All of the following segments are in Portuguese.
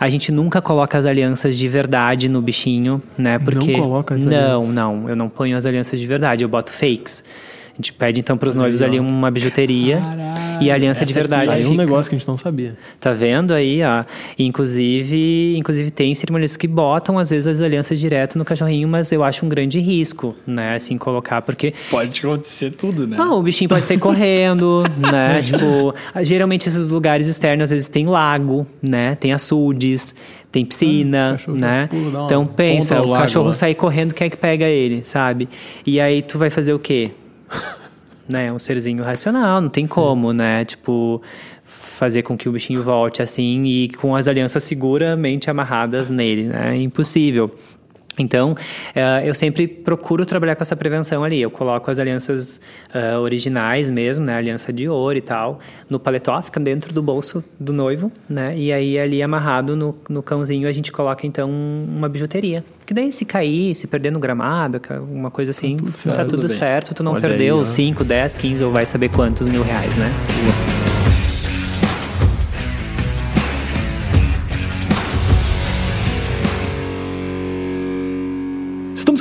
A gente nunca coloca as alianças de verdade no bichinho, né? Porque coloca as Não, alianças? não, eu não ponho as alianças de verdade, eu boto fakes. A gente pede então para os noivos ali uma bijuteria e a aliança de verdade. Aí um fica. negócio que a gente não sabia. Tá vendo aí, ó? Inclusive, inclusive tem cerimônias que botam às vezes as alianças direto no cachorrinho, mas eu acho um grande risco, né? Assim colocar porque Pode acontecer tudo, né? ah, o bichinho pode sair correndo, né? Tipo, geralmente esses lugares externos às vezes tem lago, né? Tem açudes, tem piscina, já né? pula, Então pensa, o lago cachorro lá. sai correndo, quem é que pega ele, sabe? E aí tu vai fazer o quê? né? Um serzinho racional, não tem como, né? Tipo, fazer com que o bichinho volte assim e com as alianças seguramente amarradas nele, né? É impossível. Então, eh, eu sempre procuro trabalhar com essa prevenção ali. Eu coloco as alianças ah, originais mesmo, né? Aliança de ouro e tal, no paletó, fica dentro do bolso do noivo, né? E aí, ali amarrado no, no cãozinho, a gente coloca, então, uma bijuteria. Que daí, se cair, se perder no gramado, alguma coisa assim, tá tudo certo. Tá tudo certo tu não Olha aí, perdeu ó. 5, 10, 15 ou vai saber quantos mil reais, né?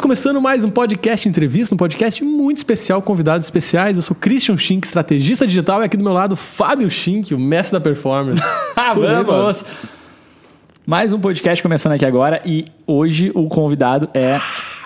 Começando mais um podcast entrevista, um podcast muito especial, convidados especiais. Eu sou Christian Schink, estrategista digital, e aqui do meu lado, Fábio Schink, o mestre da performance. Ah, vamos! Mais um podcast começando aqui agora e hoje o convidado é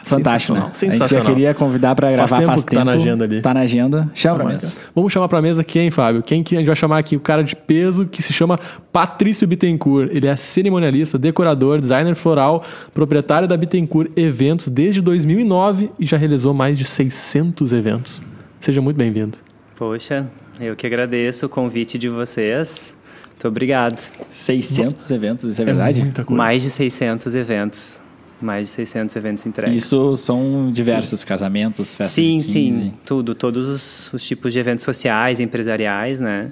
fantástico, né? sensacional, A gente já sensacional. queria convidar para gravar tempo faz que tá tempo. na agenda ali. Tá na agenda. Chama pra mesa. Vamos chamar pra mesa quem, Fábio? Quem que a gente vai chamar aqui? O cara de peso que se chama Patrício Bittencourt. Ele é cerimonialista, decorador, designer floral, proprietário da Bittencourt Eventos desde 2009 e já realizou mais de 600 eventos. Seja muito bem-vindo. Poxa, eu que agradeço o convite de vocês. Muito obrigado. 600 eventos, isso é verdade? muita coisa. Mais de 600 eventos. Mais de 600 eventos entregues. Isso são diversos casamentos, festas Sim, de 15. sim, tudo, todos os, os tipos de eventos sociais, empresariais, né?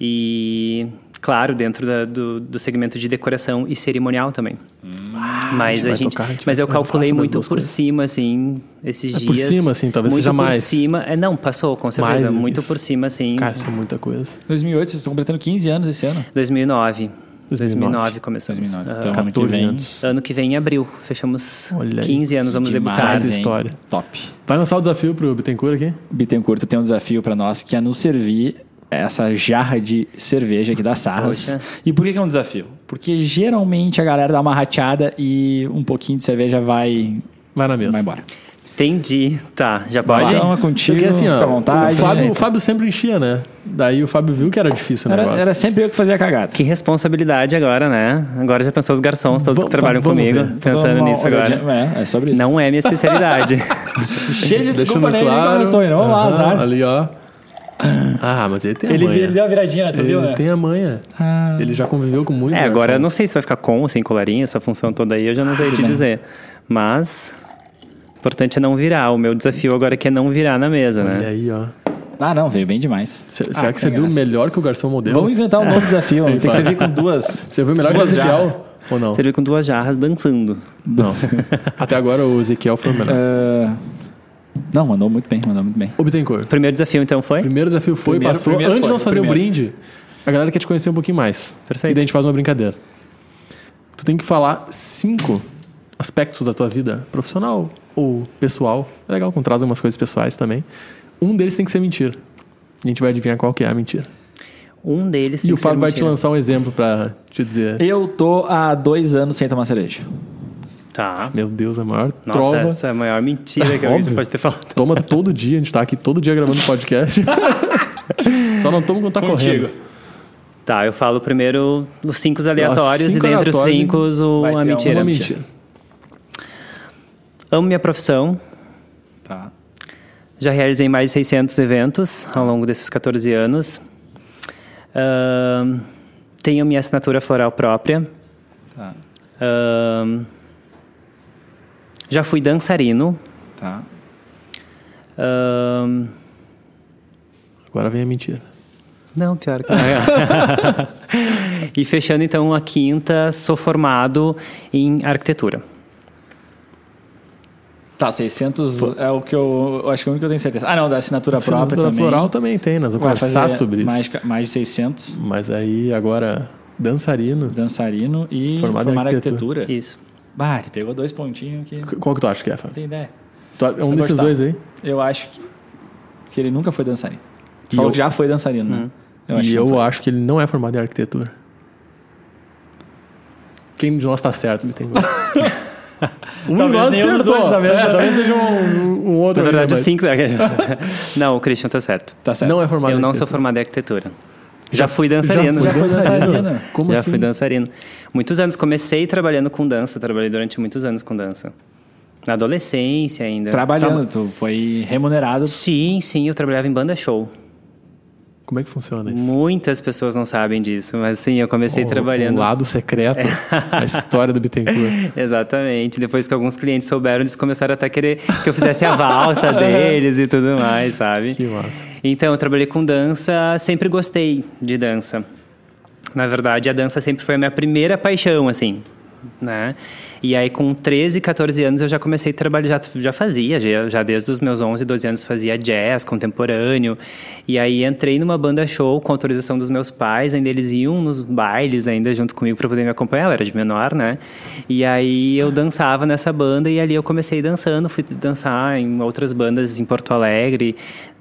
E, claro, dentro da- do, do segmento de decoração e cerimonial também. mas vai a gente, tocar, a gente mas eu calculei muito por coisas. cima, assim, esses É dias. por cima, assim, talvez muito seja por mais. cima, é, não, passou, com certeza, Mais muito isso. por cima, assim. Cara, isso é muita coisa. 2008, vocês estão completando 15 anos esse ano. 2009. 2009. 2009 começamos. 2009. Aham. Então, ano que 14 vem. anos. Ano que vem, em abril, fechamos Olha aí. 15 anos, vamos Demais, debutar. Hein? história. Top. Vai lançar o desafio pro Bittencourt aqui? Bittencourt tem um desafio para nós que é nos servir essa jarra de cerveja aqui das Sarras. Poxa. E por que, que é um desafio? Porque geralmente a galera dá uma rateada e um pouquinho de cerveja vai, Vai na mesa. vai embora. Entendi. Tá, já Vai pode? lá. Então, é contigo, Porque assim, ó, fica à vontade. o, Fábio, o Fábio sempre enchia, né? Daí o Fábio viu que era difícil o Era, negócio. era sempre eu que fazia a cagada. Que responsabilidade agora, né? Agora já pensou os garçons, todos que trabalham comigo, ver. pensando uma nisso agora. É, é sobre isso. Não é minha especialidade. Cheio de desculpa, né? Ele nem começou ainda. Vamos lá, azar. Ali, ó. Ah, mas ele tem a Ele, manha. ele deu a viradinha, né? Tu Ele viu, né? tem a manha. Ah. Ele já conviveu com muitos é, agora eu não sei se vai ficar com ou sem colarinho, essa função toda aí, eu já não sei te bem. dizer. Mas, importante é não virar. O meu desafio agora é que é não virar na mesa, Olha né? aí, ó. Ah, não, veio bem demais. Ah, será que você tem viu graça. melhor que o garçom modelo? Vamos inventar um novo desafio. Tem que ser vir com duas. Você viu melhor que o Ezequiel? Ou não? Você vê com duas jarras dançando. Não. Até agora o Ezequiel foi o melhor. Ah, Não, mandou muito bem, mandou muito bem. O Bittencourt. O primeiro desafio, então, foi? primeiro desafio foi, Primeiro- passou. primeiro Antes de nós fazer o brinde, a galera quer te conhecer um pouquinho mais. Perfeito. E daí a gente faz uma brincadeira. Tu tem que falar cinco aspectos da tua vida, profissional ou pessoal. É legal quando traz umas coisas pessoais também. Um deles tem que ser mentira. E a gente vai adivinhar qual que é a mentira. Um deles tem E o que ser Fábio vai te mentira. lançar um exemplo pra te dizer. Eu tô há dois anos sem tomar cerveja. Tá. Meu Deus, a maior Nossa, trova. essa é a maior mentira que a Óbvio. gente pode ter falado. Toma todo dia, a gente tá aqui todo dia gravando podcast. Só não toma quando tá correndo. Tá, eu falo primeiro os cinco aleatórios cinco e dentre os aleatórios, cinco o, a uma mentira. Uma mentira. Amo minha profissão. Tá. Já realizei mais de 600 eventos ao longo desses 14 anos. Ahn, tenho minha assinatura floral própria. Tá. Ahn, já fui dançarino. Tá. Ahn, Agora vem a mentira. não, pior que E fechando então a quinta, sou formado em arquitetura. Tá, 600 é o que eu, eu acho que é o único que eu tenho certeza. Ah, não, da assinatura, própria Assinatura também. floral também tem, nós vamos conversar sobre isso. mais, mais de 600. Mas aí agora Dançarino. dançarino e Formado formado, em arquitetura. arquitetura. Isso. Bah, ele pegou dois pontinhos aqui. Não Qual que tu acha que é, Fábio? tem ideia. Tu- É um Eu desses gostar. dois aí? Eu acho que, que ele nunca foi dançarino. Tu E falou eu- que já foi dançarino, né? Eu e que eu não foi. acho que ele não é formado em arquitetura. Quem de nós tá certo, Bittencourt? um Talvez nós nenhum dos acertou. dois, talvez- É, talvez seja um, um outro. Na aí, verdade, os cinco. não, o Christian tá certo. Tá certo. Não é formado Eu não sou formado em arquitetura. Já fui dançarino. Já foi dançarino. Como Já assim? fui dançarino. Muitos anos. Comecei trabalhando com dança. Trabalhei durante muitos anos com dança. Na adolescência ainda. Trabalhando, tu foi remunerado. Sim, sim. Eu trabalhava em banda show. Como é que funciona isso? Muitas pessoas não sabem disso. Mas sim, eu comecei trabalhando... O lado secreto, a história do Bittencourt. Exatamente. Depois que alguns clientes souberam, eles começaram até a querer que eu fizesse a valsa deles e tudo mais, sabe? Que massa. Então, eu trabalhei com dança, sempre gostei de dança. Na verdade, a dança sempre foi a minha primeira paixão, assim, né? E aí, com 13, 14 anos, eu já comecei a trabalhar, já, já fazia, já, já desde os meus 11, 12 anos fazia jazz contemporâneo. E aí, entrei numa banda show com autorização dos meus pais, ainda eles iam nos bailes ainda junto comigo para poder me acompanhar, eu era de menor, né? E aí, eu dançava nessa banda e ali eu comecei dançando, fui dançar em outras bandas em Porto Alegre,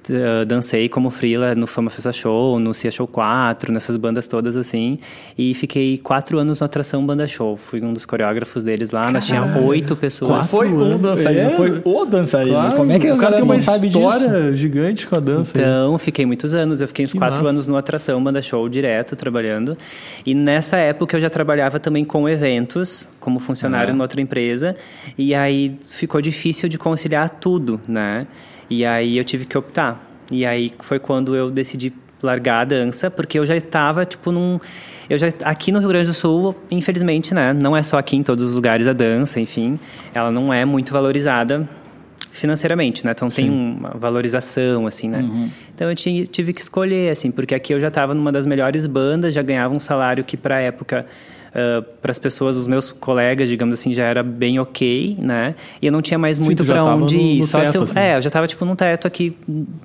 Uh, dancei como freela no Fama Festa Show, no Cia Show 4, nessas bandas todas assim. E fiquei quatro anos na atração Banda Show. Fui um dos coreógrafos deles lá. Nós tínhamos oito pessoas. Quatro Foi um anos. dançarino, É. foi o dançarino. Claro, Como é que o cara tem uma não sabe disso? história gigante com a dança. aí. Então, fiquei muitos anos. Eu fiquei uns Que quatro massa. anos no Atração Banda Show direto, trabalhando. E nessa época eu já trabalhava também com eventos, como funcionário numa outra empresa. E aí ficou difícil de conciliar tudo, né? E aí eu tive que optar. E aí foi quando eu decidi largar a dança, porque eu já estava, tipo, num... Eu já, aqui no Rio Grande do Sul, infelizmente, né? Não é só aqui em todos os lugares a dança, enfim. Ela não é muito valorizada financeiramente, né? Então tem uma valorização, assim, né? Então eu ti- tive que escolher, assim, porque aqui eu já estava numa das melhores bandas, já ganhava um salário que para a época para as pessoas, os meus colegas, digamos assim, já era bem ok, né? E eu não tinha mais Sim, muito para onde no- ir. no só se teto, eu, assim. É, eu já estava tipo num teto aqui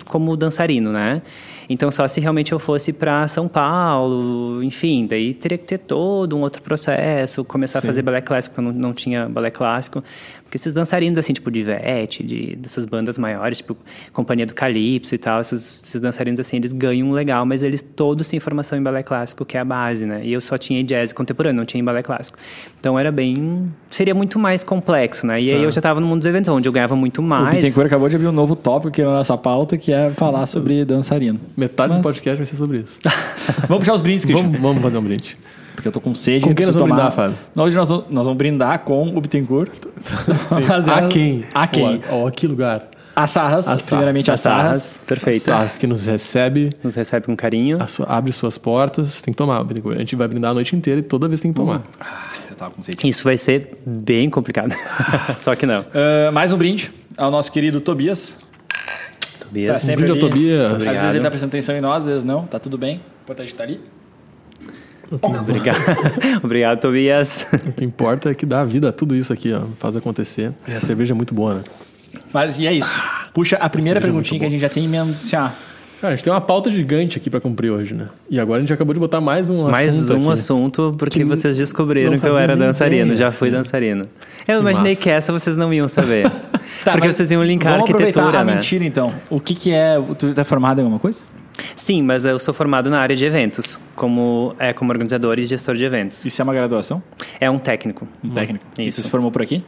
como dançarino, né? Então só se realmente eu fosse para São Paulo, enfim, daí teria que ter todo um outro processo, começar a fazer balé clássico, porque eu não, não tinha balé clássico. Porque esses dançarinos assim, tipo de Ivete, de dessas bandas maiores, tipo Companhia do Calypso e tal, esses, esses dançarinos assim, eles ganham legal, mas eles todos têm formação em balé clássico, que é a base, né? E eu só tinha jazz contemporâneo, não tinha em balé clássico. Então era bem, seria muito mais complexo, né? E aí eu já estava no mundo dos eventos, onde eu ganhava muito O mais. Bittencourt acabou de abrir um novo tópico aqui na nossa pauta, que é falar sobre dançarino. Metade Mas- do podcast vai ser sobre isso. Vamos puxar os brindes, Christian. vamos, vamos fazer um brinde. Porque eu tô com sede. Com quem nós vamos tomar... brindar, Fábio? Hoje nós vamos, nós vamos brindar com o Bittencourt. Mas a é- quem? A quem? Ó, ó, que lugar. A Sarras. A Sarras. primeiramente a A Sarras. Sarras, perfeito. Sarras que nos recebe, Nos recebe com carinho. a sua- abre suas portas, tem que tomar. Bittencourt. A gente vai brindar a noite inteira e toda vez tem que tomar. Ah, eu tava com sede. Isso vai ser bem complicado. Só que não. Ah, mais um brinde ao nosso querido Tobias. Tobias. Tá sempre brinde ao ali. Tobias. Às vezes ele tá prestando atenção em nós, às vezes não. Tá tudo bem. O importante tá ali. Obrigado. Obrigado, Tobias. O que importa é que dá vida a tudo isso aqui, ó. Faz acontecer. E a cerveja é muito boa, né? Mas e é isso. Puxa a primeira Seja perguntinha muito que a gente já tem emenda- assim, ah, Cara, a gente tem uma pauta gigante aqui pra cumprir hoje, né? E agora a gente acabou de botar mais um Mais assunto um aqui. assunto, porque Que vocês descobriram que eu era dançarino. ideia, Já fui assim. dançarino. Eu Que imaginei massa. que essa vocês não iam saber. Tá, porque vocês iam linkar Vamos aproveitar arquitetura, a né? mentira, então. O que que é... Tu tá formado em alguma coisa? Sim, mas eu sou formado na área de eventos, como, é, como organizador e gestor de eventos. Isso é uma graduação? É um técnico. Um técnico. E Isso. você se formou por aqui?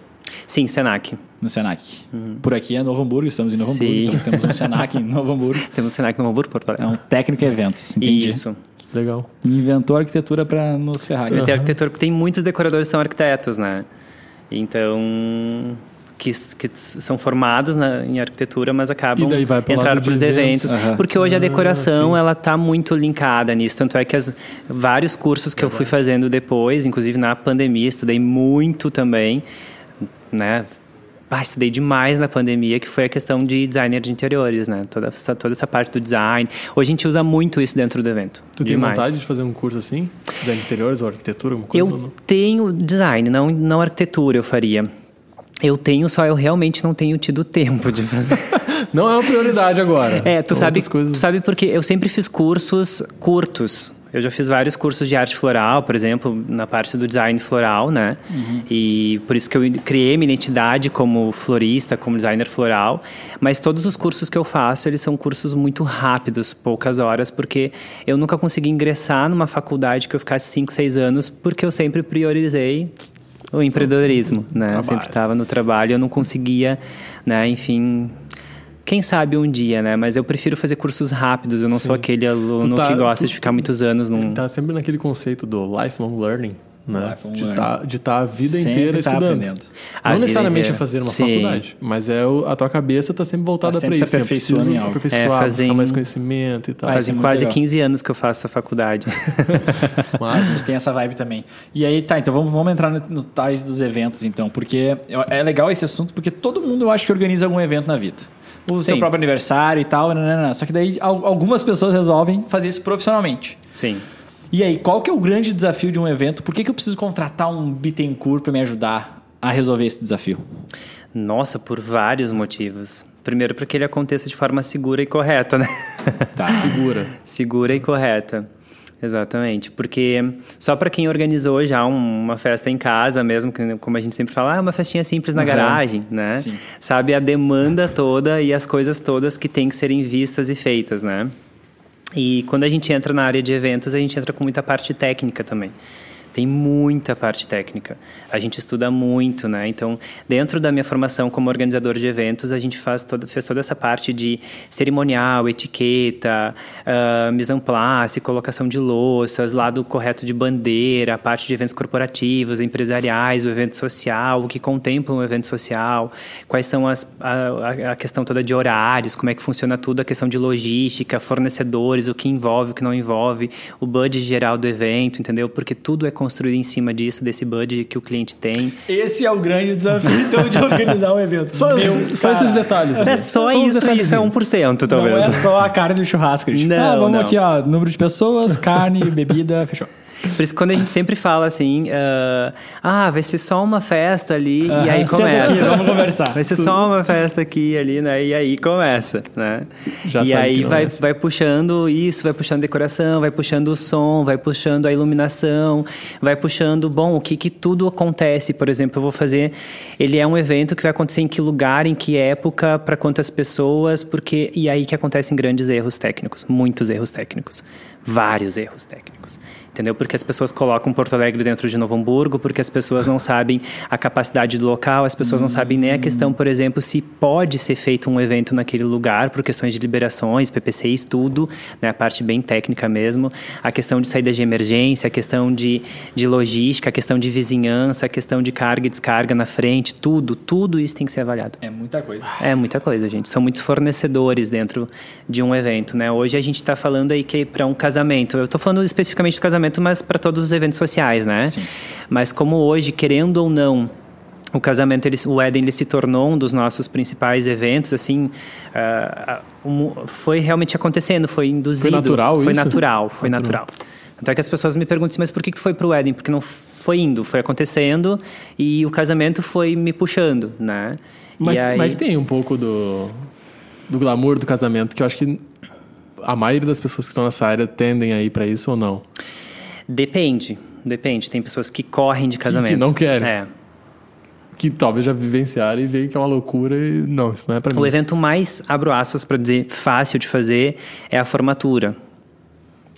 Sim, Senac. No Senac. Por aqui é Novo Hamburgo, estamos em Novo Hamburgo. Sim. Então temos um Senac em Novo Hamburgo. Temos Senac no Hamburgo, Porto É Alegre. um técnico em eventos, entendi. Isso. Legal. Inventou arquitetura pra nos ferrar. Tem arquitetura, porque tem muitos decoradores que são arquitetos, né? Então, que, que são formados na- em arquitetura, mas acabam E daí vai pro lado entrando para os eventos. eventos. Porque hoje a Ah, decoração, ela tá muito linkada nisso. Tanto é que as, vários cursos que eu fui fazendo depois, inclusive na pandemia, estudei muito também, né? Ah, estudei demais na pandemia, que foi a questão de designer de interiores, né? Toda essa, toda essa parte do design. Hoje a gente usa muito isso dentro do evento. Tu tem demais. vontade de fazer um curso assim? Design de interiores ou arquitetura, alguma coisa? ou Eu não? tenho design, não, não arquitetura eu faria. Eu tenho, só eu realmente não tenho tido tempo de fazer. Não é uma prioridade agora. É, tu sabe, coisas. tu sabe porque eu sempre fiz cursos curtos. Eu já fiz vários cursos de arte floral, por exemplo, na parte do design floral, né? E por isso que eu criei minha identidade como florista, como designer floral. Mas todos os cursos que eu faço, eles são cursos muito rápidos, poucas horas, porque eu nunca consegui ingressar numa faculdade que eu ficasse 5, 6 anos, porque eu sempre priorizei o empreendedorismo, né? Trabalho. Sempre estava no trabalho, eu não conseguia, né? Enfim, quem sabe um dia, né? Mas eu prefiro fazer cursos rápidos. Eu não sou aquele aluno tá- que gosta tu- de ficar muitos anos num. Tá sempre naquele conceito do lifelong learning, né? Lifelong de estar de tá a vida Sempre inteira tá estudando. aprendendo. A Não vida necessariamente inteira. a fazer uma Sim. faculdade, mas é o- a tua cabeça tá sempre voltada Tá sempre para se isso. Eu aperfeiçoando preciso em algo. aperfeiçoar, É, fazem- mais conhecimento e tal. Faz- Fazem é quase legal. 15 anos que eu faço a faculdade. Mas, têm essa vibe também. E aí, tá, então vamos, vamos entrar no- nos tais dos eventos, então, porque é legal esse assunto, porque todo mundo eu acho que organiza algum evento na vida. O seu Sim. próprio aniversário e tal, nananana. só que daí al- algumas pessoas resolvem fazer isso profissionalmente. Sim. E aí, qual que é o grande desafio de um evento? Por que, que eu preciso contratar um Bittencourt para me ajudar a resolver esse desafio? Nossa, por vários motivos. Primeiro, para que ele aconteça de forma segura e correta, né? Tá. segura. segura e correta. Exatamente, porque só para quem organizou já um- uma festa em casa mesmo, como a gente sempre fala, ah, uma festinha simples na Uhum. garagem, né? Sim. Sabe a demanda toda e as coisas todas que têm que serem vistas e feitas, né? E quando a gente entra na área de eventos, a gente entra com muita parte técnica também. Tem muita parte técnica. A gente estuda muito, né? Então, dentro da minha formação como organizador de eventos, a gente faz toda, fez toda essa parte de cerimonial, etiqueta, uh, mise en place, colocação de louças, lado correto de bandeira, a parte de eventos corporativos, empresariais, o evento social, o que contempla um evento social, quais são as, a, a- questão toda de horários, como é que funciona tudo, a questão de logística, fornecedores, o que envolve, o que não envolve, o budget geral do evento, entendeu? Porque tudo é construído em cima disso, desse budget que o cliente tem. Esse é o grande desafio, então, de organizar um evento. Só, Meu só esses detalhes. né? É só, uns isso, isso é 1%, talvez. Não é só a carne do churrasco. Tipo, Não, ah, vamos não. aqui, ó, número de pessoas, carne, bebida, fechou. Por isso quando a gente sempre fala assim, ah, ah, vai ser só uma festa ali, e aí começa. aqui, vamos conversar. Vai ser só uma festa aqui ali, né? E aí começa, né? Já e aí vai, vai puxando isso, vai puxando decoração, vai puxando o som, vai puxando a iluminação, vai puxando, bom, o que que tudo acontece. Por exemplo, eu vou fazer, ele é um evento que vai acontecer em que lugar, em que época, para quantas pessoas, porque e aí que acontecem grandes erros técnicos, muitos erros técnicos, vários erros técnicos. Entendeu? Porque as pessoas colocam Porto Alegre dentro de Novo Hamburgo, porque as pessoas não sabem a capacidade do local, as pessoas não sabem nem a questão, por exemplo, se pode ser feito um evento naquele lugar, por questões de liberações, PPCs, tudo, né? a parte bem técnica mesmo, a questão de saída de emergência, a questão de, de logística, a questão de vizinhança, a questão de carga e descarga na frente, tudo, tudo isso tem que ser avaliado. É muita coisa. É muita coisa, gente. São muitos fornecedores dentro de um evento, né? Hoje a gente está falando aí que para um casamento, eu estou falando especificamente do casamento, mas para todos os eventos sociais, né? Sim. Mas como hoje, querendo ou não, o casamento, ele, o Eden, ele se tornou um dos nossos principais eventos, assim, ah, um- foi realmente acontecendo, foi induzido. natural Foi isso? natural, foi natural. Tanto é que as pessoas me perguntam, assim, mas por que que foi pro Eden? Porque não foi indo, foi acontecendo e o casamento foi me puxando, né? Mas, aí- mas tem um pouco do, do glamour do casamento que eu acho que a maioria das pessoas que estão nessa área tendem a ir pra isso ou não. Depende, depende. Tem pessoas que correm de casamento. não querem. É. Que talvez já vivenciaram e veem que é uma loucura e não, isso não é pra O mim. evento mais, abro aspas para dizer, fácil de fazer é a formatura.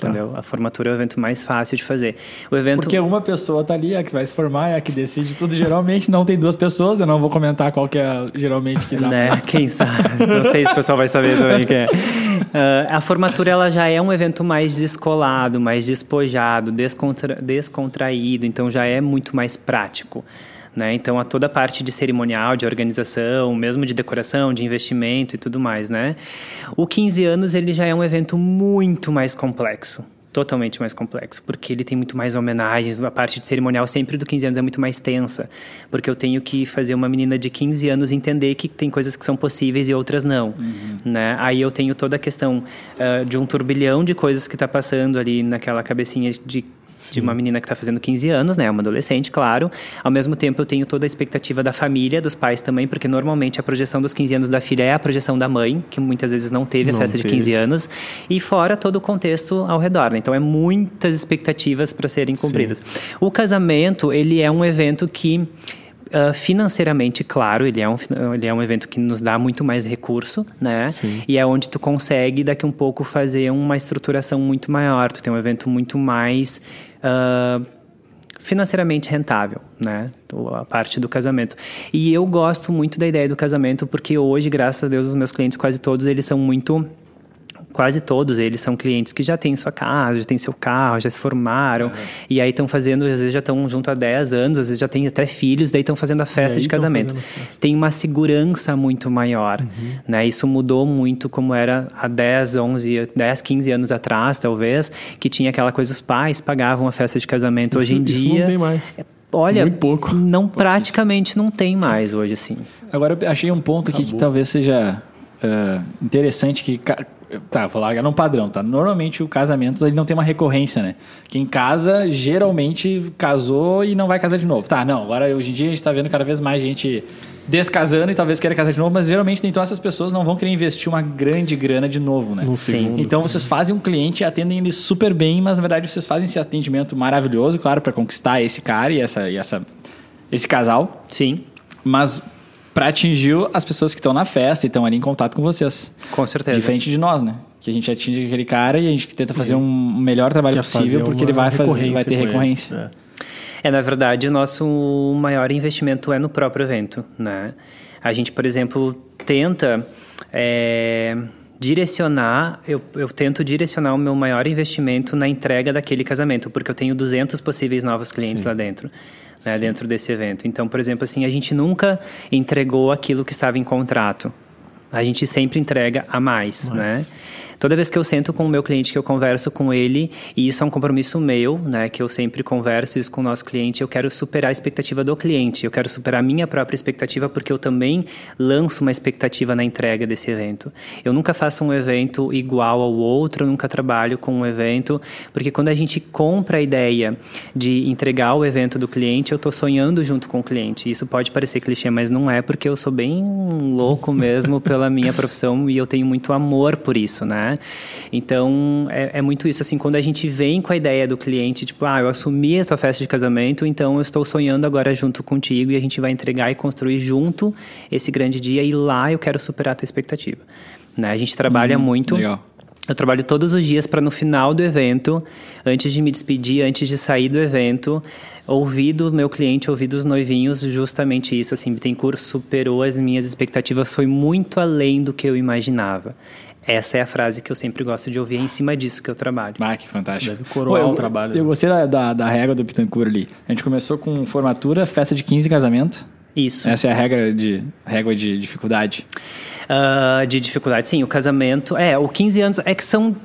Tá. Entendeu? A formatura é o evento mais fácil de fazer. O evento. Porque uma pessoa tá ali, é a que vai se formar, é a que decide tudo. Geralmente não tem duas pessoas, eu não vou comentar qual que é geralmente que dá. Né? Quem sabe? Não sei se o pessoal vai saber também quem é. Ah, a formatura ela já é um evento mais descolado, mais despojado, descontra- descontraído, então já é muito mais prático. Né? Então, a toda a parte de cerimonial, de organização, mesmo de decoração, de investimento e tudo mais. Né? O 15 anos ele já é um evento muito mais complexo totalmente mais complexo, porque ele tem muito mais homenagens, a parte de cerimonial sempre do 15 anos é muito mais tensa, porque eu tenho que fazer uma menina de 15 anos entender que tem coisas que são possíveis e outras não, né? Aí eu tenho toda a questão ah, de um turbilhão de coisas que está passando ali naquela cabecinha de de uma menina que está fazendo 15 anos, né? Uma adolescente, claro. Ao mesmo tempo, eu tenho toda a expectativa da família, dos pais também, porque normalmente a projeção dos 15 anos da filha é a projeção da mãe, que muitas vezes não teve a Não festa teve. de 15 anos, e fora todo o contexto ao redor, né? Então, é muitas expectativas para serem cumpridas. O casamento, ele é um evento que ah, financeiramente, claro, ele é, um, ele é um evento que nos dá muito mais recurso, né? E é onde tu consegue, daqui um pouco, fazer uma estruturação muito maior. Tu tem um evento muito mais ah, financeiramente rentável, né? O- A parte do casamento. E eu gosto muito da ideia do casamento porque hoje, graças a Deus, os meus clientes, quase todos, eles são muito quase todos eles são clientes que já têm sua casa, já têm seu carro, já se formaram, e aí estão fazendo, às vezes já estão junto há 10 anos, às vezes já têm até filhos, daí estão fazendo a festa de casamento. festa. Tem uma segurança muito maior, né? Isso mudou muito como era há 10, 11, 10, 15 anos atrás, talvez, que tinha aquela coisa, os pais pagavam a festa de casamento. Hoje em Isso- dia... Isso não tem mais. Olha, Muito pouco. não praticamente não tem mais hoje assim. Agora eu achei um ponto aqui que talvez seja ah, interessante que tá, vou largar num padrão, tá? Normalmente o casamento ele não tem uma recorrência, né? Quem casa geralmente casou e não vai casar de novo. Tá, não, agora hoje em dia a gente tá vendo cada vez mais gente descasando e talvez queira casar de novo, mas geralmente então essas pessoas não vão querer investir uma grande grana de novo, né? No Sim. Então vocês fazem um cliente e atendem ele super bem, mas na verdade vocês fazem esse atendimento maravilhoso, claro, para conquistar esse cara e essa, e essa esse casal, Sim, mas para atingir as pessoas que estão na festa e estão ali em contato com vocês. com certeza. Diferente de nós, né? Que a gente atinge aquele cara e a gente tenta fazer um melhor trabalho Quer possível porque ele vai fazer, vai ter recorrência. É. É, na verdade, o nosso maior investimento é no próprio evento, né? A gente, por exemplo, tenta é, direcionar, eu, eu tento direcionar o meu maior investimento na entrega daquele casamento, porque eu tenho 200 possíveis novos clientes lá dentro, né, dentro desse evento. Então, por exemplo, assim, a gente nunca entregou aquilo que estava em contrato. A gente sempre entrega a mais, né? Toda vez que eu sento com o meu cliente, que eu converso com ele, e isso é um compromisso meu, né? Que eu sempre converso isso com o nosso cliente, eu quero superar a expectativa do cliente, eu quero superar a minha própria expectativa, porque eu também lanço uma expectativa na entrega desse evento. Eu nunca faço um evento igual ao outro, eu nunca trabalho com um evento, porque quando a gente compra a ideia de entregar o evento do cliente, eu estou sonhando junto com o cliente. Isso pode parecer clichê, mas não é, porque eu sou bem louco mesmo pela minha profissão e eu tenho muito amor por isso, né? Então, é, é muito isso, assim, quando a gente vem com a ideia do cliente, tipo, ah, eu assumi a tua festa de casamento, então eu estou sonhando agora junto contigo e a gente vai entregar e construir junto esse grande dia e lá eu quero superar a tua expectativa. Né? A gente trabalha muito... legal. Eu trabalho todos os dias para no final do evento, antes de me despedir, antes de sair do evento, ouvir do meu cliente, ouvir dos noivinhos justamente isso. Assim, Bittencourt superou as minhas expectativas, foi muito além do que eu imaginava. Essa é a frase que eu sempre gosto de ouvir, é em cima disso que eu trabalho. Ah, que fantástico. Deve coroar Pô, eu, o trabalho, Eu gostei da, da, da regra do Pitancourt ali. A gente começou com formatura, festa de 15 e casamento. Isso. Essa é a regra de, régua de dificuldade. Ah, de dificuldade, sim. O casamento. É, o 15 anos é que são.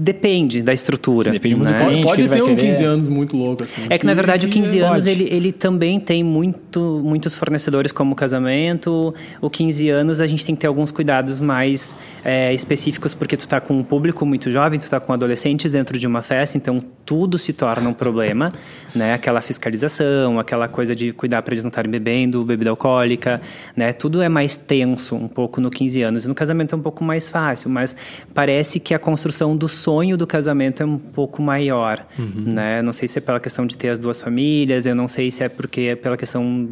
Depende da estrutura. Sim, depende muito do né? cliente. Pode, ter um querer. 15 anos muito louco, assim. É que na verdade o 15 anos pode. ele, ele também tem muito, muitos fornecedores como casamento. O 15 anos a gente tem que ter alguns cuidados mais é, específicos porque tu tá com um público muito jovem, tu tá com adolescentes dentro de uma festa, então tudo se torna um problema, né? Aquela fiscalização, aquela coisa de cuidar para eles não estarem bebendo, bebida alcoólica, né? Tudo é mais tenso um pouco no 15 anos. E no casamento é um pouco mais fácil, mas parece que a construção do sonho do casamento é um pouco maior, né? Não sei se é pela questão de ter as duas famílias, eu não sei se é porque é pela questão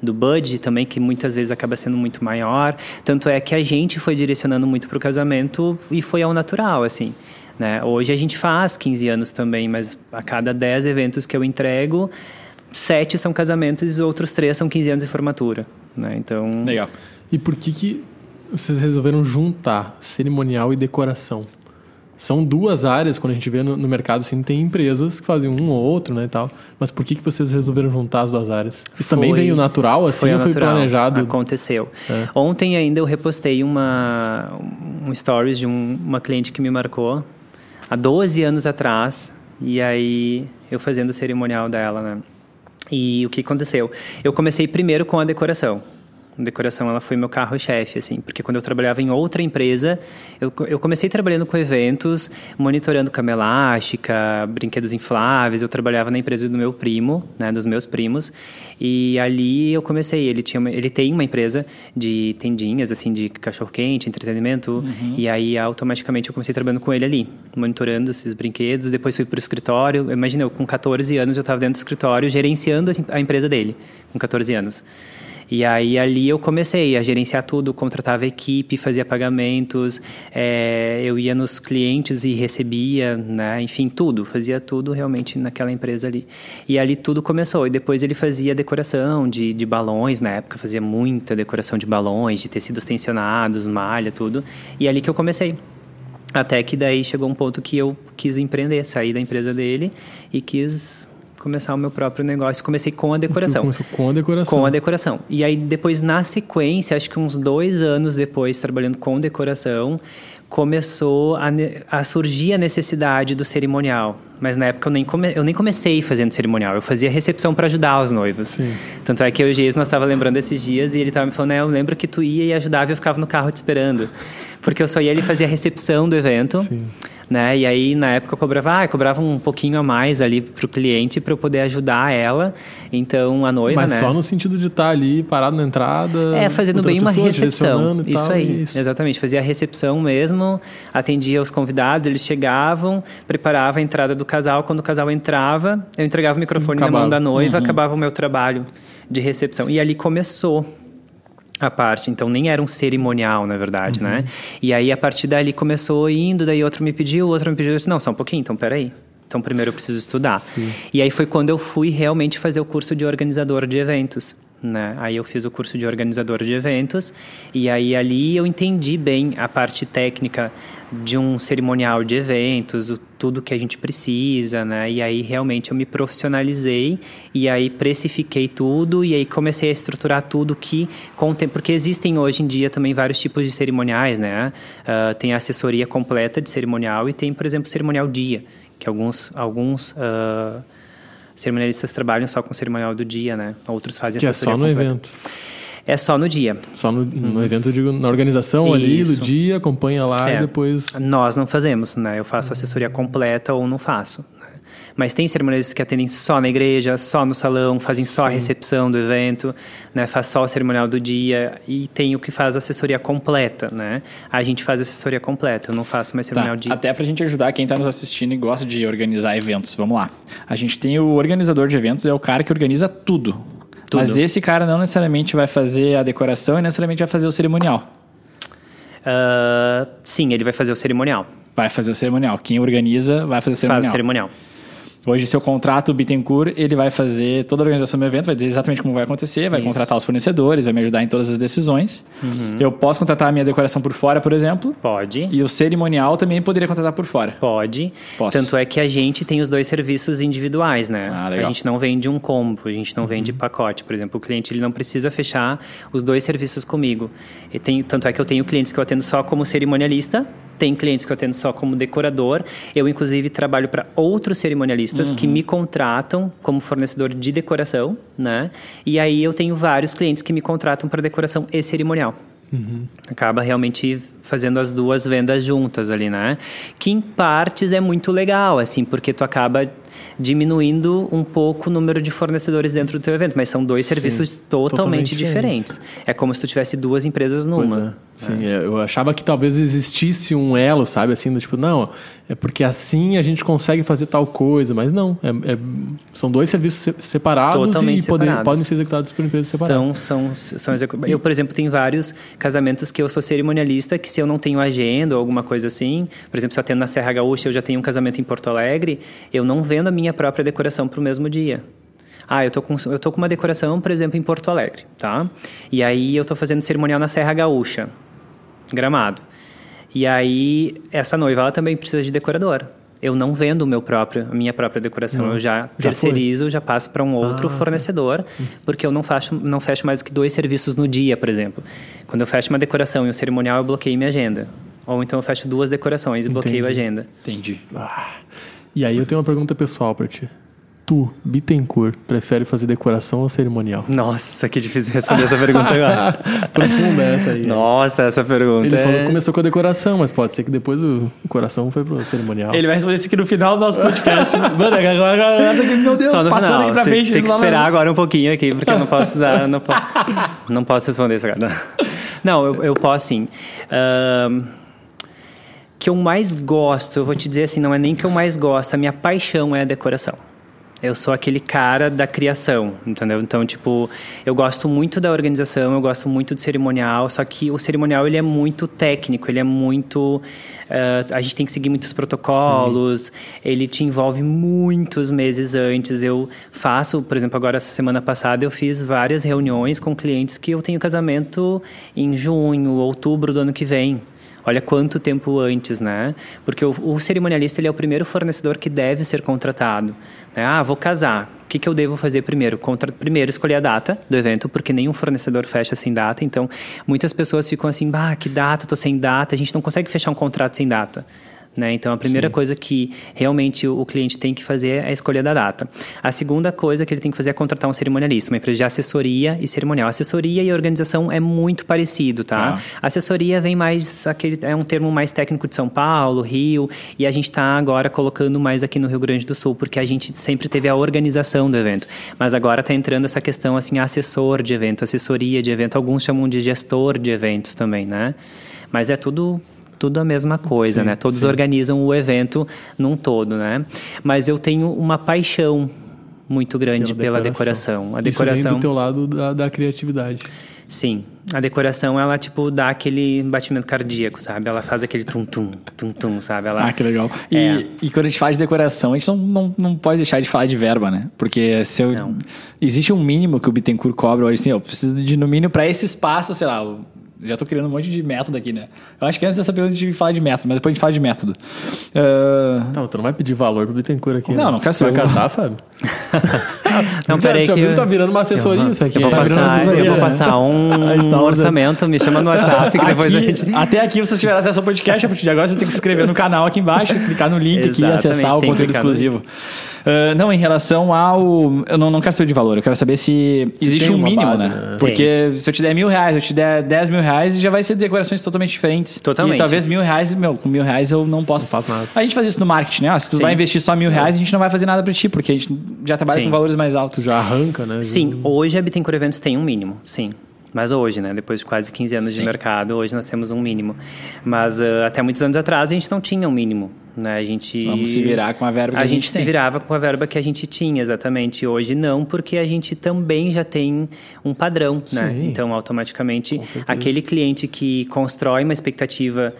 do budget também, que muitas vezes acaba sendo muito maior. Tanto é que a gente foi direcionando muito para o casamento e foi ao natural, assim. Né? Hoje a gente faz 15 anos também, mas a cada 10 eventos que eu entrego, sete são casamentos e os outros três são 15 anos de formatura. Né? Então, Legal. E por que, que vocês resolveram juntar cerimonial e decoração? São duas áreas, quando a gente vê no, no mercado, assim, tem empresas que fazem um ou outro, né, e tal. Mas por que, que vocês resolveram juntar as duas áreas? Isso também Foi- veio natural, assim, foi ou foi natural, planejado? Aconteceu. É. Ontem ainda eu repostei uma, um stories de um- uma cliente que me marcou há 12 anos atrás. E aí eu fazendo o cerimonial dela, né? E o que aconteceu? Eu comecei primeiro com a decoração. Decoração, ela foi meu carro-chefe, assim, porque quando eu trabalhava em outra empresa, eu, eu comecei trabalhando com eventos, monitorando cama elástica, brinquedos infláveis. Eu trabalhava na empresa do meu primo, né, dos meus primos, e ali eu comecei. Ele tinha, uma, ele tem uma empresa de tendinhas, assim, de cachorro quente, entretenimento, e aí automaticamente eu comecei trabalhando com ele ali, monitorando esses brinquedos. Depois fui para o escritório. Imagina, eu com 14 anos eu estava dentro do escritório gerenciando a empresa dele, com 14 anos. E aí ali eu comecei a gerenciar tudo, contratava equipe, fazia pagamentos, é, eu ia nos clientes e recebia, né? Enfim, tudo, fazia tudo realmente naquela empresa ali. E ali tudo começou. E depois ele fazia decoração de, de balões, na época fazia muita decoração de balões, de tecidos tensionados, malha, tudo. E ali que eu comecei. Até que daí chegou um ponto que eu quis empreender, sair da empresa dele e quis começar o meu próprio negócio. Comecei com a decoração. começou com a decoração. Com a decoração. E aí depois, na sequência, acho que uns dois anos depois, trabalhando com decoração, começou a, a, surgir a necessidade do cerimonial. Mas na época eu nem, come, eu nem comecei fazendo cerimonial, eu fazia recepção para ajudar os noivos. Sim. Tanto é que eu e o Geis, nós estava lembrando esses dias e ele estava me falando, né, eu lembro que tu ia e ajudava e eu ficava no carro te esperando. Porque eu só ia ali fazer a recepção do evento. Sim né? E aí na época eu cobrava, ah, eu cobrava um pouquinho a mais ali pro cliente para eu poder ajudar ela. Então a noiva, Mas né? só no sentido de estar tá ali parado na entrada. É, fazendo bem uma recepção. Isso tal, aí. Isso. Exatamente, fazia a recepção mesmo, atendia os convidados, eles chegavam, preparava a entrada do casal, quando o casal entrava, eu entregava o microfone acabava. na mão da noiva, uhum. acabava o meu trabalho de recepção. E ali começou a parte, então nem era um cerimonial, na verdade, uhum. né? E aí a partir dali começou indo, daí outro me pediu, outro me pediu, eu disse, não, só um pouquinho, então peraí. Então primeiro eu preciso estudar. Sim. E aí foi quando eu fui realmente fazer o curso de organizador de eventos. Né? Aí eu fiz o curso de organizador de eventos e aí ali eu entendi bem a parte técnica de um cerimonial de eventos, o, tudo que a gente precisa, né? E aí realmente eu me profissionalizei e aí precifiquei tudo e aí comecei a estruturar tudo que contem, porque existem hoje em dia também vários tipos de cerimoniais, né? Uh, tem a assessoria completa de cerimonial e tem, por exemplo, cerimonial dia, que alguns alguns uh, cerimonialistas trabalham só com o cerimonial do dia, né? Outros fazem que é só no completa. evento. É só no dia. Só no, uhum. no evento, eu digo, na organização Isso. ali do dia, acompanha lá é. e depois. Nós não fazemos, né? Eu faço assessoria completa ou não faço. Mas tem cerimonialistas que atendem só na igreja, só no salão, fazem só Sim. a recepção do evento, né? Faz só o cerimonial do dia e tem o que faz assessoria completa, né? A gente faz assessoria completa, eu não faço mais cerimonial tá. dia. Até pra gente ajudar quem está nos assistindo e gosta de organizar eventos. Vamos lá. A gente tem o organizador de eventos, é o cara que organiza tudo. tudo. Mas esse cara não necessariamente vai fazer a decoração e necessariamente vai fazer o cerimonial. Uh, sim, ele vai fazer o cerimonial. Vai fazer o cerimonial. Quem organiza vai fazer o cerimonial. Faz o cerimonial. Hoje, seu contrato, o Bittencourt, ele vai fazer toda a organização do evento, vai dizer exatamente como vai acontecer, vai Isso. contratar os fornecedores, vai me ajudar em todas as decisões. Uhum. Eu posso contratar a minha decoração por fora, por exemplo? Pode. E o cerimonial também poderia contratar por fora? Pode. Posso. Tanto é que a gente tem os dois serviços individuais, né? Ah, legal. A gente não vende um combo, a gente não uhum. vende pacote. Por exemplo, o cliente ele não precisa fechar os dois serviços comigo. E tem, tanto é que eu tenho clientes que eu atendo só como cerimonialista, tem clientes que eu atendo só como decorador. Eu, inclusive, trabalho para outros cerimonialistas uhum. que me contratam como fornecedor de decoração, né? E aí eu tenho vários clientes que me contratam para decoração e cerimonial. Uhum. Acaba realmente fazendo as duas vendas juntas ali, né? Que em partes é muito legal, assim, porque tu acaba diminuindo um pouco o número de fornecedores dentro do teu evento, mas são dois Sim, serviços totalmente, totalmente diferentes. diferentes. É como se tu tivesse duas empresas numa. É. Sim, é. eu achava que talvez existisse um elo, sabe? Assim, do tipo, não, é porque assim a gente consegue fazer tal coisa, mas não. É, é, são dois serviços separados Totalmente e podem, podem ser executados por empresas separadas. São, são, são executados. Eu, por exemplo, tenho vários casamentos que eu sou cerimonialista, que se eu não tenho agenda ou alguma coisa assim, por exemplo, se eu atendo na Serra Gaúcha, eu já tenho um casamento em Porto Alegre, eu não vendo a minha própria decoração para o mesmo dia. Ah, eu tô, com, eu tô com uma decoração, por exemplo, em Porto Alegre, tá? E aí eu tô fazendo cerimonial na Serra Gaúcha, Gramado. E aí, essa noiva, ela também precisa de decoradora. Eu não vendo o meu próprio, a minha própria decoração. Não, eu já, já terceirizo, foi. já passo para um outro ah, tá. fornecedor, tá. porque eu não fecho, não fecho mais do que dois serviços no dia, por exemplo. Quando eu fecho uma decoração e um cerimonial, eu bloqueio minha agenda. Ou então eu fecho duas decorações e Entendi. bloqueio a agenda. Entendi. Ah. E aí eu tenho uma pergunta pessoal para ti. Tu, Bittencourt, prefere fazer decoração ou cerimonial? Nossa, que difícil responder essa pergunta agora. Profunda essa aí. Nossa, essa pergunta. Ele é... falou que começou com a decoração, mas pode ser que depois o, coração foi pro cerimonial. Ele vai responder isso aqui no final do nosso podcast. Mano, agora, agora, meu Deus, Só no passando final. aqui pra tem, frente. tem que lá na- esperar agora um pouquinho aqui, porque eu não posso dar. Não, po- não posso responder isso agora. Não, eu, eu posso sim. Que eu mais gosto, eu vou te dizer assim, não é nem que eu mais gosto, a minha paixão é a decoração. Eu sou aquele cara da criação, entendeu? Então, tipo, eu gosto muito da organização, eu gosto muito do cerimonial, só que o cerimonial ele é muito técnico, ele é muito. eh, a gente tem que seguir muitos protocolos, ele te envolve muitos meses antes. Eu faço, por exemplo, agora essa semana passada eu fiz várias reuniões com clientes que eu tenho casamento em junho, outubro do ano que vem. Olha quanto tempo antes, né? Porque o, o cerimonialista ele é o primeiro fornecedor que deve ser contratado. né? Ah, vou casar. O que, que eu devo fazer primeiro? Contra... Primeiro, escolher a data do evento, porque nenhum fornecedor fecha sem data. Então, muitas pessoas ficam assim, bah, que data? Tô sem data. A gente não consegue fechar um contrato sem data. Né? Então, a primeira coisa que realmente o o cliente tem que fazer é a escolha da data. A segunda coisa que ele tem que fazer é contratar um cerimonialista, uma empresa de assessoria e cerimonial. Assessoria e organização é muito parecido, tá? Tá. Assessoria vem mais aquele é um termo mais técnico de São Paulo, Rio, e a gente está agora colocando mais aqui no Rio Grande do Sul, porque a gente sempre teve a organização do evento. Mas agora está entrando essa questão assim, assessor de evento, assessoria de evento, alguns chamam de gestor de eventos também, né? Mas é tudo tudo a mesma coisa, Sim, né? Todos sim. organizam o evento num todo, né? Mas eu tenho uma paixão muito grande pela decoração. A Isso decoração vem do teu lado da, da criatividade. Sim, a decoração ela tipo dá aquele batimento cardíaco, sabe? Ela faz aquele tum tum tum tum, sabe? Ela Ah, que legal. E, É. e quando a gente fala de decoração, a gente não, não, não pode deixar de falar de verba, né? Porque se eu, existe um mínimo que o Bittencourt cobra hoje, assim, eu preciso de no mínimo para esse espaço, sei lá, já tô criando um monte de método aqui, né? Eu acho que antes dessa pergunta a gente falar de método, mas depois a gente fala de método. Ah, Não, tu não vai pedir valor pro Bittencourt aqui. Não, né? não quero Você vai saber. casar, Fábio? Não, peraí já que eu- tá virando uma assessoria isso aqui. eu vou tá passar, eu vou né? passar um, A gente tá orçamento, me chama no WhatsApp que depois a Aqui- gente Até aqui vocês tiveram acesso ao podcast, a partir de agora você tem que se inscrever no canal aqui embaixo, clicar no link aqui e acessar o conteúdo no Ah, não, em relação ao. Eu não, não quero saber de valor, eu quero saber se existe um mínimo, base, né? né? Porque se eu te der mil reais, eu te der dez mil reais, já vai ser decorações totalmente diferentes. Totalmente. E talvez mil reais, meu, com mil reais eu não posso. Não faço nada. A gente faz isso no marketing, né? Ó, se tu Sim. vai investir só mil reais, a gente não vai fazer nada pra ti, porque a gente já trabalha Sim. com valores mais altos. Tu já arranca, né? Sim, hoje a Bittencourt Eventos tem um mínimo, sim. Mas hoje, né? Depois de quase 15 anos Sim. de mercado, hoje nós temos um mínimo. Mas ah, até muitos anos atrás a gente não tinha um mínimo, né? A gente... Vamos se virar com a verba que a a gente gente se tem. virava com a verba que a gente tinha, exatamente. Hoje não, porque a gente também já tem um padrão, né? Então, automaticamente, aquele cliente que constrói uma expectativa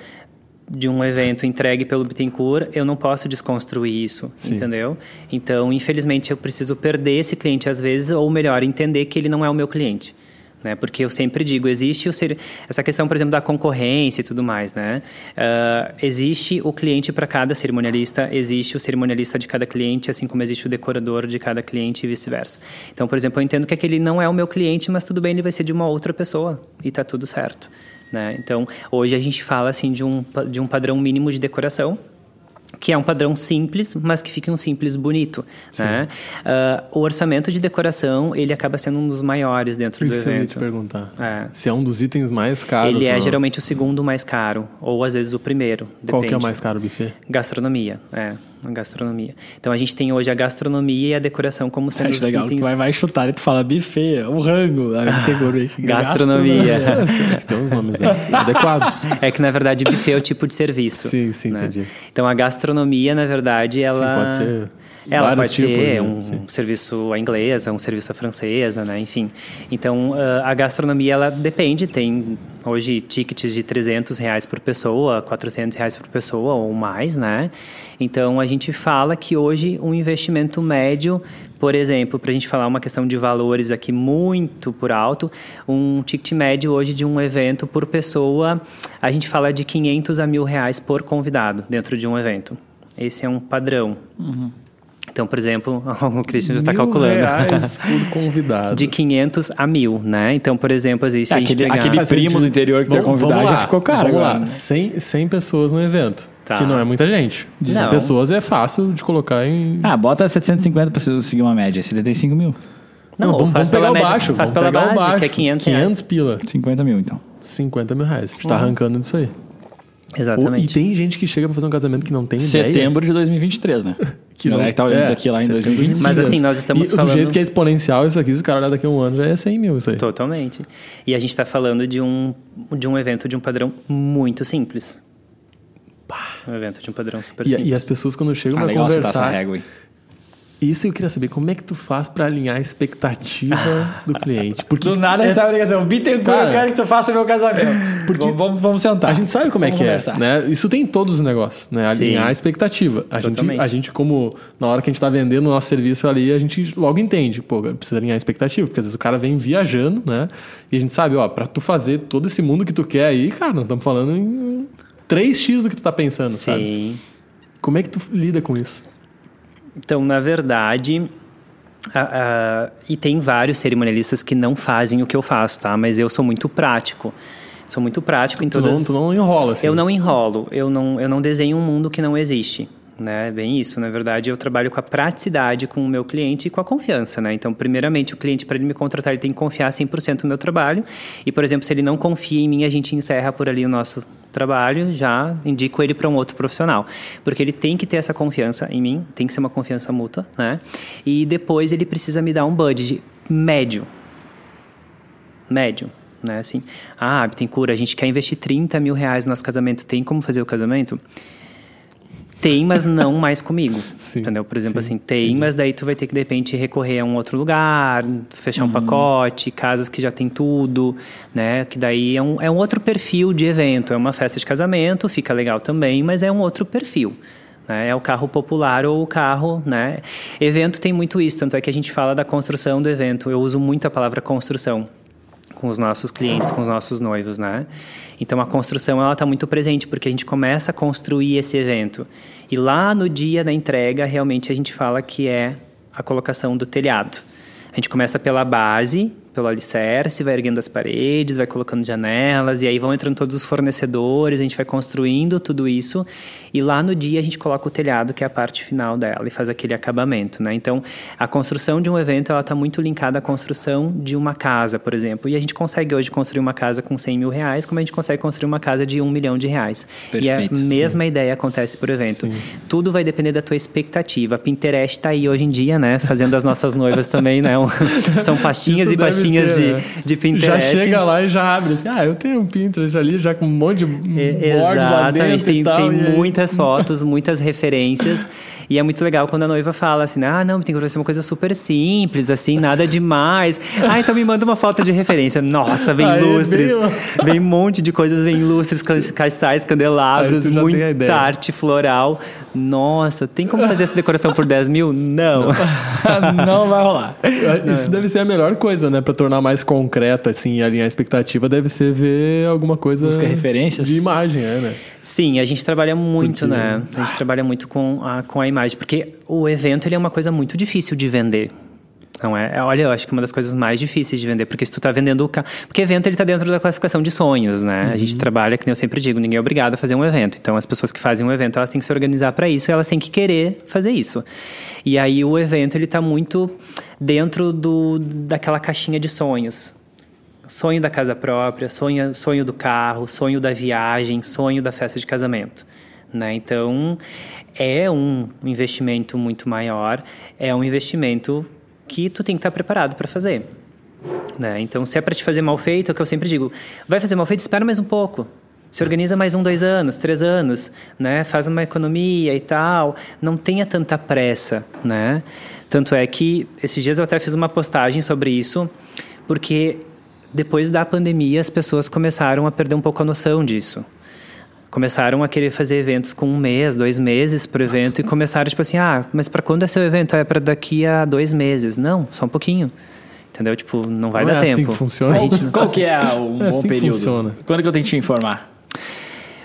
de um evento entregue pelo Bittencourt, eu não posso desconstruir isso, Sim. entendeu? Então, infelizmente, eu preciso perder esse cliente às vezes, ou melhor, entender que ele não é o meu cliente. Né? Porque eu sempre digo, existe o ser... essa questão, por exemplo, da concorrência e tudo mais, né? Ah, existe o cliente para cada cerimonialista, existe o cerimonialista de cada cliente, assim como existe o decorador de cada cliente e vice-versa. Então, por exemplo, eu entendo que aquele não é o meu cliente, mas tudo bem, ele vai ser de uma outra pessoa e tá tudo certo. Né? Então, hoje a gente fala assim de um, de um padrão mínimo de decoração, que é um padrão simples, mas que fica um simples bonito, né? Ah, o orçamento de decoração, ele acaba sendo um dos maiores dentro do Isso eu ia te evento. perguntar. É. Se é um dos itens mais caros. Ele é não. geralmente o segundo mais caro, ou às vezes o primeiro, Qual depende. que é o mais caro, buffet? Gastronomia, é, a gastronomia. Então a gente tem hoje a gastronomia e a decoração como sendo Acho os legal, itens... tu vai, vai chutar e tu fala buffet, o rango, a categoria. Gastronomia. Tem uns nomes né? adequados. É que, na verdade, buffet é o tipo de serviço. Sim, sim, né? entendi. Então, a gastronomia, na verdade, ela... pode ser Ela vários pode tipos, ser né? um Sim. serviço à inglesa, um serviço à francesa, né? Enfim. Então, ah, a gastronomia, ela depende. Tem, hoje, tickets de 300 reais por pessoa, 400 reais por pessoa ou mais, né? Então, a gente fala que hoje um investimento médio, por exemplo, para a gente falar uma questão de valores aqui muito por alto, um ticket médio hoje de um evento por pessoa, a gente fala de 500 a mil reais por convidado dentro de um evento. Esse é um padrão. Então, por exemplo, o Christian já está calculando. reais por convidado. De 500 a mil, né? Então, por exemplo, existe a gente aquele, pegar... aquele primo do interior que Vamos- convidar vamos já ficou caro Vamos agora. lá, né? 100, 100 pessoas no evento. Tá. Que não é muita gente. De Não. pessoas é fácil de colocar em. Ah, bota 750 pra você seguir uma média. 75 mil. Não, vamos, faz vamos pegar o média, baixo. faz vamos pela pegar base, o baixo. que é 500 reais. 500 pila. 50 mil, então. 50 mil reais. A gente tá arrancando disso aí. Exatamente. e tem gente que chega pra fazer um casamento que não tem ideia. Setembro de 2023, né? Que Galera que tá olhando é, isso aqui lá em setembro de 2025. Mas 2023. assim, nós estamos e do falando- jeito que é exponencial isso aqui, se o cara olhar daqui a um ano, já é 100 mil isso aí. Totalmente. E a gente está falando de um, de um evento de um padrão muito simples. Um evento de um padrão super E, simples. e as pessoas quando chegam Ah, pra legal tá essa conversar... régua aí. Isso eu queria saber, como é que tu faz pra alinhar a expectativa do cliente? Porque Do nada é- recebe a ligação. Bittencourt, Cara, eu quero que tu faça meu casamento. Porque- vamos, vamos, sentar. A gente sabe como é Vamos que conversar. é, né? Isso tem em todos os negócios, né? Alinhar Sim. a expectativa. A gente, a gente, como na hora que a gente tá vendendo o nosso serviço ali, a gente logo entende, pô, precisa alinhar a expectativa, porque às vezes o cara vem viajando, né? E a gente sabe, ó, pra tu fazer todo esse mundo que tu quer aí, cara, nós estamos falando em 3x do que tu tá pensando, sabe? Sim. Como é que tu lida com isso? Então, na verdade, a- a- e tem vários cerimonialistas que não fazem o que eu faço, tá? Mas eu sou muito prático. Sou muito prático em Tu todas... não, tu não enrola, assim. Eu não enrolo, eu não, eu não desenho um mundo que não existe. Né? É Bem isso, na verdade, eu trabalho com a praticidade com o meu cliente e com a confiança, né? Então, primeiramente, o cliente, para ele me contratar, ele tem que confiar 100% no meu trabalho. E, por exemplo, se ele não confia em mim, a gente encerra por ali o nosso trabalho, já indico ele para um outro profissional. Porque ele tem que ter essa confiança em mim, tem que ser uma confiança mútua, né? E depois ele precisa me dar um budget médio, médio, né? Assim, ah, Bittencourt, a gente quer investir 30 mil reais no nosso casamento, tem como fazer o casamento? Tem, mas não mais comigo. Sim, entendeu? Por exemplo, sim, assim, tem, mas daí tu vai ter que, de repente, recorrer a um outro lugar, fechar um pacote, casas que já tem tudo, né? Que daí é um, é um outro perfil de evento. É uma festa de casamento, fica legal também, mas é um outro perfil. né? É o carro popular ou o carro, né? Evento tem muito isso, tanto é que a gente fala da construção do evento. Eu uso muito a palavra construção com os nossos clientes, com os nossos noivos, né? Então a construção ela está muito presente porque a gente começa a construir esse evento e lá no dia da entrega realmente a gente fala que é a colocação do telhado. A gente começa pela base, pelo alicerce, vai erguendo as paredes, vai colocando janelas, e aí vão entrando todos os fornecedores, a gente vai construindo tudo isso, e lá no dia a gente coloca o telhado, que é a parte final dela, e faz aquele acabamento, né? Então, a construção de um evento, ela está muito linkada à construção de uma casa, por exemplo, e a gente consegue hoje construir uma casa com 100 mil reais, como a gente consegue construir uma casa de um milhão de reais. Perfeito, e a sim. mesma ideia acontece por evento. Tudo vai depender da tua expectativa. A Pinterest está aí hoje em dia, né? Fazendo as nossas noivas também, né? São pastinhas Isso e pastinhas ser, de, né? de Já Pinterest. chega lá e já abre assim, ah, eu tenho um Pinterest ali, já com um monte de E- bordes lá dentro Exatamente, tem, tem muitas fotos, muitas referências. E é muito legal quando a noiva fala assim, ah, não, tem que ser uma coisa super simples, assim, nada demais. Ah, então me manda uma foto de referência. Nossa, vem Aí, lustres. bem- Vem um monte de coisas, vem lustres, ca- cristais, candelabros, muita arte floral. Nossa, tem como fazer essa decoração por 10 mil? Não. não vai rolar. Isso deve ser a melhor coisa, né? Pra tornar mais concreta, assim, e alinhar a expectativa, deve ser ver alguma coisa... Busca referências. De imagem, é, né? Sim, a gente trabalha muito, Porque- né? A gente trabalha muito com a, com a imagem, porque o evento ele é uma coisa muito difícil de vender. Não é? É, Olha, eu acho que uma das coisas mais difíceis de vender, porque se tu tá vendendo o carro. Porque evento ele tá dentro da classificação de sonhos, né? A gente trabalha, que nem eu sempre digo, ninguém é obrigado a fazer um evento. Então as pessoas que fazem um evento, elas têm que se organizar para isso e elas têm que querer fazer isso. E aí o evento ele tá muito dentro do, daquela caixinha de sonhos. Sonho da casa própria, sonho, sonho do carro, sonho da viagem, sonho da festa de casamento. Né? Então, é um investimento muito maior, é um investimento que tu tem que estar preparado para fazer. Né? Então, se é para te fazer mal feito, é o que eu sempre digo, vai fazer mal feito, espera mais um pouco. Se organiza mais um, dois anos, três anos, né? Faz uma economia e tal. Não tenha tanta pressa, né? Tanto é que esses dias eu até fiz uma postagem sobre isso, porque depois da pandemia as pessoas começaram a perder um pouco a noção disso. Começaram a querer fazer eventos com um mês, dois meses por evento e começaram tipo assim, ah, mas para quando é seu evento? É para daqui a dois meses? Não, só um pouquinho. Entendeu? Tipo, não vai Não dar é assim tempo. que funciona. A gente não- Qual que é um É bom assim período? funciona. Quando que eu tenho que te informar?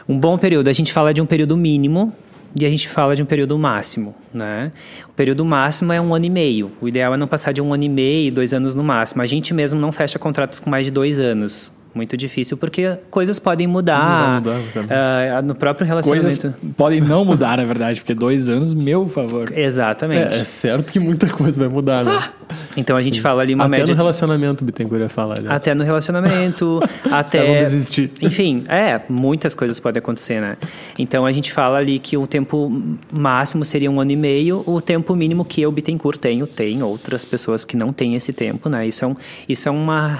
Um bom período, a gente fala de um período mínimo e a gente fala de um período máximo, né? O período máximo é um ano e meio. O ideal é não passar de um ano e meio, dois anos no máximo. A gente mesmo não fecha contratos com mais de dois anos. Muito difícil, porque coisas podem mudar. Mudar, mudar, ah, no próprio Coisas relacionamento. podem não mudar, na verdade, porque dois anos, meu favor. Exatamente. É, é certo que muita coisa vai mudar, né? Então a gente fala ali uma Até média. no de- relacionamento, Bittencourt ia falar. Né? Até no relacionamento, até. desistir. Enfim, é, muitas coisas podem acontecer, né? Então a gente fala ali que o tempo máximo seria um ano e meio, o tempo mínimo que eu, Bittencourt, tenho, tem outras pessoas que não têm esse tempo, né? Isso é um, isso é uma,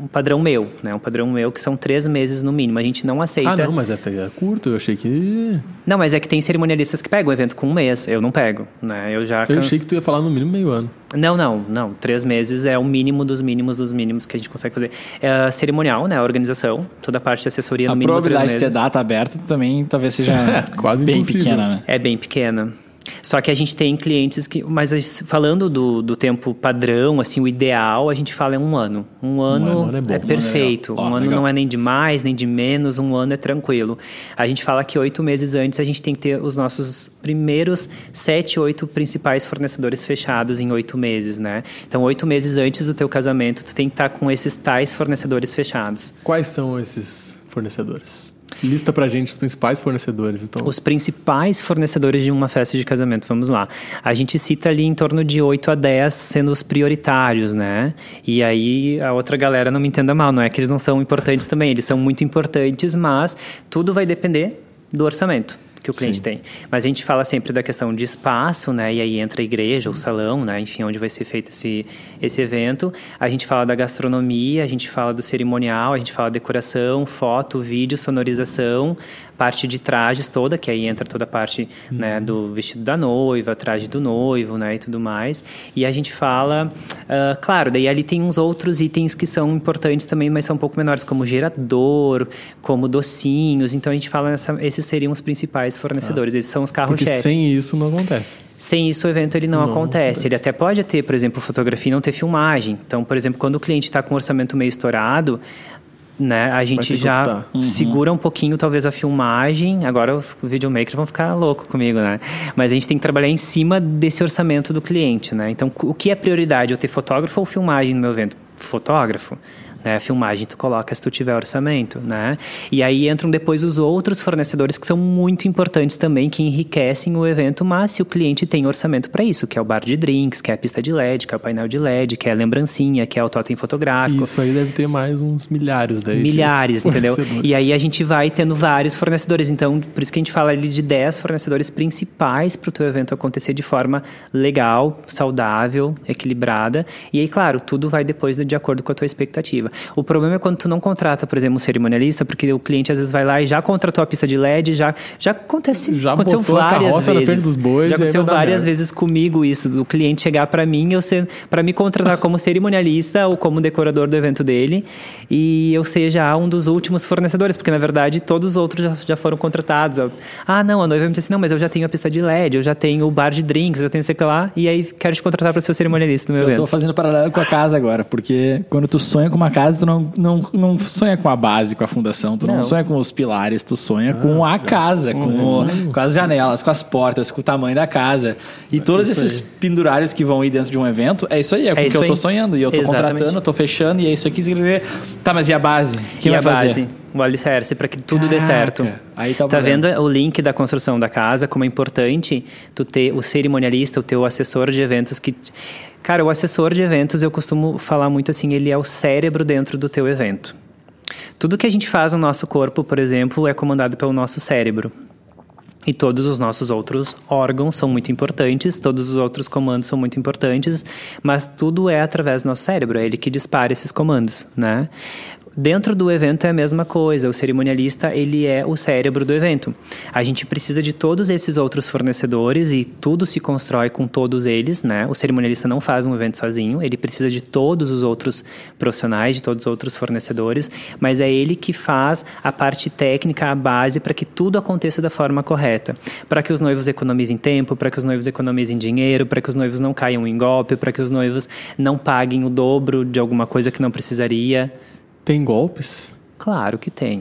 um padrão meu, né? Um padrão meu que são três meses no mínimo. A gente não aceita. Ah, não, mas até é curto. Eu achei que. Não, mas é que tem cerimonialistas que pegam o evento com um mês. Eu não pego, né? Eu já Eu canso- achei que tu ia falar no mínimo meio ano. Não, não, não. Três meses é o mínimo dos mínimos dos mínimos que a gente consegue fazer. É, cerimonial, né? A organização, toda a parte de assessoria A no mínimo probabilidade de ter data aberta também talvez seja Quase bem impossível. pequena, né? É bem pequena. Só que a gente tem clientes que. Mas falando do, do tempo padrão, assim, o ideal, a gente fala é um ano. Um ano, ano é bom. é Um ano é perfeito. um ano não é nem de mais, nem de menos, um ano é tranquilo. A gente fala que oito meses antes a gente tem que ter os nossos primeiros sete, oito principais fornecedores fechados em oito meses, né? Então, oito meses antes do teu casamento, tu tem que estar com esses tais fornecedores fechados. Quais são esses fornecedores? Lista pra gente os principais fornecedores, então. Os principais fornecedores de uma festa de casamento, vamos lá. A gente cita ali em torno de 8 a 10 sendo os prioritários, né? E aí a outra galera não me entenda mal, não é que eles não são importantes também, eles são muito importantes, mas tudo vai depender do orçamento que o cliente Sim. tem. Mas a gente fala sempre da questão de espaço, né? E aí entra a igreja, o salão, né? Enfim, onde vai ser feito esse, esse evento. A gente fala da gastronomia, a gente fala do cerimonial, a gente fala decoração, foto, vídeo, sonorização, parte de trajes toda, que aí entra toda a parte né, do vestido da noiva, traje do noivo, né? E tudo mais. E a gente fala, ah, claro, daí ali tem uns outros itens que são importantes também, mas são um pouco menores, como gerador, como docinhos. Então a gente fala, nessa, esses seriam os principais fornecedores. Esses são os Porque carros-chefe. sem isso não acontece. Sem isso, o evento ele não, Não acontece. acontece. Ele até pode ter, por exemplo, fotografia e não ter filmagem. Então, por exemplo, quando o cliente está com o orçamento meio estourado, né, a gente já optar. segura um pouquinho, talvez, a filmagem. Agora os videomakers vão ficar loucos comigo, né? Mas a gente tem que trabalhar em cima desse orçamento do cliente, né? Então, o que é prioridade? Eu ter fotógrafo ou filmagem no meu evento? Fotógrafo. Né? A filmagem tu coloca se tu tiver orçamento, né? E aí entram depois os outros fornecedores que são muito importantes também, que enriquecem o evento, mas se o cliente tem orçamento para isso, que é o bar de drinks, que é a pista de LED, que é o painel de LED, que é a lembrancinha, que é o totem fotográfico. Isso aí deve ter mais uns milhares daí. Milhares, entendeu? E aí a gente vai tendo vários fornecedores. Então, por isso que a gente fala ali de 10 fornecedores principais para o teu evento acontecer de forma legal, saudável, equilibrada. E aí, claro, tudo vai depois de acordo com a tua expectativa. O problema é quando tu não contrata, por exemplo, um cerimonialista, porque o cliente às vezes vai lá e já contratou a pista de LED, já, já acontece, Já aconteceu várias vezes. bois já aconteceu várias vezes comigo isso, do cliente chegar para mim, eu ser, para me contratar como cerimonialista ou como decorador do evento dele, e eu ser já um dos últimos fornecedores, porque na verdade todos os outros já, já foram contratados. Eu, ah, não, a noiva me disse assim, não, mas eu já tenho a pista de LED, eu já tenho o bar de drinks, eu já tenho sei lá, e aí quero te contratar para ser cerimonialista no meu Eu evento. tô fazendo paralelo com a casa agora, porque quando tu sonha com uma casa, tu não, não, não sonha com a base, com a fundação, tu não, Não. sonha com os pilares, tu sonha com a casa, com, o- com as janelas, com as portas, com o tamanho da casa. E todos isso esses aí. que vão ir dentro de um evento, é isso aí, é, com o que eu tô aí. sonhando. E eu tô Exatamente. contratando, eu tô fechando, e é isso aqui. Tá, mas e a base? Quem e vai a fazer? base, o alicerce, para que tudo dê Caraca, certo. aí tá tá vendo o link da construção da casa, como é importante tu ter o cerimonialista, o teu assessor de eventos que... Cara, o assessor de eventos, eu costumo falar muito assim, ele é o cérebro dentro do teu evento. Tudo que a gente faz no nosso corpo, por exemplo, é comandado pelo nosso cérebro. E todos os nossos outros órgãos são muito importantes, todos os outros comandos são muito importantes, mas tudo é através do nosso cérebro, é ele que dispara esses comandos, né? Dentro do evento é a mesma coisa, o cerimonialista, ele é o cérebro do evento. A gente precisa de todos esses outros fornecedores e tudo se constrói com todos eles, né? O cerimonialista não faz um evento sozinho, ele precisa de todos os outros profissionais, de todos os outros fornecedores, mas é ele que faz a parte técnica, a base para que tudo aconteça da forma correta, para que os noivos economizem tempo, para que os noivos economizem dinheiro, para que os noivos não caiam em golpe, para que os noivos não paguem o dobro de alguma coisa que não precisaria. Tem golpes? Claro que tem.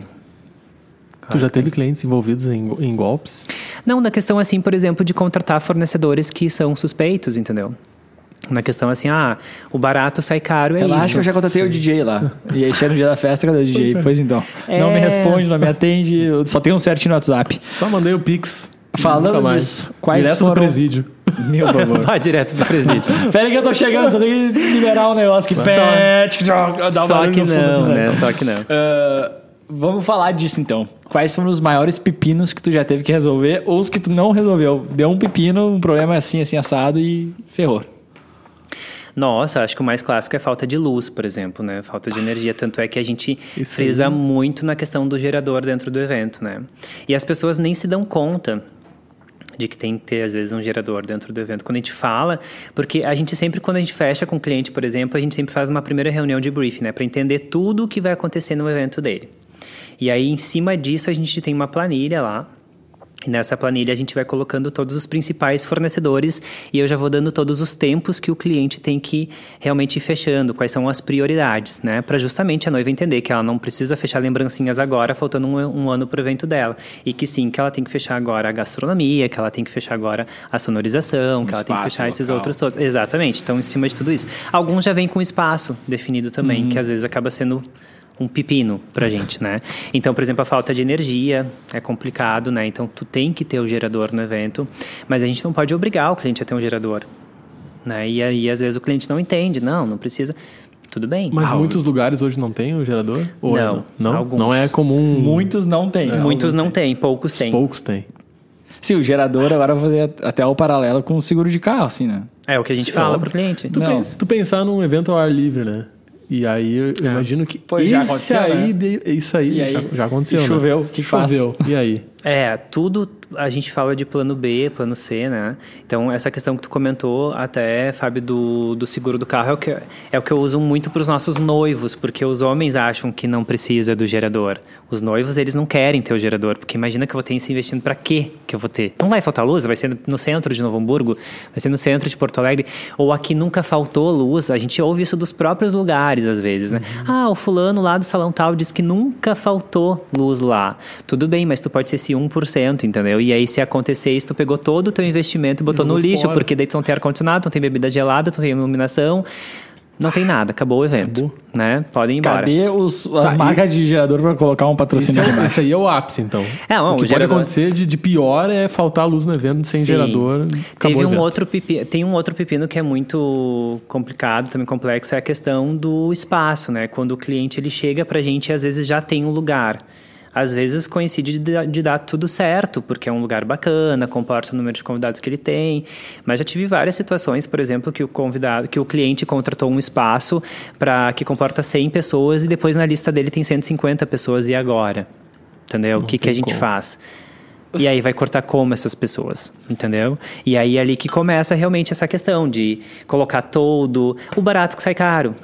tu já teve clientes envolvidos em, em golpes? Não, na questão assim, por exemplo, de contratar fornecedores que são suspeitos, entendeu? Na questão assim, ah, o barato sai caro, é Relaxa isso. que eu já contratei o DJ lá. E aí chega no dia da festa, cadê o DJ? Pois então. Não me É. responde, não me atende, eu só tem um certinho no WhatsApp. Só mandei o Pix. Falando nisso, quais Direto foram- do presídio. Meu favor. Vai direto do presídio. Pera aí que eu tô chegando, só tem que liberar um negócio que Só- pet, dá um Só que fundo, não, assim, né? Só que não. Ah, vamos falar disso então. Quais foram os maiores pepinos que tu já teve que resolver ou os que tu não resolveu? Deu um pepino, um problema assim, assim, assado e ferrou. Nossa, acho que o mais clássico é falta de luz, por exemplo, né? Falta de energia. Tanto é que a gente Isso frisa muito na questão do gerador dentro do evento, né? E as pessoas nem se dão conta de que tem que ter, às vezes, um gerador dentro do evento. Quando a gente fala, porque a gente sempre, quando a gente fecha com o cliente, por exemplo, a gente sempre faz uma primeira reunião de briefing, né? Para entender tudo o que vai acontecer no evento dele. E aí, em cima disso, a gente tem uma planilha lá, e nessa planilha a gente vai colocando todos os principais fornecedores e eu já vou dando todos os tempos que o cliente tem que realmente ir fechando, quais são as prioridades, né? Para justamente a noiva entender que ela não precisa fechar lembrancinhas agora, faltando um, um ano para o evento dela. E que sim, que ela tem que fechar agora a gastronomia, que ela tem que fechar agora a sonorização, que ela tem que fechar esses local. outros todos. Exatamente. Então, em cima de tudo isso. Alguns já vêm com espaço definido também, Uhum. que às vezes acaba sendo um pepino pra gente, né? Então, por exemplo, a falta de energia é complicado, né? Então, tu tem que ter o gerador no evento, mas a gente não pode obrigar o cliente a ter um gerador, né? E aí, às vezes, o cliente não entende, não, não precisa. Tudo bem. Mas Ah, muitos lugares hoje não tem o gerador? Ou é- Não, não, alguns. não é comum. Muitos não tem. Muitos não têm, poucos têm. Poucos têm. Sim, o gerador agora vou fazer até o paralelo com o seguro de carro, assim, né? É o que a gente Sim, fala óbvio. pro cliente. Tu, Não. pe- tu pensar num evento ao ar livre, né? E aí eu É. imagino que Pois aconteceu, aí, né? de- isso aí, E aí? já, já aconteceu, E né? choveu, o que que faz? choveu. E aí? É, tudo a gente fala de plano B, plano C, né? Então, essa questão que tu comentou até, Fábio, do, do seguro do carro é o que, é o que eu uso muito para os nossos noivos, porque os homens acham que não precisa do gerador. Os noivos, eles não querem ter o gerador, porque imagina que eu vou ter isso investindo para quê que eu vou ter? Não vai faltar luz? Vai ser no centro de Novo Hamburgo? Vai ser no centro de Porto Alegre? Ou aqui nunca faltou luz? A gente ouve isso dos próprios lugares, às vezes, né? Ah, o fulano lá do salão tal diz que nunca faltou luz lá. Tudo bem, mas tu pode ser esse 1%, entendeu? E aí, se acontecer isso, tu pegou todo o teu investimento e botou no lixo, fora. porque daí tu não tem ar-condicionado, tu não tem bebida gelada, tu não tem iluminação. Não tem nada, acabou o evento, né? Podem ir embora. Cadê os, as Tá, e- marcas de gerador pra colocar um patrocínio aqui é, esse aí é o ápice, então. É, não, o o que pode gerador- acontecer de, de pior é faltar luz no evento sem Sim. gerador. Acabou Teve o um outro pepino, tem um outro pepino que é muito complicado, também complexo, é a questão do espaço, né? Quando o cliente ele chega pra gente e às vezes já tem um lugar. Às vezes coincide de, de dar tudo certo, porque é um lugar bacana, comporta o número de convidados que ele tem. Mas já tive várias situações, por exemplo, que o convidado, que o cliente contratou um espaço para que comporta 100 pessoas e depois na lista dele tem 150 pessoas e agora, entendeu? o que que a gente como. faz? E aí vai cortar como essas pessoas, entendeu? E aí é ali que começa realmente essa questão de colocar todo o barato que sai caro.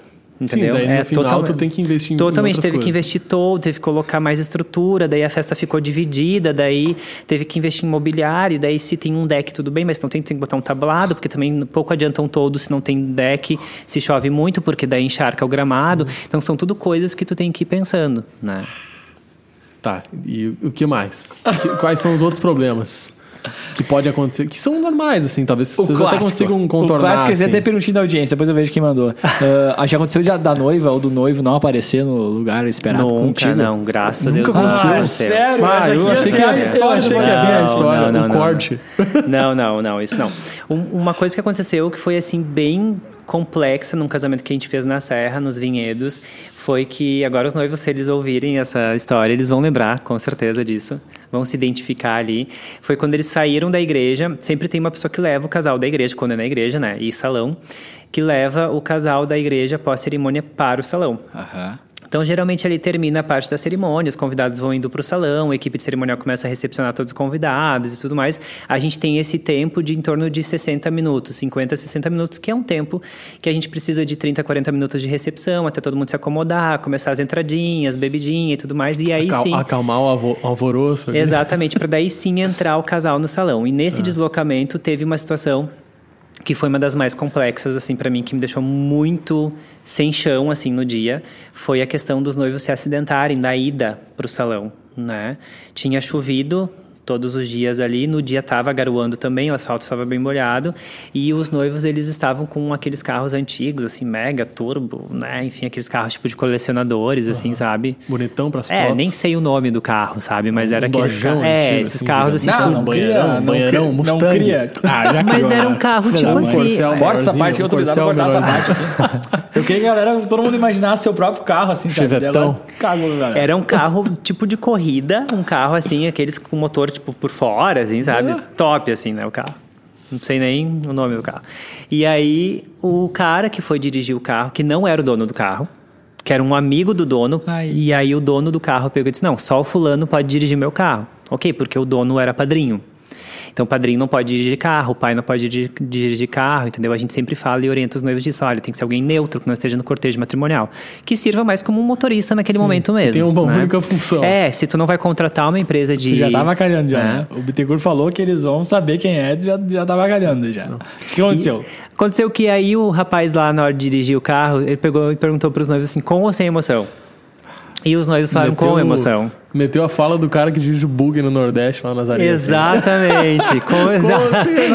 Entendeu? daí no final totalmente- tu tem que investir em- Totalmente, teve que coisas. investir todo, teve que colocar mais estrutura, daí a festa ficou dividida, daí teve que investir em mobiliário, daí se tem um deck tudo bem, mas se não tem, tem que botar um tablado, porque também pouco adiantam todos se não tem deck, se chove muito, porque daí encharca o gramado. Então são tudo coisas que tu tem que ir pensando, né? Tá, e o que mais? Que- Quais são os outros problemas que pode acontecer? Que são normais, assim, talvez vocês até consigam contornar. O clássico é assim. até perguntinho da audiência, depois eu vejo quem mandou. Ah, já aconteceu da noiva ou do noivo não aparecer no lugar esperado Nunca, contigo? não, graças Nunca a Deus. aconteceu. não Ah, aconteceu. sério? Ah, Essa eu achei que, ser a eu história achei que do ia vir a Não, história, não, o não, corte. Não, não, não, isso não. Um- uma coisa que aconteceu que foi assim bem complexa num casamento que a gente fez na Serra, nos vinhedos, foi que agora os noivos, se eles ouvirem essa história, eles vão lembrar com certeza disso, vão se identificar ali. Foi quando eles saíram da igreja, sempre tem uma pessoa que leva o casal da igreja, quando é na igreja, né, e salão, que leva o casal da igreja após cerimônia para o salão. Aham. Então, geralmente, ali termina a parte da cerimônia, os convidados vão indo para o salão, a equipe de cerimonial começa a recepcionar todos os convidados e tudo mais. A gente tem esse tempo de em torno de 60 minutos, 50, 60 minutos, que é um tempo que a gente precisa de 30, 40 minutos de recepção, até todo mundo se acomodar, começar as entradinhas, bebidinha e tudo mais. E aí Acal- sim. Acalmar o alvoroço. ali. Exatamente, para daí sim entrar o casal no salão. E nesse deslocamento teve uma situação que foi uma das mais complexas assim para mim, que me deixou muito sem chão assim no dia, foi a questão dos noivos se acidentarem da ida para o salão, né? Tinha chovido todos os dias ali. No dia tava garoando também, o asfalto estava bem molhado. E os noivos, eles estavam com aqueles carros antigos, assim, mega, turbo, né? Enfim, aqueles carros tipo de colecionadores, assim, sabe? Bonitão pras É, fotos. nem sei o nome do carro, sabe? Mas era Um aqueles Dojão carros. É, antigo, esses assim, carros assim, tipo, não banheirão, cria, não banheirão, cria- Mustang. Não cria. Ah, já Mas era um né? carro tipo amor. assim. Corcel, é, Corta essa maiorzinho, parte que eu tô um precisando Corcel cortar essa parte aqui. Eu queria que a galera, todo mundo imaginasse seu próprio carro, assim, sabe? Chevetão. Ela Cagou, galera. Era um carro tipo de corrida, um carro assim, aqueles com motor tipo por fora, assim, sabe? Top, assim, né? O carro. Não sei nem o nome do carro. E aí, o cara que foi dirigir o carro, que não era o dono do carro, que era um amigo do dono, Ai. e aí o dono do carro pegou e disse: Não, só o fulano pode dirigir meu carro. Ok, porque o dono era padrinho. Então, o padrinho não pode dirigir carro, o pai não pode diri- dirigir carro, entendeu? A gente sempre fala e orienta os noivos disso. Olha, tem que ser alguém neutro, que não esteja no cortejo matrimonial. Que sirva mais como um motorista naquele momento mesmo. tem uma né? única função. É, se tu não vai contratar uma empresa de... Tu já tava calhando já, né? né? O Bittencourt falou que eles vão saber quem é, já, já tava calhando já. O que aconteceu? Aconteceu que aí o rapaz lá, na hora de dirigir o carro, ele pegou e perguntou pros noivos assim, com ou sem emoção? E os noivos falaram com emoção. Meteu a fala do cara que dirige o bug no Nordeste, lá nas areias. Exatamente, com exa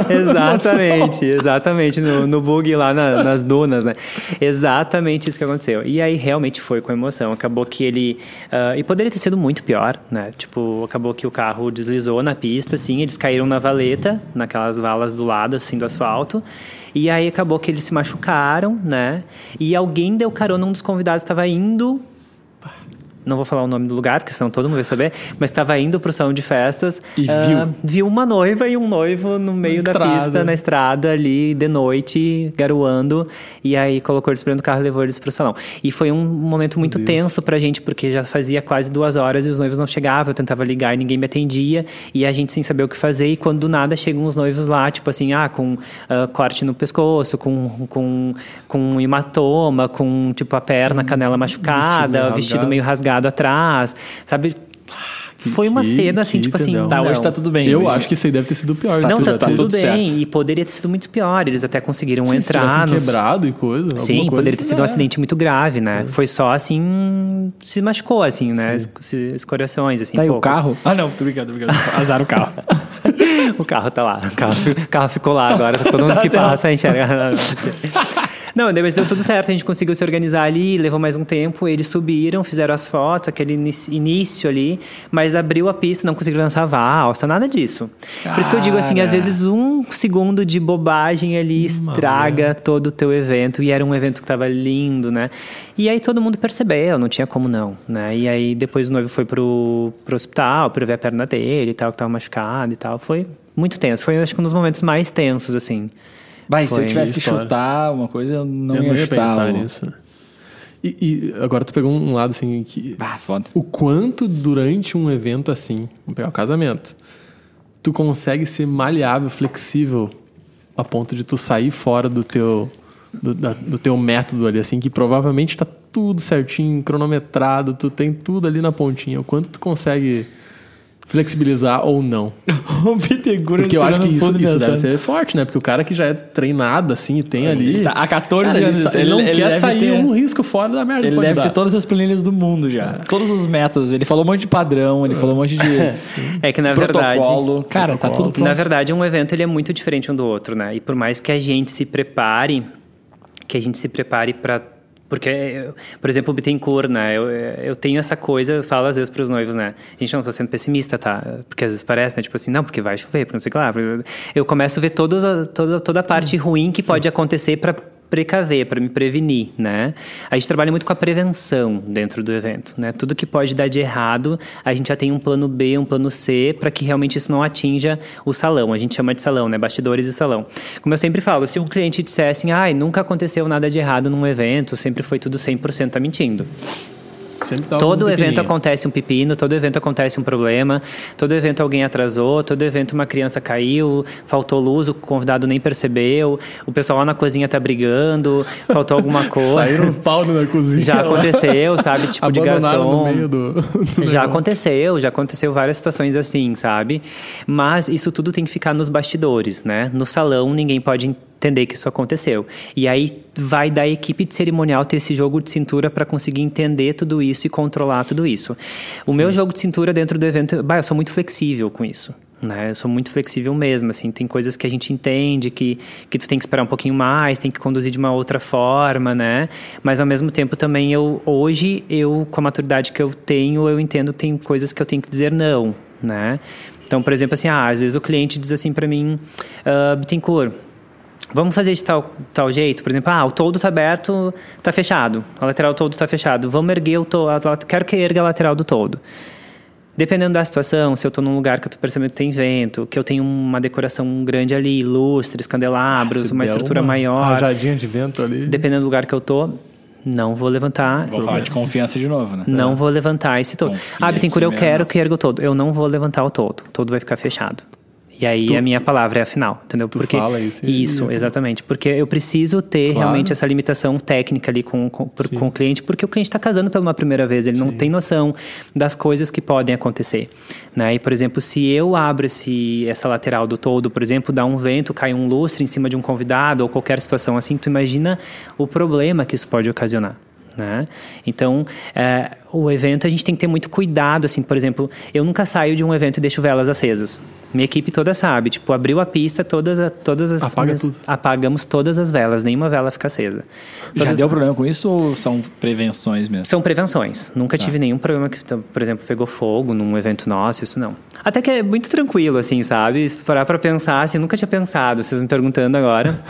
exatamente, exatamente, no, no bug lá na- nas dunas, né? Exatamente isso que aconteceu. E aí realmente foi com emoção. Acabou que ele. ah, e poderia ter sido muito pior, né? Tipo, acabou que o carro deslizou na pista, assim, eles caíram na valeta, naquelas valas do lado, assim, do asfalto. E aí acabou que eles se machucaram, né? E alguém deu carona, um dos convidados estava indo não vou falar o nome do lugar, porque senão todo mundo vai saber, mas estava indo pro salão de festas E ah, viu. viu uma noiva e um noivo no meio da estrada. pista, na estrada ali, de noite, garoando, e aí colocou eles dentro do carro e levou eles pro salão. E foi um momento muito tenso pra gente, porque já fazia quase duas horas e os noivos não chegavam, eu tentava ligar e ninguém me atendia, e a gente sem saber o que fazer, e quando do nada chegam os noivos lá, tipo assim, ah, com ah, corte no pescoço, com, com, com hematoma, com, tipo, a perna, a canela machucada, vestido rasgado. meio rasgado atrás, sabe? Foi uma que- cena assim, que tipo assim. entendeu. Tá, não. hoje tá tudo bem. Eu hoje. acho que isso aí deve ter sido pior. não, de tá, tudo. tá tudo, tudo bem. certo. E poderia ter sido muito pior. Eles até conseguiram Se entrar tivessem nos. quebrado e coisa. Sim, coisa, poderia ter sido um é. acidente muito grave, né? Foi só assim. Se machucou, assim, né? Es- se- Escoriações, assim. Tá aí o carro? Ah, não, tô brincando. Azar o carro. o carro tá lá. O carro, o carro ficou lá agora. Todo mundo que passa enxerga. Não, mas deu tudo certo. A gente conseguiu se organizar ali, levou mais um tempo. Eles subiram, fizeram as fotos, aquele início ali, mas abriu a pista, não conseguiram lançar valsa, nada disso. Por isso que eu digo assim, às Cara. vezes um segundo de bobagem ali estraga todo o teu evento. E era um evento que tava lindo, né? E aí todo mundo percebeu, não tinha como não, né? E aí depois o noivo foi pro, pro hospital pra ver a perna dele e tal, que tava machucado e tal. Foi muito tenso. Foi, acho que um dos momentos mais tensos, assim. Vai, se eu tivesse que história. chutar uma coisa, eu não eu ia não ia chutar. pensar o- nisso. né? E, e agora tu pegou um lado assim que. Ah, foda. O quanto durante um evento assim, vamos pegar o casamento, tu consegue ser maleável, flexível, a ponto de tu sair fora do teu, do, da- do teu método ali, assim, que provavelmente tá tudo certinho, cronometrado, tu tem tudo ali na pontinha. O quanto tu consegue flexibilizar ou não. o Bittencourt Porque eu acho que isso, e isso deve ser forte, né? Porque o cara que já é treinado assim, tem ali. Tá, há 14 Cara, ele, anos. sa- ele não quer deve sair ter- um risco fora da merda. Ele deve dar. ter todas as planilhas do mundo já. Todos os métodos. Ele falou um monte de padrão, ele falou um monte de É que na verdade. protocolo. Cara, tá tudo pronto. Na verdade, um evento ele é muito diferente um do outro, né? E por mais que a gente se prepare, que a gente se prepare para porque, por exemplo, o Bittencourt, né? Eu, eu tenho essa coisa, eu falo às vezes para os noivos, né? Gente, não estou sendo pessimista, tá? Porque às vezes parece, né? Tipo assim, não, porque vai chover, porque não sei o que lá. Eu começo a ver todas a- toda, toda a parte ruim que pode acontecer para precaver, para me prevenir, né? A gente trabalha muito com a prevenção dentro do evento, né? Tudo que pode dar de errado, a gente já tem um plano B, um plano C, para que realmente isso não atinja o salão. A gente chama de salão, né? Bastidores e salão. Como eu sempre falo, se um cliente dissesse, ai, nunca aconteceu nada de errado num evento, sempre foi tudo 100%, tá mentindo. Todo evento acontece um pepino, todo evento acontece um problema, todo evento alguém atrasou, todo evento uma criança caiu, faltou luz, o convidado nem percebeu, o pessoal lá na cozinha tá brigando, faltou alguma coisa. Saíram um pau na cozinha. Já lá. aconteceu, sabe? Tipo de garçom. no meio do, do Já aconteceu, já aconteceu várias situações assim, sabe? Mas isso tudo tem que ficar nos bastidores, né? No salão ninguém pode entender que isso aconteceu. E aí vai da equipe de cerimonial ter esse jogo de cintura para conseguir entender tudo isso e controlar tudo isso. O Sim. meu jogo de cintura dentro do evento, bah, eu sou muito flexível com isso. Né? Eu sou muito flexível mesmo, assim, tem coisas que a gente entende que, que tu tem que esperar um pouquinho mais, tem que conduzir de uma outra forma, né? Mas ao mesmo tempo também eu hoje eu com a maturidade que eu tenho, eu entendo que tem coisas que eu tenho que dizer não, né? Então, por exemplo, assim, ah, às vezes o cliente diz assim para mim, uh, Bittencourt, vamos fazer de tal, tal jeito, por exemplo, ah, o todo está aberto, está fechado, a lateral todo está fechado, vamos erguer o todo, quero que erga a lateral do todo. Dependendo da situação, se eu estou num lugar que eu estou percebendo que tem vento, que eu tenho uma decoração grande ali, lustres, candelabros, uma estrutura uma maior. Rajadinha de vento ali. Dependendo do lugar que eu estou, não vou levantar. Vou falar de confiança de novo, né? Não é. vou levantar esse todo. Confia ah, Bittencourt, eu quero que erga o todo. Eu não vou levantar o todo. O todo vai ficar fechado. E aí tu, a minha palavra é a final, entendeu? Porque fala isso. Isso, exatamente. Porque eu preciso ter claro. realmente essa limitação técnica ali com, com, com o cliente, porque o cliente está casando pela uma primeira vez, ele Sim. não tem noção das coisas que podem acontecer. Né? E, por exemplo, se eu abro esse, essa lateral do todo, por exemplo, dá um vento, cai um lustre em cima de um convidado ou qualquer situação assim, tu imagina o problema que isso pode ocasionar. Né? Então, é, o evento a gente tem que ter muito cuidado, assim, por exemplo, eu nunca saio de um evento e deixo velas acesas. Minha equipe toda sabe, tipo, abriu a pista, todas, todas as Apaga minhas, tudo. apagamos todas as velas, nenhuma vela fica acesa. Todas Já deu problema com isso ou são prevenções mesmo? São prevenções. Nunca tá. tive nenhum problema que, por exemplo, pegou fogo num evento nosso, isso não. Até que é muito tranquilo, assim, sabe? Se parar pra pensar, assim, nunca tinha pensado, vocês me perguntando agora.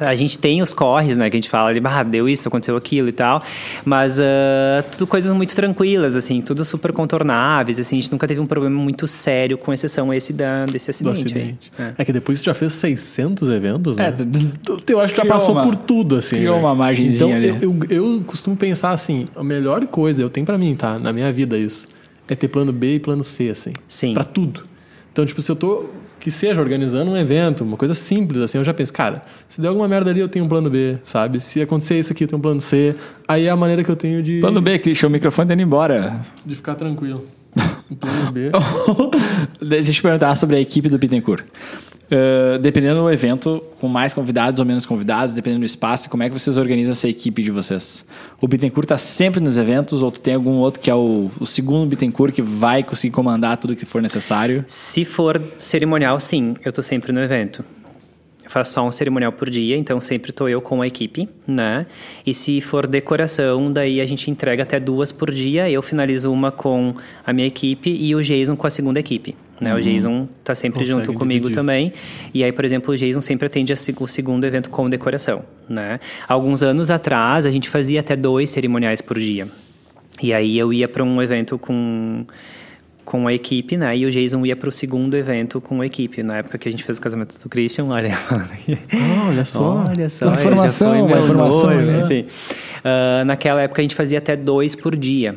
a gente tem os corres, né? Que a gente fala, ah, deu isso, aconteceu aquilo e tal. Mas uh, tudo coisas muito tranquilas, assim, tudo super contornáveis, assim. A gente nunca teve um problema muito sério, com exceção esse da, desse acidente. acidente. É. é. que depois você já fez 600 eventos, né? É, eu acho que já passou uma, por tudo, assim. Criou né? uma margenzinha então, ali. Eu, eu, eu costumo pensar assim, a melhor coisa, eu tenho para mim, tá? Na minha vida isso, é ter plano B e plano C, assim. Sim. Pra tudo. Então, tipo, se eu tô que seja organizando um evento, uma coisa simples, assim, eu já penso, cara, se der alguma merda ali, eu tenho um plano B, sabe? Se acontecer isso aqui, eu tenho um plano C. Aí é a maneira que eu tenho de. Plano B, Christian, o microfone tá indo embora. De ficar tranquilo. Um plano B. Deixa eu te perguntar sobre a equipe do Bittencourt. Uh, dependendo do evento, com mais convidados ou menos convidados, dependendo do espaço, como é que vocês organizam essa equipe de vocês? O Bittencourt está sempre nos eventos ou tem algum outro que é o, o segundo Bittencourt que vai conseguir comandar tudo que for necessário? Se for cerimonial, sim, eu estou sempre no evento faço só um cerimonial por dia, então sempre estou eu com a equipe, né? E se for decoração, daí a gente entrega até duas por dia. Eu finalizo uma com a minha equipe e o Jason com a segunda equipe. Né? Uhum. O Jason está sempre Consegue junto comigo dividir. também. E aí, por exemplo, o Jason sempre atende o segundo evento com decoração. Né? Alguns anos atrás, a gente fazia até dois cerimoniais por dia. E aí eu ia para um evento com com a equipe, né? E o Jason ia para o segundo evento com a equipe. Na época que a gente fez o casamento do Christian, olha. Oh, olha só. Olha só. Uma informação, uma informação. Noivo, né? Enfim. Uh, naquela época a gente fazia até dois por dia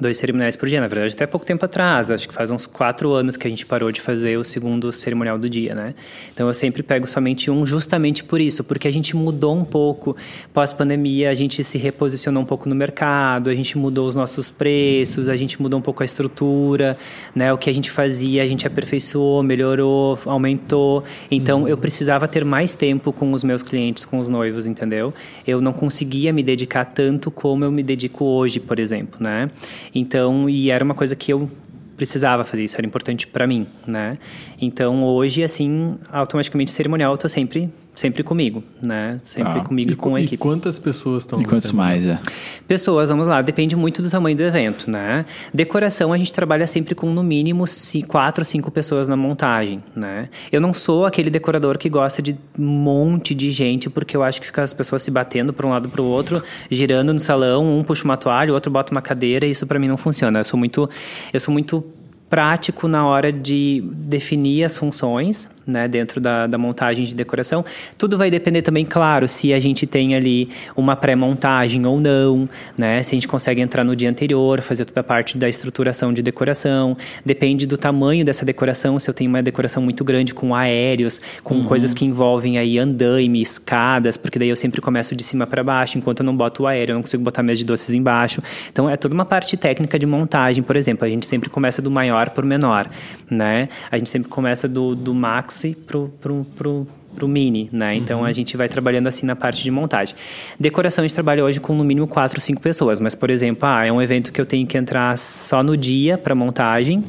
dois cerimoniais por dia. Na verdade, até pouco tempo atrás, acho que faz uns quatro anos que a gente parou de fazer o segundo cerimonial do dia, né? Então eu sempre pego somente um, justamente por isso, porque a gente mudou um pouco pós-pandemia, a gente se reposicionou um pouco no mercado, a gente mudou os nossos preços, a gente mudou um pouco a estrutura, né? O que a gente fazia, a gente aperfeiçoou, melhorou, aumentou. Então uhum. eu precisava ter mais tempo com os meus clientes, com os noivos, entendeu? Eu não conseguia me dedicar tanto como eu me dedico hoje, por exemplo, né? Então, e era uma coisa que eu precisava fazer isso, era importante para mim, né? Então, hoje, assim, automaticamente cerimonial, eu tô sempre sempre comigo, né? Sempre ah, comigo e com a equipe. E quantas pessoas estão E quantos mais, é? Pessoas, vamos lá, depende muito do tamanho do evento, né? Decoração, a gente trabalha sempre com no mínimo quatro, cinco pessoas na montagem, né? Eu não sou aquele decorador que gosta de um monte de gente, porque eu acho que fica as pessoas se batendo para um lado para o outro, girando no salão, um puxa uma toalha, o outro bota uma cadeira, e isso para mim não funciona. Eu sou muito eu sou muito prático na hora de definir as funções, né, dentro da, da montagem de decoração. Tudo vai depender também, claro, se a gente tem ali uma pré-montagem ou não, né, se a gente consegue entrar no dia anterior, fazer toda a parte da estruturação de decoração. Depende do tamanho dessa decoração, se eu tenho uma decoração muito grande com aéreos, com uhum. coisas que envolvem aí andaime, escadas, porque daí eu sempre começo de cima para baixo, enquanto eu não boto o aéreo, eu não consigo botar mesa de doces embaixo. Então é toda uma parte técnica de montagem, por exemplo, a gente sempre começa do maior para o menor, né? A gente sempre começa do, do max pro, pro, pro, pro mini, né? Então a gente vai trabalhando assim na parte de montagem. Decoração a gente trabalha hoje com no mínimo quatro, cinco pessoas, mas por exemplo, ah, é um evento que eu tenho que entrar só no dia para montagem.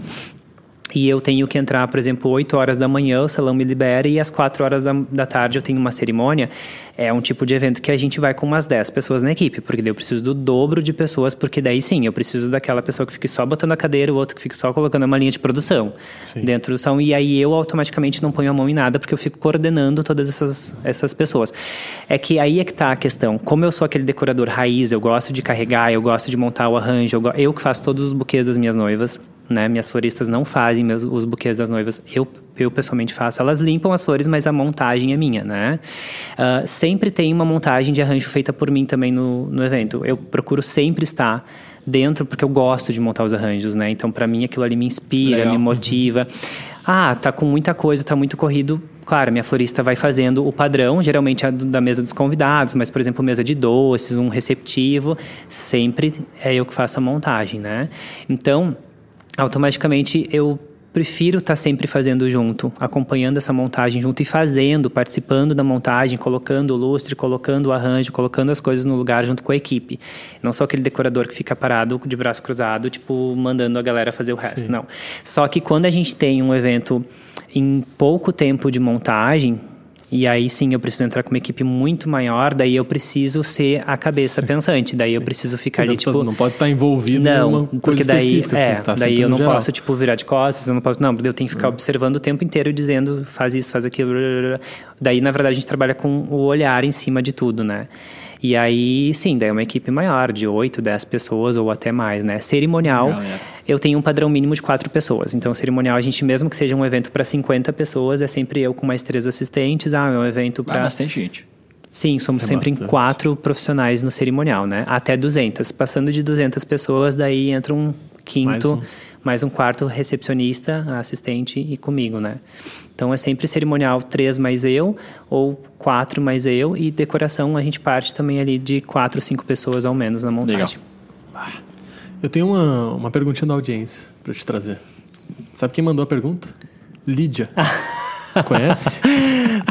E eu tenho que entrar, por exemplo, 8 horas da manhã, o salão me libera, e às 4 horas da, da tarde eu tenho uma cerimônia. É um tipo de evento que a gente vai com umas 10 pessoas na equipe, porque daí eu preciso do dobro de pessoas, porque daí sim, eu preciso daquela pessoa que fique só botando a cadeira, o outro que fique só colocando uma linha de produção Sim. dentro do salão. E aí eu automaticamente não ponho a mão em nada, porque eu fico coordenando todas essas, essas pessoas. É que aí é que tá a questão. Como eu sou aquele decorador raiz, eu gosto de carregar, eu gosto de montar o arranjo, eu, eu que faço todos os buquês das minhas noivas, né? Minhas floristas não fazem meus, os buquês das noivas, eu, eu pessoalmente faço. Elas limpam as flores, mas a montagem é minha, né? Ah, sempre tem uma montagem de arranjo feita por mim também no, no evento. Eu procuro sempre estar dentro, porque eu gosto de montar os arranjos, né? Então, para mim, aquilo ali me inspira, Legal. me motiva. Ah, tá com muita coisa, tá muito corrido. Claro, minha florista vai fazendo o padrão, geralmente é da mesa dos convidados, mas, por exemplo, mesa de doces, um receptivo, sempre é eu que faço a montagem, né? Então, automaticamente eu prefiro estar sempre fazendo junto, acompanhando essa montagem junto e fazendo, participando da montagem, colocando o lustre, colocando o arranjo, colocando as coisas no lugar junto com a equipe. Não sou aquele decorador que fica parado de braço cruzado, tipo, mandando a galera fazer o resto, não. Só que quando a gente tem um evento em pouco tempo de montagem, e aí sim eu preciso entrar com uma equipe muito maior, daí eu preciso ser a cabeça pensante, daí eu preciso ficar ali, não, tipo... não pode estar envolvido Não, porque daí, é, daí eu não geral. posso, tipo, virar de costas, eu não posso, não, eu tenho que ficar observando o tempo inteiro dizendo, faz isso, faz aquilo, daí, na verdade, a gente trabalha com o olhar em cima de tudo, né? E aí, sim, daí é uma equipe maior, de 8, 10 pessoas ou até mais, né? Cerimonial, Legal, é. Eu tenho um padrão mínimo de quatro pessoas. Então, cerimonial, a gente, mesmo que seja um evento para 50 pessoas, é sempre eu com mais três assistentes. Ah, é um evento Ah, para bastante gente. Sim, somos É sempre bastante. em quatro profissionais no cerimonial, né? Até 200. Passando de 200 pessoas, daí entra um quinto, Mais mais um. um, quarto recepcionista, assistente e comigo, né? Então é sempre cerimonial três mais eu, ou quatro mais eu, e decoração a gente parte também ali de quatro, cinco pessoas ao menos na montagem. Eu tenho uma, uma perguntinha da audiência pra te trazer. Sabe quem mandou a pergunta? Lídia. Conhece?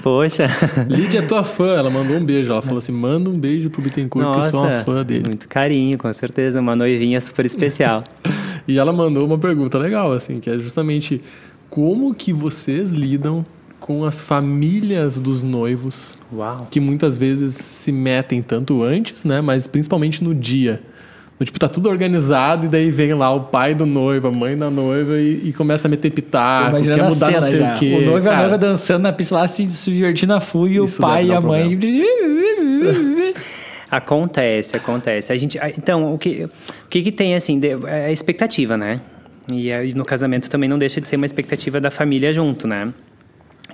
Poxa! Lídia é tua fã, ela mandou um beijo. Ela falou assim: manda um beijo pro Bittencourt, que eu sou uma fã dele. muito carinho, com certeza. Uma noivinha super especial. E ela mandou uma pergunta legal, assim, que é justamente como que vocês lidam com as famílias dos noivos Uau! que muitas vezes se metem tanto antes, né? Mas principalmente no dia. Do Tipo, tá tudo organizado e daí vem lá o pai do noivo, a mãe da noiva e, e começa a meter pitaco, quer a mudar cena não sei já. o quê. O noivo e a noiva dançando na pista lá, se, divertindo a full, e o pai e a mãe... Acontece, acontece. A gente, então, o que, o que, que tem assim? é a expectativa, né? E aí, no casamento também não deixa de ser uma expectativa da família junto, né?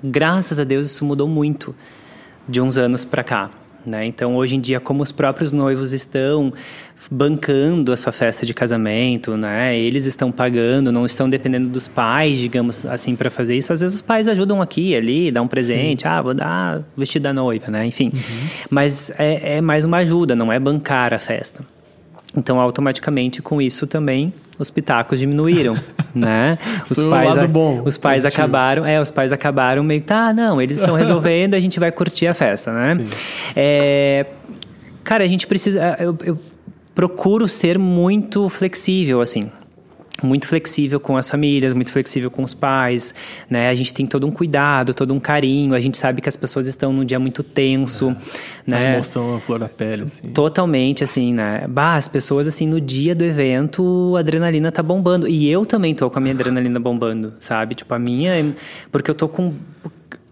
Graças a Deus isso mudou muito de uns anos para cá. Né? Então, hoje em dia, como os próprios noivos estão bancando a sua festa de casamento, né? Eles estão pagando, não estão dependendo dos pais, digamos assim, para fazer isso. Às vezes os pais ajudam aqui, ali, dá um presente, ah, vou dar vestido da noiva, né? Enfim, mas é, é mais uma ajuda, não é bancar a festa. Então, automaticamente, com isso também, os pitacos diminuíram, né? Os pais, lado bom, os pais positivo. acabaram, é, os pais acabaram meio, tá, não, eles estão resolvendo, a gente vai curtir a festa, né? É, cara, a gente precisa, eu, eu procuro ser muito flexível, assim. Muito flexível com as famílias, muito flexível com os pais, né? A gente tem todo um cuidado, todo um carinho. A gente sabe que as pessoas estão num dia muito tenso, A né? emoção, a flor da pele, assim. Totalmente, assim, né? Bah, as pessoas, assim, no dia do evento, a adrenalina tá bombando. E eu também tô com a minha adrenalina bombando, sabe? Tipo, a minha... Porque eu tô com...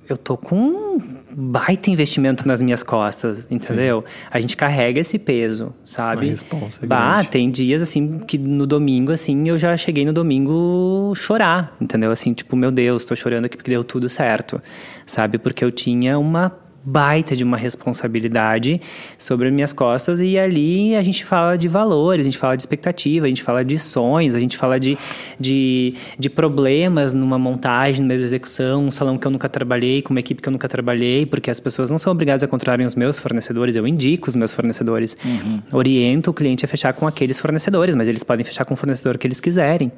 Eu tô com baita investimento nas minhas costas, entendeu? A gente carrega esse peso, sabe? Uma responsa é bah, tem dias, assim, que no domingo, assim, eu já cheguei no domingo chorar, entendeu? Assim, tipo, meu Deus, tô chorando aqui porque deu tudo certo, sabe? Porque eu tinha uma baita de uma responsabilidade sobre as minhas costas. E ali a gente fala de valores, a gente fala de expectativa, a gente fala de sonhos, a gente fala de, de, de problemas numa montagem, numa execução, um salão que eu nunca trabalhei, com uma equipe que eu nunca trabalhei, porque as pessoas não são obrigadas a contratarem os meus fornecedores, eu indico os meus fornecedores, oriento o cliente a fechar com aqueles fornecedores, mas eles podem fechar com o fornecedor que eles quiserem.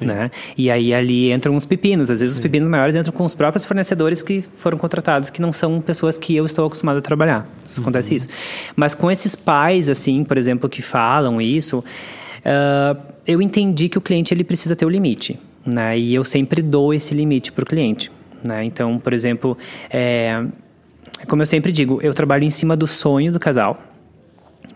Né? E aí ali entram os pepinos. Às vezes os pepinos maiores entram com os próprios fornecedores que foram contratados, que não são pessoas que eu estou acostumado a trabalhar. Isso Acontece isso. Mas com esses pais, assim, por exemplo, que falam isso, ah, eu entendi que o cliente ele precisa ter o limite. Né? E eu sempre dou esse limite para o cliente. Né? Então, por exemplo, é, como eu sempre digo, eu trabalho em cima do sonho do casal,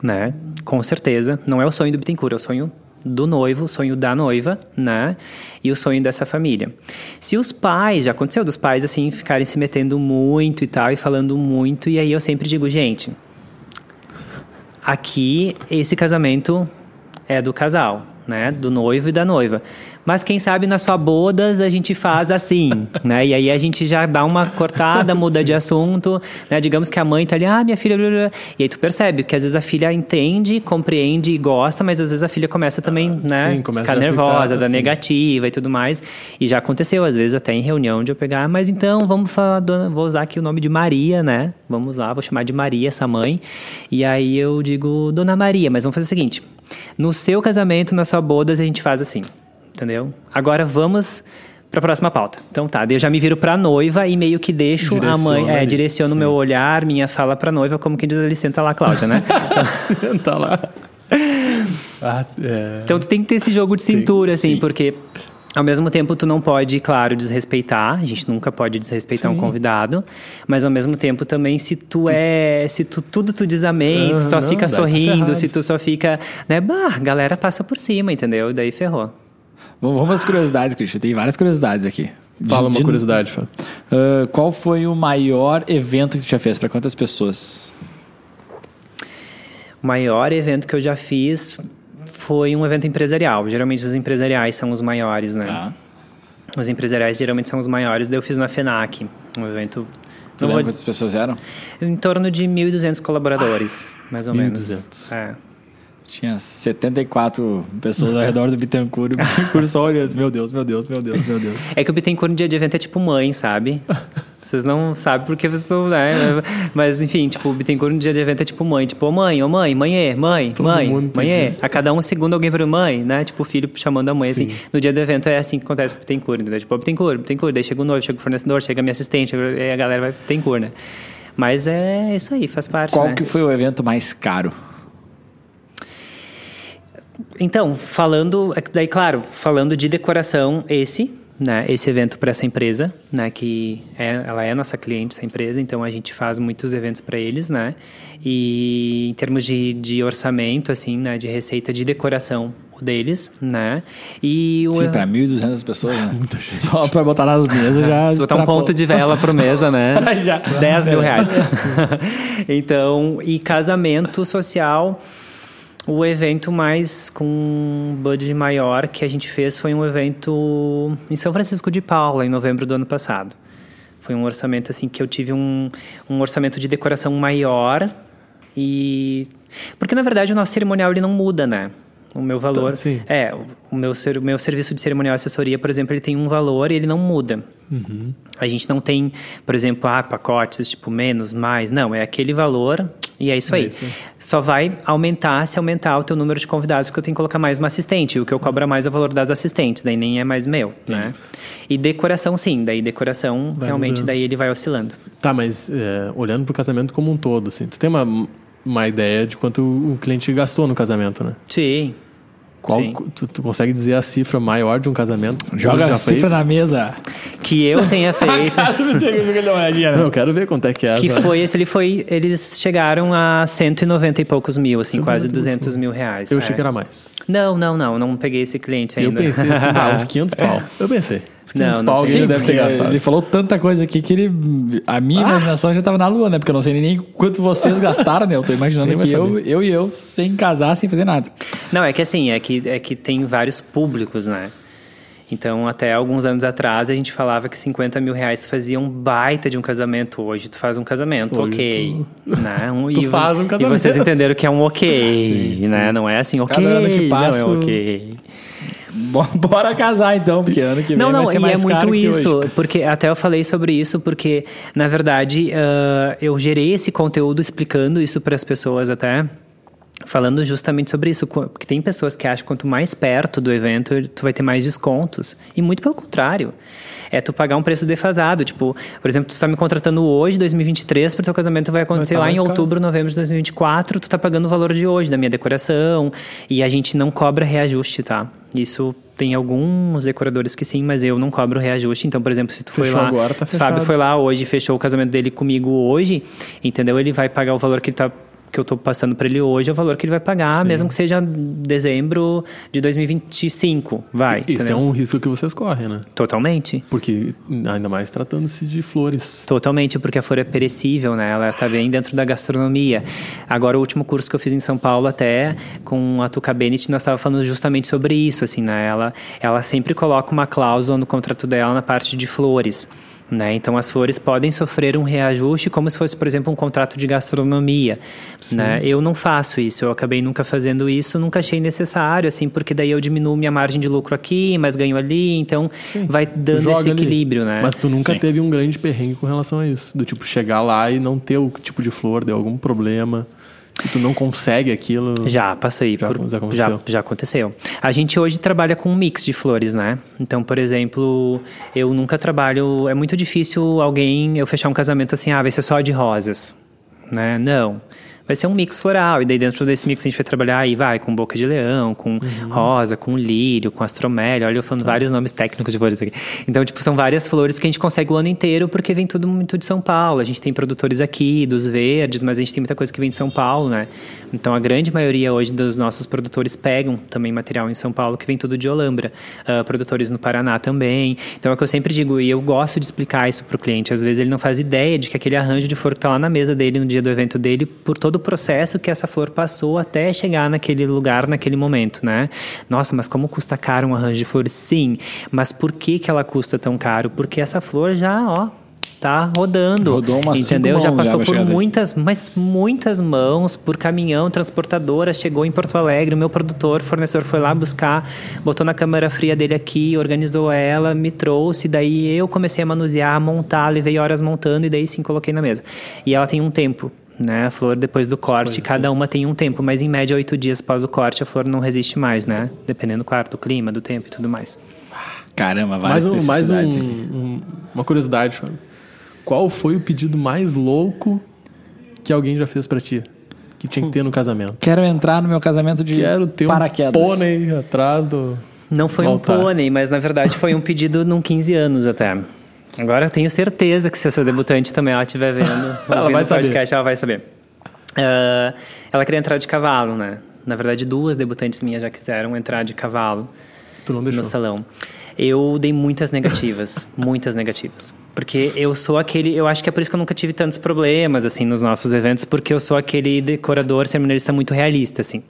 né? Com certeza. Não é o sonho do Bittencourt, é o sonho do noivo, o sonho da noiva, né? E o sonho dessa família. Se os pais, já aconteceu dos pais, assim, ficarem se metendo muito e tal, e falando muito, e aí eu sempre digo, gente, aqui esse casamento é do casal, né? Do noivo e da noiva. Mas quem sabe na sua bodas a gente faz assim, né? E aí a gente já dá uma cortada, muda de assunto, né? Digamos que a mãe tá ali, ah, minha filha, blá, blá. e aí tu percebe que às vezes a filha entende, compreende e gosta, mas às vezes a filha começa também, né? sim, começa ficar a nervosa, ficar dar assim. negativa e tudo mais. E já aconteceu às vezes até em reunião de eu pegar, "Ah, mas então vamos falar, dona- vou usar aqui o nome de Maria, né? Vamos lá, vou chamar de Maria essa mãe. E aí eu digo, Dona Maria, mas vamos fazer o seguinte: no seu casamento, na sua bodas, a gente faz assim, entendeu? Agora vamos para a próxima pauta. Então tá, eu já me viro para noiva e meio que deixo a mãe, é, ali, direciono o meu olhar, minha fala para noiva, como quem diz ali, senta lá, Cláudia, né? Senta lá. Ah, é. Então tu tem que ter esse jogo de cintura, assim, sim. porque ao mesmo tempo tu não pode, claro, desrespeitar. A gente nunca pode desrespeitar um Sim. convidado, mas ao mesmo tempo também se tu é, se tu tudo tu diz amém, Ah, tu só não, fica tá sorrindo, se tu só fica, né, bah, a galera passa por cima, entendeu? E daí ferrou. Vamos vamos às curiosidades, Christian. Tem várias curiosidades aqui. Fala De- uma de- curiosidade, Fábio. Ah, qual foi o maior evento que tu já fez? Para quantas pessoas? O maior evento que eu já fiz foi um evento empresarial. Geralmente os empresariais são os maiores, né? Tá. Os empresariais geralmente são os maiores. Daí eu fiz na FENAC, um evento Tu não lembra vou- quantas pessoas eram? Em torno de 1.200 colaboradores, mais ou 1.200. menos. É. Tinha 74 pessoas ao redor do Bittencourt. E o Bittencourt só olhando. Meu Deus, meu Deus, meu Deus, meu Deus. É que o Bittencourt no dia de evento é tipo mãe, sabe? Vocês não sabem porque vocês não, né? Mas enfim, tipo, o Bittencourt no dia de evento é tipo mãe. Tipo, ô mãe, ô mãe, mãe, mãe, Todo mãe, mãe. tem A cada um segundo alguém para mãe, né? Tipo, o filho chamando a mãe, assim. No dia do evento é assim que acontece com o Bittencourt, entendeu? Tipo, ô, Bittencourt, Bittencourt. Daí chega o noivo, chega o fornecedor, chega a minha assistente, aí a galera vai pro Bittencourt, né? Mas é isso aí, faz parte, Qual né? que foi o evento mais caro? Então, falando, é daí claro, falando de decoração, esse, né, esse evento para essa empresa, né, que é, ela é nossa cliente, essa empresa, então a gente faz muitos eventos para eles, né, e em termos de, de orçamento, assim, né, de receita de decoração o deles, né, e o Sim, para 1.200 pessoas, né? Só para botar nas mesas já. se botar um ponto de vela por mesa, né? Já. 10 mil reais. então, e casamento social, o evento mais com um budget maior que a gente fez foi um evento em São Francisco de Paula, em novembro do ano passado. Foi um orçamento assim que eu tive um, um orçamento de decoração maior e porque na verdade o nosso cerimonial ele não muda, né? O meu valor Tá, sim. é o- meu o meu serviço de cerimonial e assessoria, por exemplo, ele tem um valor e ele não muda. A gente não tem, por exemplo, ah, pacotes tipo menos, mais, não, é aquele valor e é isso É aí. isso. Só vai aumentar se aumentar o teu número de convidados, porque eu tenho que colocar mais uma assistente. O que eu cobro mais é o valor das assistentes, daí nem é mais meu, né? E decoração, sim, daí decoração, Vai realmente, mudando. daí ele vai oscilando. Tá, mas é, olhando pro casamento como um todo, assim, tu tem uma, uma ideia de quanto o cliente gastou no casamento, né? Sim. Qual, Sim. tu, tu consegue dizer a cifra maior de um casamento? Joga Já a cifra feito? na mesa. Que eu tenha feito. Não, eu quero ver quanto é que é. que foi esse, ele foi. Eles chegaram a 190 e poucos mil, assim, 190 quase e poucos 200 mil reais. Eu é. achei que era mais. Não, não, não, não peguei esse cliente ainda. Eu pensei assim, ah, uns 500 pau. Eu pensei. 500 Não, não sei. Sim, gastado. ele falou tanta coisa aqui que ele. A minha imaginação já tava na lua, né? Porque eu não sei nem quanto vocês gastaram, né? Eu tô imaginando que eu, eu e eu, sem casar, sem fazer nada. Não, é que assim, é que, é que tem vários públicos, né? Então, até alguns anos atrás, a gente falava que 50 mil reais fazia um baita de um casamento. Hoje, tu faz um casamento, Hoje ok. Né? Um, Tu e, faz um E casamento. vocês entenderam que é um ok, Sim, né? Não é assim, ok, Cada ano que passa, não é ok. Bo- Bora casar então, porque ano que vem Não, não, vai ser e mais é muito caro que isso, hoje. porque até eu falei sobre isso, porque na verdade ah, eu gerei esse conteúdo explicando isso para as pessoas até. falando justamente sobre isso, porque tem pessoas que acham que quanto mais perto do evento, tu vai ter mais descontos. E muito pelo contrário. É tu pagar um preço defasado. Tipo, por exemplo, tu tá me contratando hoje, 2023, pro teu casamento vai acontecer tá lá em caro. outubro, novembro de 2024, tu tá pagando o valor de hoje, da minha decoração. E a gente não cobra reajuste, tá? Isso tem alguns decoradores que sim, mas eu não cobro reajuste. Então, por exemplo, se tu foi Fechou lá, agora, tá se o Fábio foi lá hoje e fechou o casamento dele comigo hoje, entendeu? Ele vai pagar o valor que ele tá que eu tô passando para ele hoje é o valor que ele vai pagar, mesmo que seja dezembro de 2025, vai, Isso é um risco que vocês correm, né? Totalmente. Porque, ainda mais tratando-se de flores. Totalmente, porque a flor é perecível, né? Ela tá bem dentro da gastronomia. Agora, o último curso que eu fiz em São Paulo, até com a Tuca Bennett, nós estávamos falando justamente sobre isso, assim, né? Ela, ela sempre coloca uma cláusula no contrato dela na parte de flores. Né? Então, as flores podem sofrer um reajuste como se fosse, por exemplo, um contrato de gastronomia. Né? Eu não faço isso, eu acabei nunca fazendo isso, nunca achei necessário, assim, porque daí eu diminuo minha margem de lucro aqui, mas ganho ali, então vai Tu dando esse ali. equilíbrio, né? Mas tu nunca Sim. teve um grande perrengue com relação a isso. Do tipo, chegar lá e não ter o tipo de flor, deu algum problema. E tu não consegue aquilo. Já passei Já- por já aconteceu. já, já aconteceu. A gente hoje trabalha com um mix de flores, né? Então, por exemplo, eu nunca trabalho. É muito difícil alguém eu fechar um casamento assim, ah, vai ser só de rosas, né? Não. Vai ser um mix floral, e daí dentro desse mix a gente vai trabalhar aí, vai, com boca de leão, com rosa, com lírio, com astromélia. Olha, eu falando vários nomes técnicos de flores aqui. Então, tipo, são várias flores que a gente consegue o ano inteiro, porque vem tudo muito de São Paulo. A gente tem produtores aqui, dos verdes, mas a gente tem muita coisa que vem de São Paulo, né? Então, a grande maioria hoje dos nossos produtores pegam também material em São Paulo, que vem tudo de Olambra. Ah, produtores no Paraná também. Então, é o que eu sempre digo, e eu gosto de explicar isso para o cliente. Às vezes ele não faz ideia de que aquele arranjo de flor que está lá na mesa dele no dia do evento dele, por todo o processo que essa flor passou até chegar naquele lugar, naquele momento, né? Nossa, mas como custa caro um arranjo de flores? Sim, mas por que, que ela custa tão caro? Porque essa flor já, ó, tá rodando. Rodou umas entendeu? Já já passou pra por daqui. muitas, mas muitas mãos, por caminhão, transportadora, chegou em Porto Alegre, o meu produtor, fornecedor foi lá buscar, botou na câmara fria dele aqui, organizou ela, me trouxe, daí eu comecei a manusear, montar, levei horas montando e daí sim coloquei na mesa. E ela tem um tempo. Né? A flor depois do corte, cada uma tem um tempo, mas em média oito dias após o corte a flor não resiste mais, né? Dependendo, claro, do clima, do tempo e tudo mais. Caramba, Mais, várias um, mais um- especificidades aqui. um- uma curiosidade, Fábio. Qual foi o pedido mais louco que alguém já fez pra ti? Que tinha que ter no casamento? Quero entrar no meu casamento de Quero ter um paraquedas. pônei atrás do. Não foi Voltar. um pônei, mas na verdade foi um pedido num 15 anos até. Agora eu tenho certeza que se essa debutante também ela estiver vendo, Ela vai saber. podcast, ela vai saber. Ah, ela queria entrar de cavalo, né? Na verdade, duas debutantes minhas já quiseram entrar de cavalo Tu não deixou. no salão. Eu dei muitas negativas, muitas negativas. Porque eu sou aquele, eu acho que é por isso que eu nunca tive tantos problemas assim nos nossos eventos, porque eu sou aquele decorador cerimonialista muito realista assim.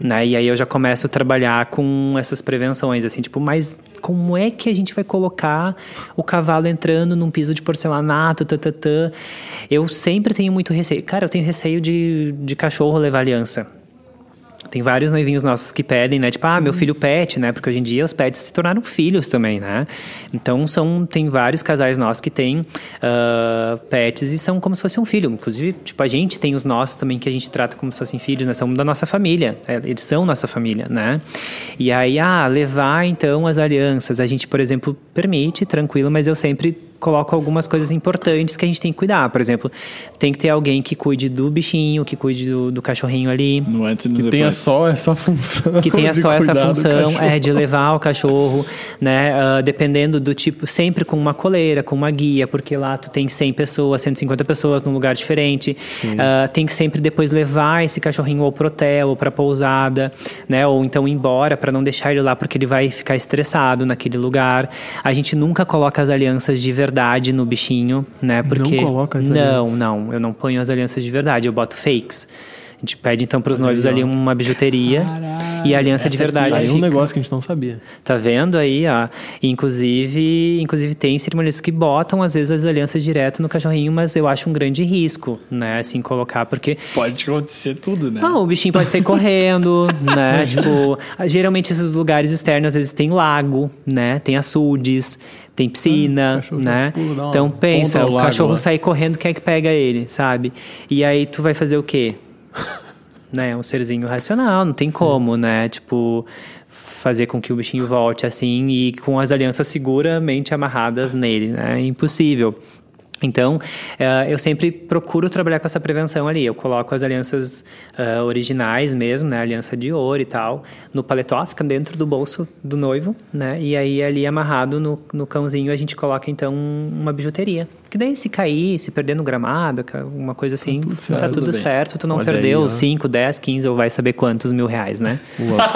Né? E aí eu já começo a trabalhar com essas prevenções assim, tipo, mas como é que a gente vai colocar o cavalo entrando num piso de porcelanato, tatatã? Eu sempre tenho muito receio. Cara, eu tenho receio de, de cachorro levar aliança. Tem vários noivinhos nossos que pedem, né? Tipo, ah, meu filho pet, né? Porque hoje em dia os pets se tornaram filhos também, né? Então, são, tem vários casais nossos que têm ah, pets e são como se fosse um filho. Inclusive, tipo, a gente tem os nossos também que a gente trata como se fossem filhos, né? São da nossa família. É, Eles são nossa família, né? E aí, ah, levar então as alianças. A gente, por exemplo, permite, tranquilo, mas eu sempre coloco algumas coisas importantes que a gente tem que cuidar. Por exemplo, tem que ter alguém que cuide do bichinho, que cuide do, do cachorrinho ali No antes e no Que depois. tenha só essa função. que tenha só essa função é de levar o cachorro, né, ah, dependendo do tipo, sempre com uma coleira, com uma guia, porque lá tu tem 100 pessoas, 150 pessoas num lugar diferente. Ah, tem que sempre depois levar esse cachorrinho ou pro hotel ou pra pousada, né, ou então ir embora para não deixar ele lá porque ele vai ficar estressado naquele lugar. A gente nunca coloca as alianças de verdade no bichinho, né, porque coloca as Não, alianças? não, eu não ponho as alianças de verdade, eu boto fakes. A gente pede então para os noivos ali uma bijuteria e a aliança de verdade. Aí é um negócio que a gente não sabia. Tá vendo aí, ó? Inclusive, inclusive tem cerimonialistas que botam às vezes as alianças direto no cachorrinho, mas eu acho um grande risco, né? Assim colocar porque Pode acontecer tudo, né? ah, o bichinho pode sair correndo, né? Tipo, geralmente esses lugares externos às vezes tem lago, né? Tem açudes, tem Ah, piscina, já né? pula, Então pensa, o cachorro lá. sai correndo, quem é que pega ele, sabe? E aí tu vai fazer o quê? né? Um serzinho racional, não tem como, né? Tipo, fazer com que o bichinho volte assim e com as alianças seguramente amarradas nele, né? É impossível. Então, uh, eu sempre procuro trabalhar com essa prevenção ali. Eu coloco as alianças uh, originais mesmo, né? Aliança de ouro e tal, no paletó, fica dentro do bolso do noivo, né? E aí, ali amarrado no, no cãozinho, a gente coloca, então, uma bijuteria. Que daí, se cair, se perder no gramado, alguma coisa assim, tá tudo certo. Tá tudo certo tu não Olha perdeu 5, 10, 15 ou vai saber quantos mil reais, né?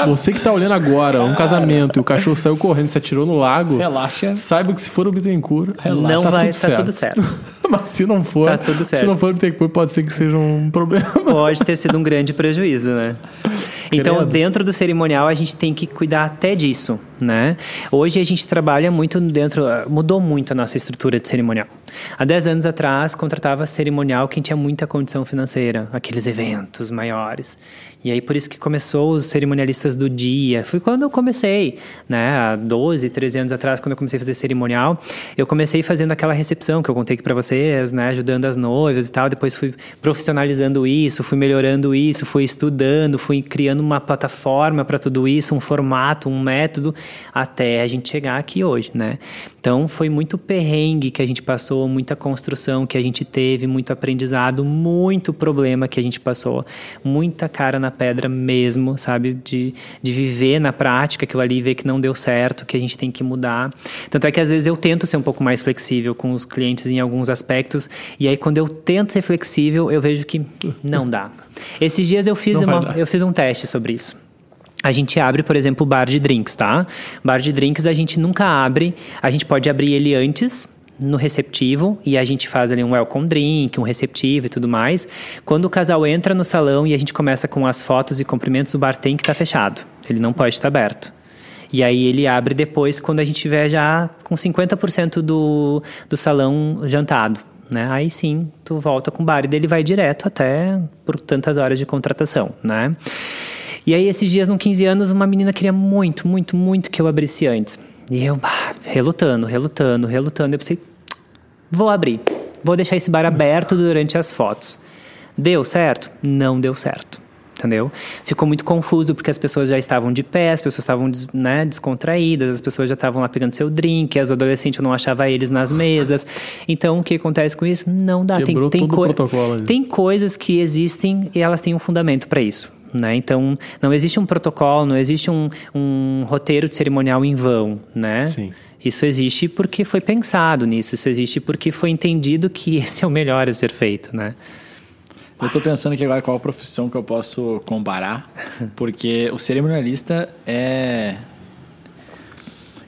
Você que tá olhando agora um casamento e o cachorro saiu correndo, se atirou no lago, relaxa. Saiba que se for o Bittencourt, relaxa. não tá vai, tudo tá certo. tudo certo. Mas se não for, tá tudo certo. se não for o Bittencourt, pode ser que seja um problema. Pode ter sido um grande prejuízo, né? Então, dentro do cerimonial, a gente tem que cuidar até disso, né? Hoje a gente trabalha muito dentro, mudou muito a nossa estrutura de cerimonial. Há 10 anos atrás, contratava cerimonial quem tinha muita condição financeira, aqueles eventos maiores. E aí, por isso que começou os cerimonialistas do dia. Foi quando eu comecei, né? Há 12, 13 anos atrás, quando eu comecei a fazer cerimonial, eu comecei fazendo aquela recepção que eu contei aqui para vocês, né? Ajudando as noivas e tal. Depois fui profissionalizando isso, fui melhorando isso, fui estudando, fui criando uma plataforma para tudo isso, um formato, um método, até a gente chegar aqui hoje, né? Então, foi muito perrengue que a gente passou, muita construção que a gente teve, muito aprendizado, muito problema que a gente passou, muita cara na pedra mesmo, sabe? De, de viver na prática aquilo ali, ver que não deu certo, que a gente tem que mudar. Tanto é que às vezes eu tento ser um pouco mais flexível com os clientes em alguns aspectos, e aí quando eu tento ser flexível, eu vejo que não dá. Esses dias eu fiz, uma, eu fiz um teste sobre isso. A gente abre, por exemplo, o bar de drinks, tá? Bar de drinks a gente nunca abre, a gente pode abrir ele antes, no receptivo e a gente faz ali um welcome drink, um receptivo e tudo mais. Quando o casal entra no salão e a gente começa com as fotos e cumprimentos, o bar tem que estar tá fechado. Ele não pode estar tá aberto. E aí ele abre depois quando a gente tiver já com 50% do, do salão jantado. Né? Aí sim, tu volta com o bar e dele vai direto até por tantas horas de contratação, né? E aí esses dias, no 15 anos, uma menina queria muito, muito, muito que eu abrisse antes. E eu, bah, relutando, relutando, relutando. Eu pensei, vou abrir. Vou deixar esse bar aberto durante as fotos. Deu certo? Não deu certo. Entendeu? Ficou muito confuso porque as pessoas já estavam de pé, as pessoas estavam né, descontraídas, as pessoas já estavam lá pegando seu drink, as adolescentes eu não achava eles nas mesas. Então, o que acontece com isso? Não dá. Quebrou tem, tem, todo o protocolo tem coisas que existem e elas têm um fundamento para isso. Né? Então, não existe um protocolo, não existe um, um roteiro de cerimonial em vão, né? Sim. Isso existe porque foi pensado nisso, isso existe porque foi entendido que esse é o melhor a ser feito, né? Eu estou pensando aqui agora qual profissão que eu posso comparar, porque o cerimonialista é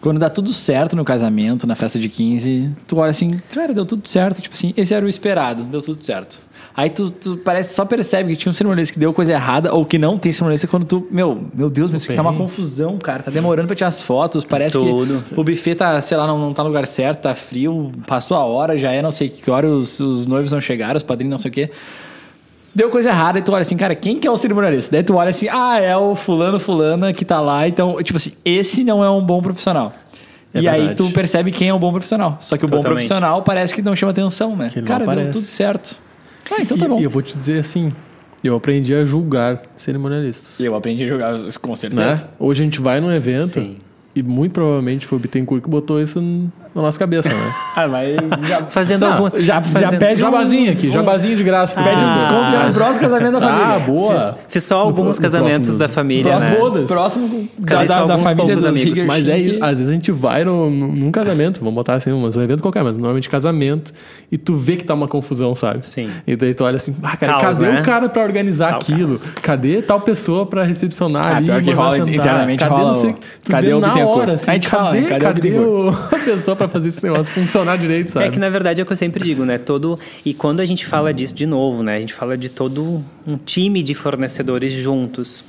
quando dá tudo certo no casamento, na festa de 15, tu olha assim, cara, deu tudo certo, tipo assim, esse era o esperado, deu tudo certo. Aí tu, tu parece, só percebe que tinha um cerimonialista que deu coisa errada ou que não tem cerimonialista quando tu, meu, meu Deus, mas isso aqui tá uma confusão, cara. Tá demorando pra tirar as fotos, parece Tudo. que o buffet tá, sei lá, não, não tá no lugar certo, tá frio, passou a hora, já é não sei que hora, os, os noivos não chegaram, os padrinhos não sei o quê. Deu coisa errada e tu olha assim, cara, quem que é o cerimonialista? Daí tu olha assim, ah, é o fulano, fulana que tá lá. Então, tipo assim, esse não é um bom profissional. É e verdade. aí tu percebe quem é um bom profissional. Só que o Totalmente. bom profissional parece que não chama atenção, né? Que cara, deu tudo certo. Ah, então tá e, bom. E eu vou te dizer assim, eu aprendi a julgar cerimonialistas. Eu aprendi a julgar, com certeza. Né? Hoje a gente vai num evento Sim. e muito provavelmente foi o Bittencourt que botou isso na nossa cabeça, né? ah, mas já, fazendo não, alguns. Já, fazendo, já pede jabazinho um, aqui, jabazinho de graça. Ah, pede um desconto já no próximo casamento da ah, família. Ah, boa. Fiz, fiz só alguns no, casamentos próximo, da família. Próximo, né? bodas. Próximo da, da, da família dos amigos. Mas é isso. Às vezes a gente vai no, no, num casamento, vamos botar assim, um evento qualquer, mas normalmente casamento, e tu vê que tá uma confusão, sabe? Sim. E daí tu olha assim, ah, cara, caos, cadê né? o cara pra organizar Tal aquilo? Caos. Cadê tal pessoa pra recepcionar ah, ali? Pior que rola internamente cadê, rola, não sei, tu cadê o na hora, assim, a gente fala, cadê, cadê a pessoa pra fazer esse negócio? funcionar direito, sabe? É que na verdade é o que eu sempre digo, né? Todo e quando a gente fala disso de novo, né? A gente fala de todo um time de fornecedores juntos.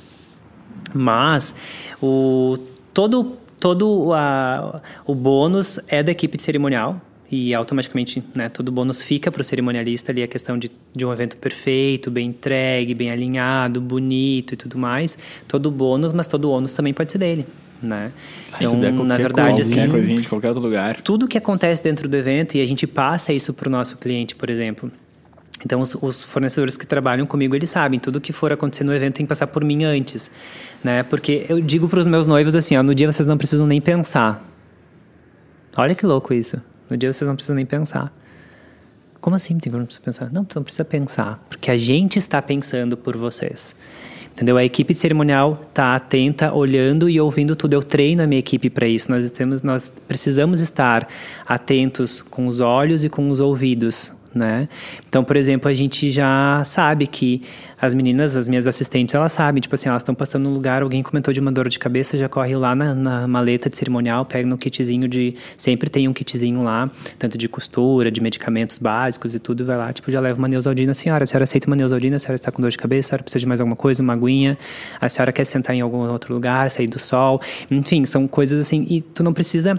Mas o todo todo a, o bônus é da equipe de cerimonial e automaticamente né, todo o bônus fica para o cerimonialista ali a questão de, de um evento perfeito, bem entregue, bem alinhado, bonito e tudo mais. Todo o bônus, mas todo o ônus também pode ser dele né? Então, na verdade, coisa, assim, coisinha de qualquer outro lugar. Tudo que acontece dentro do evento e a gente passa isso para o nosso cliente, por exemplo. Então, os, os, fornecedores que trabalham comigo, eles sabem, tudo que for acontecer no evento tem que passar por mim antes, né? Porque eu digo para os meus noivos assim, ó, no dia vocês não precisam nem pensar. Olha que louco isso. No dia vocês não precisam nem pensar. Como assim, não precisa pensar? Não, tu não precisa pensar, porque a gente está pensando por vocês. Entendeu? A equipe de cerimonial está atenta, olhando e ouvindo tudo. Eu treino a minha equipe para isso. Nós, temos, nós precisamos estar atentos com os olhos e com os ouvidos né? Então, por exemplo, a gente já sabe que as meninas, as minhas assistentes, elas sabem, tipo assim, elas estão passando num lugar, alguém comentou de uma dor de cabeça, já corre lá na, na maleta de cerimonial, pega no kitzinho de, sempre tem um kitzinho lá, tanto de costura, de medicamentos básicos e tudo, vai lá, tipo, já leva uma neusaldina, senhora, a senhora aceita uma neusaldina, a senhora está com dor de cabeça, a senhora precisa de mais alguma coisa, uma aguinha, a senhora quer sentar em algum outro lugar, sair do sol, enfim, são coisas assim, e tu não precisa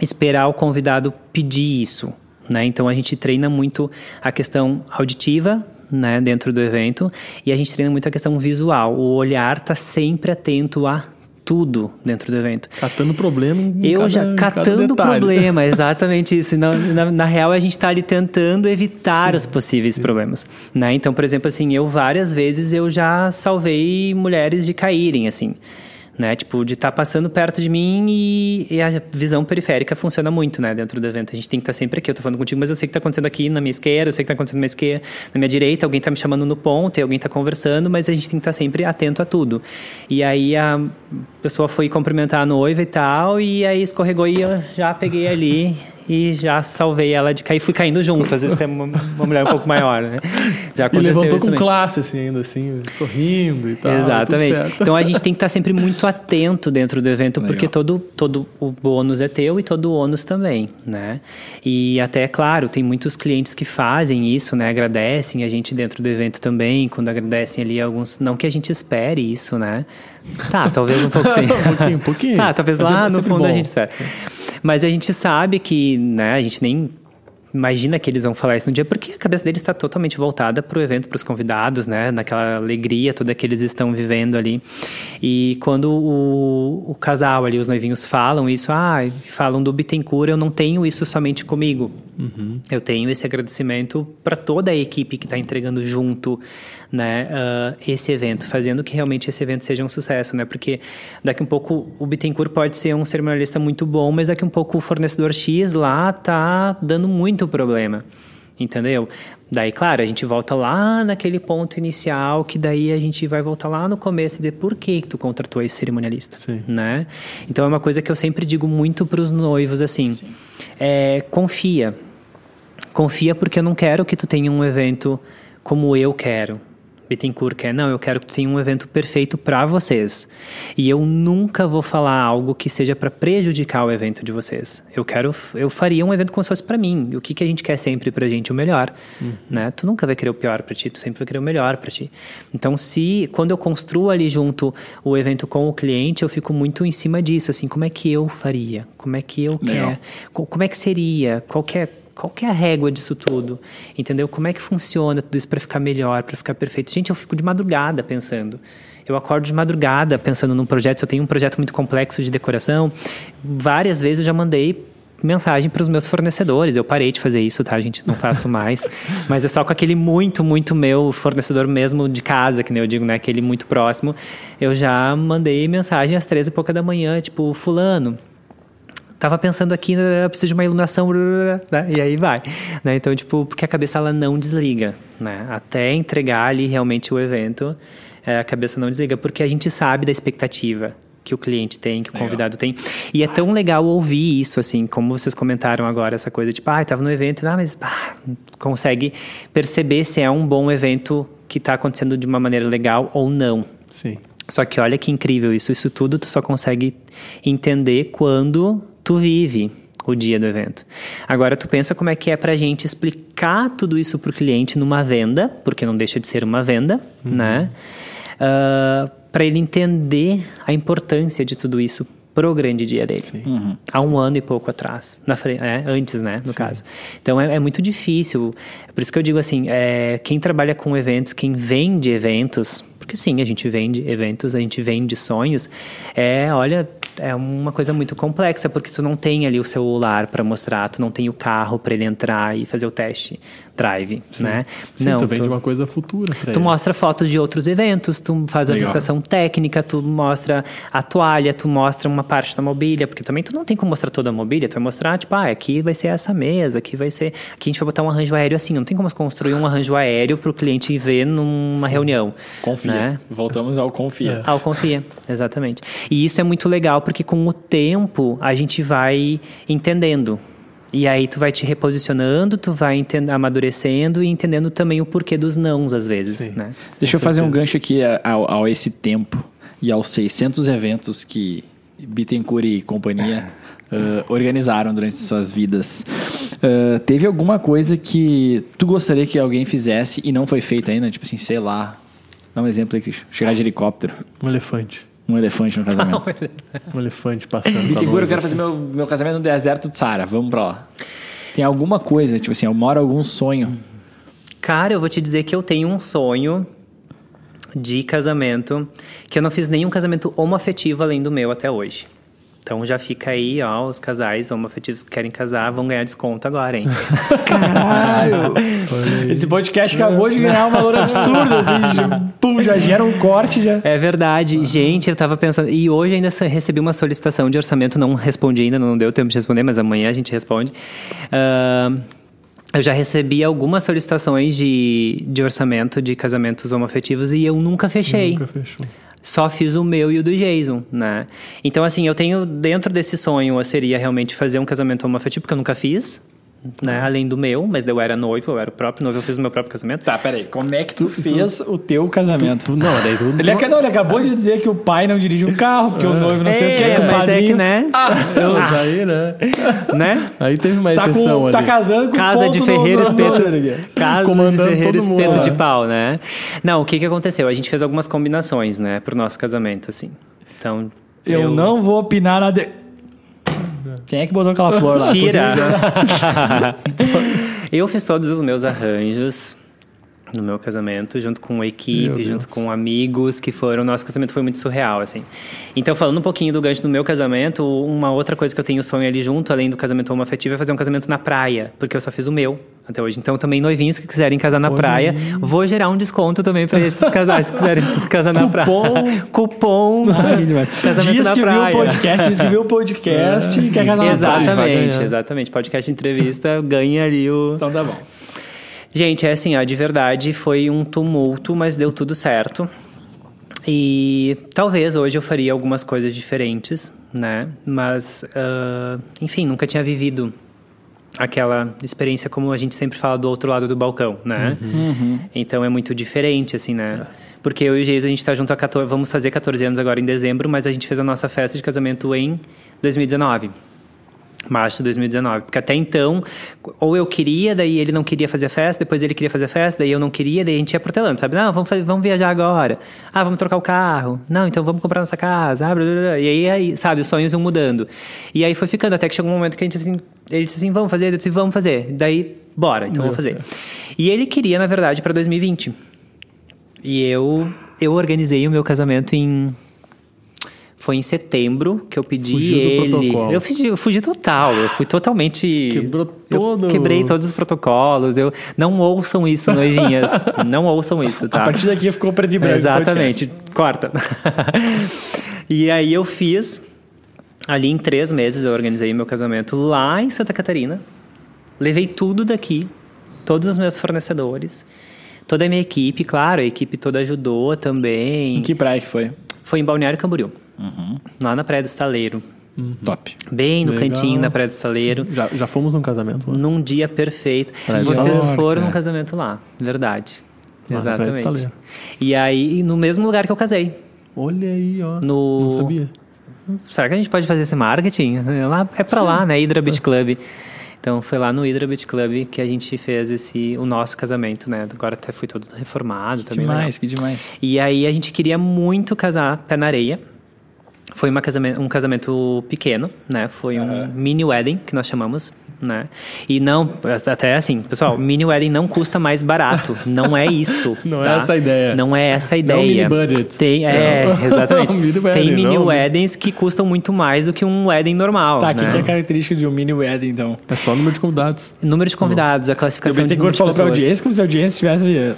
esperar o convidado pedir isso, né? Então a gente treina muito a questão auditiva né, dentro do evento e a gente treina muito a questão visual. O olhar está sempre atento a tudo dentro do evento. Catando problema em Eu cada, já catando problema, exatamente isso. Na, na, na real, a gente está ali tentando evitar sim, os possíveis sim. problemas. Né? Então, por exemplo, assim, eu várias vezes eu já salvei mulheres de caírem, assim né? Tipo, de estar tá passando perto de mim e, e, a visão periférica funciona muito, né? Dentro do evento. A gente tem que estar tá sempre aqui. Eu tô falando contigo, mas eu sei que está acontecendo aqui na minha esquerda, eu sei que está acontecendo na minha esquerda, na minha direita, alguém está me chamando no ponto e alguém está conversando, mas a gente tem que estar tá sempre atento a tudo. E aí a pessoa foi cumprimentar a noiva e tal, e aí escorregou e eu já peguei ali e já salvei ela de cair. Fui caindo junto, às vezes é uma, uma mulher um pouco maior, né? Já e levantou com também. classe, assim, ainda assim, sorrindo e tal. Exatamente. Então a gente tem que estar sempre muito atento dentro do evento, Legal. porque todo, todo o bônus é teu e todo o ônus também, né? E até, claro, tem muitos clientes que fazem isso, né? Agradecem a gente dentro do evento também, quando agradecem ali alguns... Não que a gente espere isso, né? Tá, talvez um pouco sim. um pouquinho, um pouquinho. Tá, talvez Mas lá é no fundo bom. a gente espere. Mas a gente sabe que, né, a gente nem imagina que eles vão falar isso no dia, porque a cabeça deles está totalmente voltada para o evento, para os convidados, né? Naquela alegria toda que eles estão vivendo ali. E quando o, o casal ali, os noivinhos falam isso, ah, falam do Bittencourt, eu não tenho isso somente comigo. Uhum. Eu tenho esse agradecimento para toda a equipe que está entregando junto, né? Uh, esse evento, fazendo que realmente esse evento seja um sucesso, né? Porque daqui um pouco o Bittencourt pode ser um cerimonialista muito bom, mas daqui um pouco o fornecedor X lá tá dando muito problema. Entendeu? Daí, claro, a gente volta lá naquele ponto inicial, que daí a gente vai voltar lá no começo e dizer por que, que tu contratou esse cerimonialista, Sim. né? Então é uma coisa que eu sempre digo muito para os noivos assim, é, confia, confia porque eu não quero que tu tenha um evento como eu quero, Bittencourt quer, não, eu quero que tenha um evento perfeito para vocês. E eu nunca vou falar algo que seja para prejudicar o evento de vocês. Eu quero, eu faria um evento como se fosse para mim. E o que, que a gente quer sempre pra gente? O melhor, uhum. né? Tu nunca vai querer o pior para ti, tu sempre vai querer o melhor para ti. Então, se quando eu construo ali junto o evento com o cliente, eu fico muito em cima disso, assim, como é que eu faria? Como é que eu quero? Como é que seria? Qual que é qual que é a régua disso tudo? Entendeu? Como é que funciona tudo isso para ficar melhor, para ficar perfeito? Gente, eu fico de madrugada pensando. Eu acordo de madrugada pensando num projeto. Se eu tenho um projeto muito complexo de decoração, várias vezes eu já mandei mensagem para os meus fornecedores. Eu parei de fazer isso, tá, gente? Não faço mais. Mas é só com aquele muito, muito meu fornecedor mesmo de casa, que nem eu digo, né? Aquele muito próximo. Eu já mandei mensagem às três e pouca da manhã, tipo, fulano, tava pensando aqui, né, eu preciso de uma iluminação, né? E aí vai, né? Então, tipo, porque a cabeça ela não desliga, né? Até entregar ali realmente o evento, é, a cabeça não desliga, porque a gente sabe da expectativa que o cliente tem, que o legal. convidado tem. E é tão legal ouvir isso, assim, como vocês comentaram agora, essa coisa, tipo, ah, tava no evento, ah, mas ah, consegue perceber se é um bom evento que está acontecendo de uma maneira legal ou não. Sim. Só que olha que incrível isso, isso tudo tu só consegue entender quando tu vive o dia do evento. Agora tu pensa como é que é para a gente explicar tudo isso para o cliente numa venda, porque não deixa de ser uma venda, uhum. né? Uh, ah, para ele entender a importância de tudo isso pro grande dia dele. Uhum. Há um ano e pouco atrás. Na frente, é, antes, né? No Sim. caso. Então é, é, muito difícil. É por isso que eu digo assim: é, quem trabalha com eventos, quem vende eventos, porque sim, a gente vende eventos, a gente vende sonhos. É, olha, é uma coisa muito complexa, porque tu não tem ali o celular para mostrar, tu não tem o carro para ele entrar e fazer o teste drive, né? Sim, não, tu vende uma coisa futura Tu ele. mostra fotos de outros eventos, tu faz a Legal. visitação técnica, tu mostra a toalha, tu mostra uma parte da mobília, porque também tu não tem como mostrar toda a mobília, tu vai mostrar, tipo, ah, aqui vai ser essa mesa, aqui vai ser. Aqui a gente vai botar um arranjo aéreo assim, não tem como construir um arranjo aéreo pro cliente ver numa reunião. Confia. Né? Voltamos ao confia. Ah, o confia, exatamente. E isso é muito legal porque com o tempo a gente vai entendendo. E aí tu vai te reposicionando, tu vai enten- amadurecendo e entendendo também o porquê dos nãos às vezes, né? Deixa eu fazer um gancho aqui a- ao, ao esse tempo e aos 600 eventos que Bittencourt e companhia eh, organizaram durante suas vidas. Eh, teve alguma coisa que tu gostaria que alguém fizesse e não foi feito ainda? Tipo assim, sei lá. Dá um exemplo aí, Cristian. Chegar de helicóptero, Um elefante. Um elefante no casamento. Um elefante passando. pra Bittencourt, eu quero fazer meu, meu casamento no deserto do Saara. Vamos pra lá. Tem alguma coisa, tipo assim, eu moro algum sonho. Cara, eu vou te dizer que eu tenho um sonho de casamento que eu não fiz nenhum casamento homoafetivo além do meu até hoje. Então já fica aí, ó, os casais homoafetivos que querem casar vão ganhar desconto agora, hein? Caralho! Esse podcast acabou de ganhar um valor absurdo, assim, de- pum, já gera um corte, já. É verdade. Gente, eu tava pensando. E hoje ainda recebi uma solicitação de orçamento, não respondi ainda, não deu tempo de responder, mas amanhã a gente responde. Ahn, eu já recebi algumas solicitações de, de orçamento de casamentos homoafetivos e eu nunca fechei. Nunca fechou. Só fiz o meu e o do Jason, né? Então, assim, eu tenho dentro desse sonho seria realmente fazer um casamento homoafetivo, porque eu nunca fiz, né? Além do meu, mas eu era noivo, eu era o próprio noivo, eu fiz o meu próprio casamento. Tá, peraí. Como é que tu, fez o teu casamento? Tu, não, daí tu. Ele, não, ele acabou de dizer que o pai não dirige um carro, porque o noivo não sei o que, É, mas é padrinho que, né? Eu, aí, né? né? Aí teve uma tá, exceção com, ali. tá casando com Casa ponto de Ferreira, no- espeto. no- Casa de Ferreira, todo mundo, espeto de né? pau, né? Não, o que que aconteceu? A gente fez algumas combinações, né, pro nosso casamento, assim. Então. Eu, não vou opinar nada. Quem é que botou aquela flor lá? Tira! eu fiz todos os meus arranjos no meu casamento, junto com a equipe, junto com amigos que foram. Nosso casamento foi muito surreal, assim. Então, falando um pouquinho do gancho do meu casamento, uma outra coisa que eu tenho sonho ali junto, além do casamento homoafetivo, é fazer um casamento na praia, porque eu só fiz o meu até hoje. Então, também noivinhos que quiserem casar na Olha praia, vou gerar um desconto também para esses casais que quiserem casar na praia. Cupom. Cupom. Ai, casamento diz na que viu praia. o podcast, diz que viu o podcast e quer casar na praia. Exatamente, exatamente. Podcast entrevista ganha ali o. Então tá bom. Gente, é assim, ó, de verdade foi um tumulto, mas deu tudo certo. E talvez hoje eu faria algumas coisas diferentes, né? Mas, ah, enfim, nunca tinha vivido aquela experiência como a gente sempre fala do outro lado do balcão, né? Então é muito diferente, assim, né? Porque eu e o Geis, a gente tá junto há 14, vamos fazer 14 anos agora em dezembro, mas a gente fez a nossa festa de casamento em 2019. Março de 2019. Porque até então, ou eu queria, daí ele não queria fazer a festa, depois ele queria fazer festa, daí eu não queria, daí a gente ia protelando, sabe? Não, vamos, vamos viajar agora. Ah, vamos trocar o carro. Não, então vamos comprar nossa casa. Ah, blá, blá, blá. E aí, aí, sabe, os sonhos iam mudando. E aí foi ficando, até que chegou um momento que a gente assim, ele disse assim, vamos fazer, eu disse, vamos fazer. Daí, bora, então vamos fazer. E ele queria, na verdade, para 2020. E eu, eu organizei o meu casamento em. Foi em setembro que eu pedi Fugiu ele. Eu fugi, eu fugi total. Eu fui totalmente. Quebrou eu todo- quebrei todos os protocolos. Eu não ouçam isso, noivinhas. não ouçam isso, tá? A partir daqui ficou preto e branco. Exatamente, corta. e aí eu fiz, ali em três meses eu organizei meu casamento lá em Santa Catarina. Levei tudo daqui, todos os meus fornecedores, toda a minha equipe, claro, a equipe toda ajudou também. Em que praia que foi? Foi em Balneário Camboriú, lá na Praia do Estaleiro. Top. Bem no Legal. cantinho da Praia do Estaleiro. Já, já fomos num casamento lá. Num dia perfeito. Praia Vocês Estaleiro, foram num cara. casamento lá, verdade. Lá na Praia do Exatamente. Estaleiro. E aí, no mesmo lugar que eu casei. Olha aí, ó. No- Não sabia. Será que a gente pode fazer esse marketing? É, lá, é pra lá, né? Hydra Beach Club. Então foi lá no Hydra Beach Club que a gente fez esse, o nosso casamento, né? Agora até foi todo reformado Que também. legal. demais, que demais. E aí a gente queria muito casar pé na areia. Foi uma casamento, um casamento pequeno, né? Foi um mini wedding, que nós chamamos. né? E não, até assim, pessoal, mini wedding não custa mais barato. Não é isso. Não é tá? essa a ideia. Não é essa a Não é um ideia. mini budget. Tem, é, Não. exatamente. Um mini Tem wedding, mini não. weddings que custam muito mais do que um wedding normal. Tá, o né? que, que é característica de um mini wedding, então? É só o número de convidados. Número de convidados, a classificação de número Bittencourt de falou pra pessoas. audiência como se a audiência tivesse...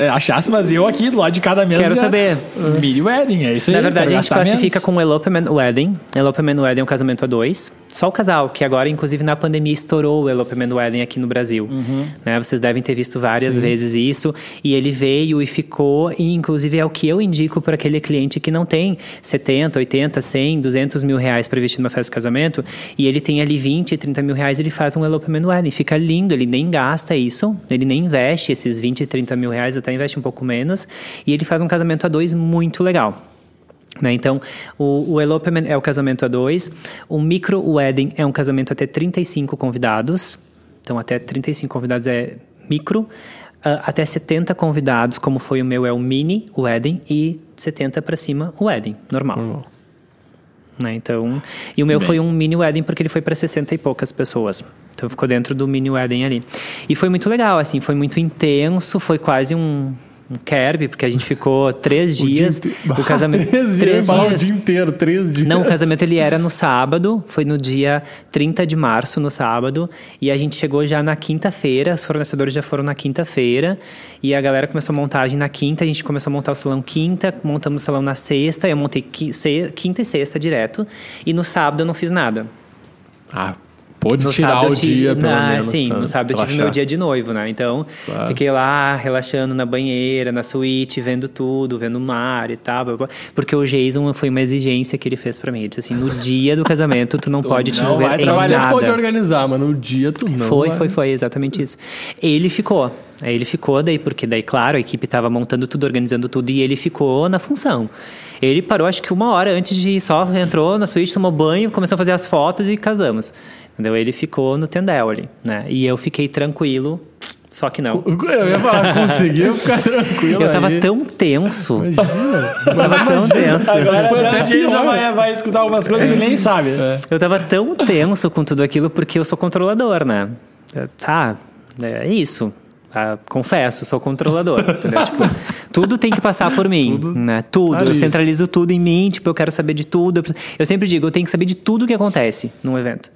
é, achasse, mas eu aqui do lado de cada mesa Quero saber. Mini wedding, é isso aí. Na verdade, pra a gente classifica menos. com elopement wedding. Elopement wedding é um casamento a dois. Só o casal, que agora, inclusive, na pandemia estourou o elopement wedding aqui no Brasil. Uhum. Né? Vocês devem ter visto várias vezes isso. E ele veio e ficou, e inclusive é o que eu indico para aquele cliente que não tem 70, 80, 100, 200 mil reais para investir numa festa de casamento. E ele tem ali 20, 30 mil reais, ele faz um elopement wedding. Fica lindo, ele nem gasta isso, ele nem investe esses 20, 30 mil reais, até investe um pouco menos. E ele faz um casamento a dois muito legal. Né? Então, o, o elopement é o casamento a dois. O micro wedding é um casamento até 35 convidados. Então, até 35 convidados é micro. Ah, até 70 convidados, como foi o meu, é o mini wedding. E 70 para cima, o wedding, normal. Normal. Né? Então, e o meu foi um mini wedding porque ele foi para 60 e poucas pessoas. Então ficou dentro do mini wedding ali. E foi muito legal, assim, foi muito intenso, foi quase um Kerb, porque a gente ficou três O dia dias. inte- O casamento. Três dias. três bah, dias. O dia inteiro, três dias. Não, o casamento ele era no sábado, foi no dia 30 de março, no sábado, e a gente chegou já na quinta-feira, os fornecedores já foram na quinta-feira, e a galera começou a montagem na quinta, a gente começou a montar o salão quinta, montamos o salão na sexta, eu montei quinta e sexta direto, e no sábado eu não fiz nada. Ah, pode No tirar o tive- dia, pelo Ah, menos. Sim, no sábado eu tive relaxar. meu dia de noivo, né? Então, Claro. fiquei lá relaxando na banheira, na suíte, vendo tudo, vendo o mar e tal. blá, blá, porque o Jason foi uma exigência que ele fez pra mim. Ele disse assim: no dia do casamento, tu não pode te não envolver em trabalhar, nada. Pode organizar, mas no dia tu não Foi, vai. foi, foi, exatamente isso. Ele ficou. Aí ele ficou daí, porque daí, claro, a equipe estava montando tudo, organizando tudo, e ele ficou na função. Ele parou, acho que uma hora antes de ir, só entrou na suíte, tomou banho, começou a fazer as fotos e casamos. Entendeu? Ele ficou no tendel ali, né? E eu fiquei tranquilo, só que não. Eu ia falar, conseguiu ficar tranquilo. Eu tava aí. tão tenso. Imagina. Eu tava tão tenso. Agora Foi o Jason pior. vai, vai escutar algumas coisas que ele nem sabe. Eu tava tão tenso com tudo aquilo porque eu sou controlador, né? Tá, é isso. Ah, confesso, sou controlador. Tipo, tudo tem que passar por mim, né? Tudo. Ali. Eu centralizo tudo em mim, tipo, eu quero saber de tudo. Eu sempre digo, eu tenho que saber de tudo que acontece num evento.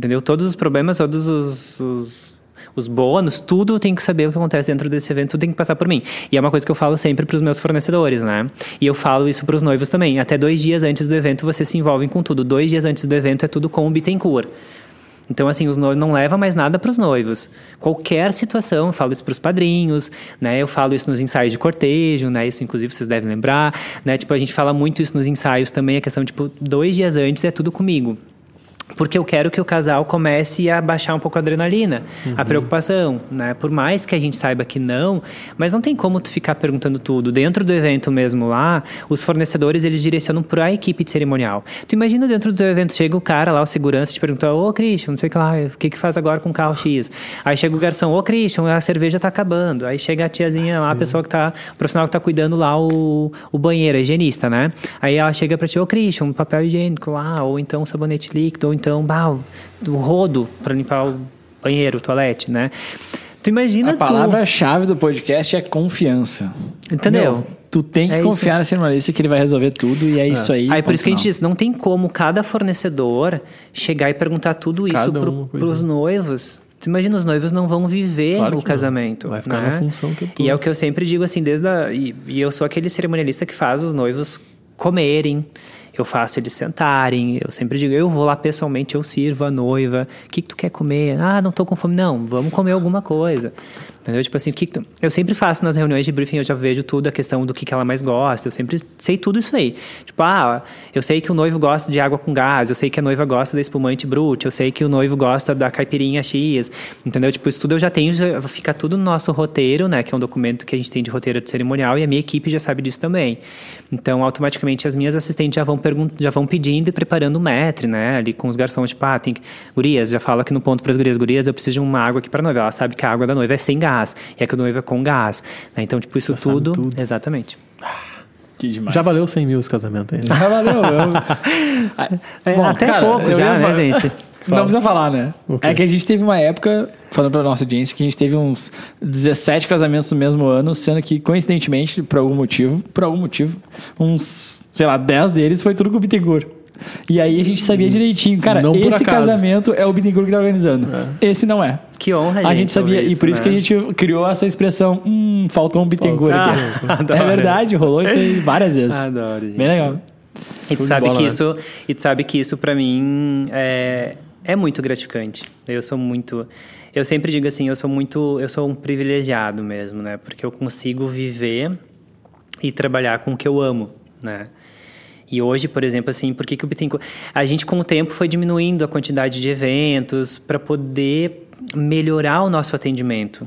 Entendeu? Todos os problemas, todos os, os, os bônus, tudo tenho que saber o que acontece dentro desse evento, tudo tem que passar por mim. E é uma coisa que eu falo sempre para os meus fornecedores, né? E eu falo isso para os noivos também. Até dois dias antes do evento, vocês se envolvem com tudo. Dois dias antes do evento é tudo com o Bittencourt. Então, assim, os noivos não leva mais nada para os noivos. Qualquer situação, eu falo isso para os padrinhos, né? Eu falo isso nos ensaios de cortejo, né? Isso, inclusive, vocês devem lembrar, né? Tipo, a gente fala muito isso nos ensaios também, a questão, tipo, dois dias antes é tudo comigo. Porque eu quero que o casal comece a baixar um pouco a adrenalina, a preocupação, né? Por mais que a gente saiba que não, mas não tem como tu ficar perguntando tudo. Dentro do evento mesmo lá, os fornecedores, eles direcionam para a equipe de cerimonial. Tu imagina dentro do evento, chega o cara lá, o segurança, te pergunta, ô Christian, não sei o que lá, o que que faz agora com o carro X? Aí chega o garçom, ô Christian, a cerveja tá acabando. Aí chega a tiazinha lá, a pessoa que tá, o profissional que tá cuidando lá, o, o banheiro, a higienista, né? Aí ela chega pra ti, ô Christian, um papel higiênico lá, ou então um sabonete líquido, ou então, bah, o o rodo para limpar o banheiro, o toalete, né? Tu imagina A palavra-chave do podcast é confiança. entendeu? Meu, tu tem que É confiar nesse jornalista que ele vai resolver tudo e é, isso aí. Aí por isso que a gente final. diz, não tem como cada fornecedor chegar e perguntar tudo isso Cada pro, pros noivos. Tu imagina, os noivos não vão viver Claro o que não. casamento. Vai ficar né? na função tempo E é o que eu sempre digo, assim, desde a... E, e eu sou aquele cerimonialista que faz os noivos comerem. Eu faço eles sentarem. Eu sempre digo, eu vou lá pessoalmente, eu sirvo a noiva. O que, que tu quer comer? Ah, não tô com fome. Não, vamos comer alguma coisa. Entendeu? Tipo assim, o que, tu... Eu sempre faço nas reuniões de briefing, eu já vejo tudo, a questão do que, que ela mais gosta. Eu sempre sei tudo isso aí. Tipo, ah, eu sei que o noivo gosta de água com gás, eu sei que a noiva gosta da espumante brute, eu sei que o noivo gosta da caipirinha X. Entendeu? Tipo, isso tudo eu já tenho, já fica tudo no nosso roteiro, né? Que é um documento que a gente tem de roteiro de cerimonial e a minha equipe já sabe disso também. Então, automaticamente, as minhas assistentes já vão, já vão pedindo e preparando o metre, né? Ali com os garçons, tipo, ah, tem que... Gurias, já fala aqui no ponto para as gurias. Gurias, eu preciso de uma água aqui para noiva. Ela sabe que a água da noiva é sem gás e a que a noiva é com gás. né? Então, tipo, isso tudo... tudo. Exatamente. Que demais. Já valeu 100 mil esse casamento aí, né? Já valeu. eu- É, Bom, até cara, pouco já, né, gente? Não precisa falar, né? É que a gente teve uma época, falando pra nossa audiência, que a gente teve uns 17 casamentos no mesmo ano, sendo que, coincidentemente, por algum motivo, por algum motivo, uns, sei lá, 10 deles foi tudo com o Bittencourt. E aí a gente sabia direitinho, cara, Não esse casamento é o Bittencourt que tá organizando. Esse não é. Que honra, A gente sabia, ouvir e por isso né? que a gente criou essa expressão, hum, faltou um Bittencourt Ah, aqui. adoro. É verdade, rolou isso aí várias vezes. Adoro, gente. Bem legal. E tu sabe bola, que né? isso, e tu sabe que isso para mim é, é muito gratificante. Eu sou muito, eu sempre digo assim, eu sou muito, eu sou um privilegiado mesmo, né? Porque eu consigo viver e trabalhar com o que eu amo, né? E hoje, por exemplo, assim, por que, que o Bittencourt... A gente, com o tempo, foi diminuindo a quantidade de eventos para poder melhorar o nosso atendimento,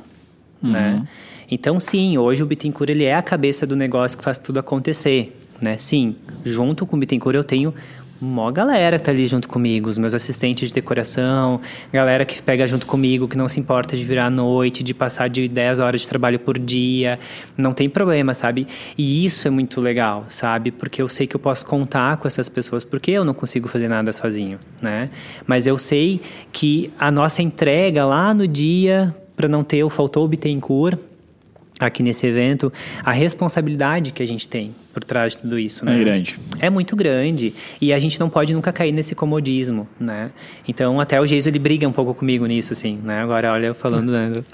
né? Então, sim, hoje o Bittencourt, ele é a cabeça do negócio que faz tudo acontecer, né? Sim, junto com o Bittencourt eu tenho uma galera que tá ali junto comigo, os meus assistentes de decoração, galera que pega junto comigo, que não se importa de virar à noite, de passar de 10 horas de trabalho por dia, não tem problema, sabe? E isso é muito legal, sabe? Porque eu sei que eu posso contar com essas pessoas, porque eu não consigo fazer nada sozinho, né? Mas eu sei que a nossa entrega lá no dia, para não ter o faltou o Bittencourt, aqui nesse evento, a responsabilidade que a gente tem por trás de tudo isso, né? É grande. É muito grande e a gente não pode nunca cair nesse comodismo, né? Então até o Geiso ele briga um pouco comigo nisso, assim, né? Agora olha eu falando né, do,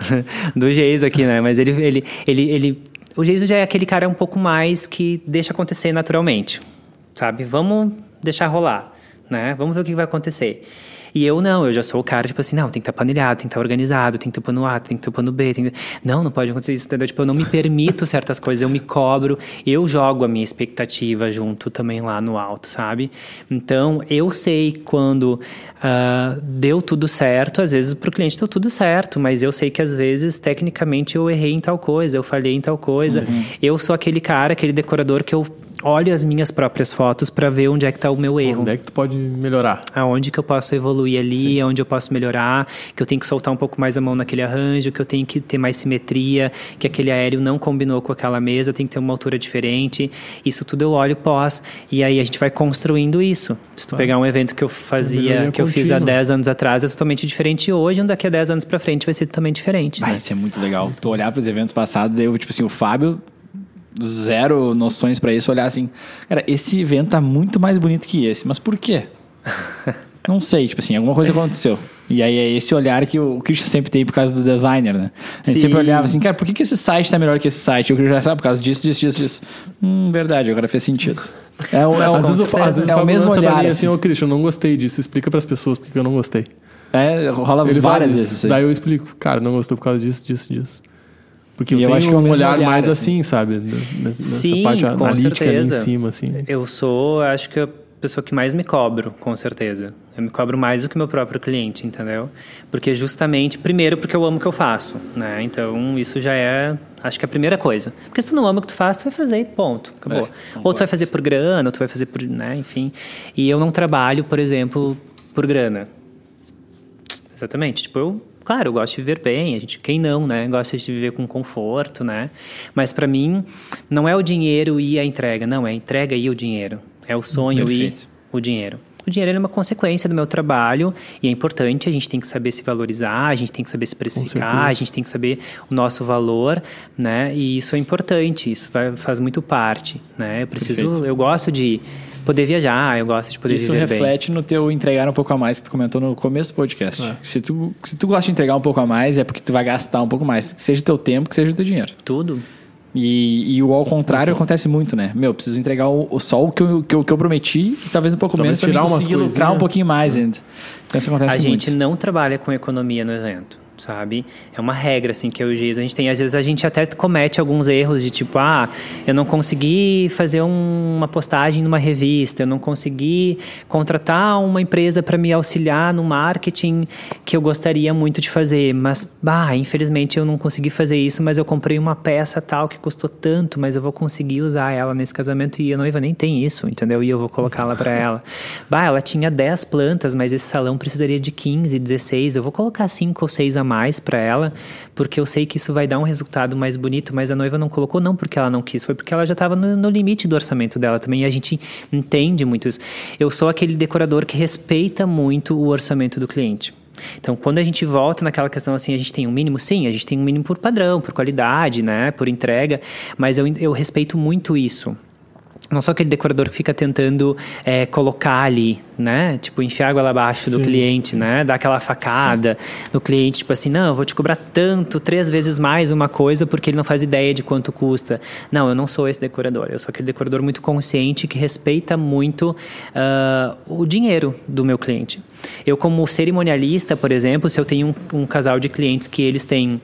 do Geiso aqui, né? Mas ele, ele, ele, ele, o Geiso já é aquele cara um pouco mais que deixa acontecer naturalmente, sabe? Vamos deixar rolar, né? Vamos ver o que vai acontecer. E eu não, eu já sou o cara, tipo assim, não, tem que estar panelhado, tem que estar organizado, tem que ter plano A, tem que ter plano B, tem que... Não, não pode acontecer isso, entendeu? Tipo, eu não me permito certas coisas, eu me cobro, eu jogo a minha expectativa junto também lá no alto, sabe? Então, eu sei quando ah, deu tudo certo, às vezes pro cliente deu tudo certo, mas eu sei que às vezes, tecnicamente, eu errei em tal coisa, eu falhei em tal coisa. Eu sou aquele cara, aquele decorador que eu olho as minhas próprias fotos para ver onde é que tá o meu erro Onde é que tu pode melhorar? aonde que eu posso evoluir ali, aonde eu posso melhorar, que eu tenho que soltar um pouco mais a mão naquele arranjo, que eu tenho que ter mais simetria, que aquele aéreo não combinou com aquela mesa, tem que ter uma altura diferente. Isso tudo eu olho pós e aí a gente vai construindo isso. Se tu pegar um evento que eu fazia, que eu fiz há contínua. 10 anos atrás, é totalmente diferente hoje, daqui a 10 anos para frente vai ser totalmente diferente. Vai né? ser muito legal. Tu olhar para os eventos passados, eu, tipo assim, o Fábio, zero noções para isso, olhar assim, cara, esse evento tá muito mais bonito que esse, mas por quê? Não sei, tipo assim, alguma coisa aconteceu. E aí é esse olhar que o Christian sempre tem por causa do designer, né? A gente Sim. sempre olhava assim, cara, por que, que esse site tá melhor que esse site? E o Christian já sabe, por causa disso, disso, disso, disso. Hum, verdade, agora fez sentido. É, o- é, o- às vezes, eu, às vezes é o mesmo olhar, mim assim. assim, ô Christian, eu não gostei disso. Explica pras pessoas porque eu não gostei. É, rola Ele várias vezes. Daí eu explico, cara, não gostou por causa disso, disso, disso. Porque eu eu acho que é um olhar, olhar, mais assim. assim, sabe? Nessa, Sim, parte analítica ali em certeza. cima, assim. Eu sou, acho que a pessoa que mais me cobro, com certeza. Eu me cobro mais do que meu próprio cliente, entendeu? Porque justamente, primeiro, porque eu amo o que eu faço, né? Então, isso já é, acho que a primeira coisa. Porque se tu não ama o que tu faz, tu vai fazer e ponto, acabou. É, ou tu vai fazer por grana, ou tu vai fazer por, né, enfim. E eu não trabalho, por exemplo, por grana. Exatamente. Tipo, eu, claro, eu gosto de viver bem, a gente, quem não, né? Gosta de viver com conforto, né? Mas para mim, não é o dinheiro e a entrega, não, é a entrega e o dinheiro. É o sonho Perfeito. e o dinheiro. O dinheiro é uma consequência do meu trabalho e é importante, a gente tem que saber se valorizar, a gente tem que saber se precificar, a gente tem que saber o nosso valor, né? E isso é importante, isso faz muito parte, né? Eu preciso, Perfeito. eu gosto de poder viajar, eu gosto de poder Isso viver bem. reflete no teu entregar um pouco a mais que tu comentou no começo do podcast. Se, tu, se tu gosta de entregar um pouco a mais, é porque tu vai gastar um pouco mais. Que seja o teu tempo, que seja o teu dinheiro. Tudo. E, e o ao contrário acontece muito, né? Meu, preciso entregar o, o- só o que eu, que, eu, que eu prometi e talvez um pouco Talvez menos umas conseguir lucrar um pouquinho mais ainda. Então isso acontece A gente muito. não trabalha com economia no evento, sabe? É uma regra, assim, que eu o Giz, a gente tem. Às vezes a gente até comete alguns erros de tipo, ah, eu não consegui fazer um- uma postagem numa revista, eu não consegui contratar uma empresa para me auxiliar no marketing que eu gostaria muito de fazer, mas, bah, infelizmente eu não consegui fazer isso, mas eu comprei uma peça tal que custou tanto, mas eu vou conseguir usar ela nesse casamento e a noiva nem tem isso, entendeu? E eu vou colocá-la para ela. Bah, ela tinha 10 plantas, mas esse salão precisaria de 15, 16, eu vou colocar 5 ou 6 a mais para ela, porque eu sei que isso vai dar um resultado mais bonito, mas a noiva não colocou não porque ela não quis, foi porque ela já estava no, no, limite do orçamento dela também, e a gente entende muito isso. Eu sou aquele decorador que respeita muito o orçamento do cliente. Então, quando a gente volta naquela questão assim, a gente tem um mínimo, sim, a gente tem um mínimo por padrão, por qualidade, né, por entrega, mas eu, eu respeito muito isso não sou aquele decorador que fica tentando é, colocar ali, né? Tipo, enfiar água lá abaixo Sim. do cliente, né? Dar aquela facada Sim. no cliente, tipo assim, não, eu vou te cobrar tanto, três vezes mais uma coisa porque ele não faz ideia de quanto custa. Não, eu não sou esse decorador. Eu sou aquele decorador muito consciente que respeita muito uh, o dinheiro do meu cliente. Eu, como cerimonialista, por exemplo, se eu tenho um, um casal de clientes que eles têm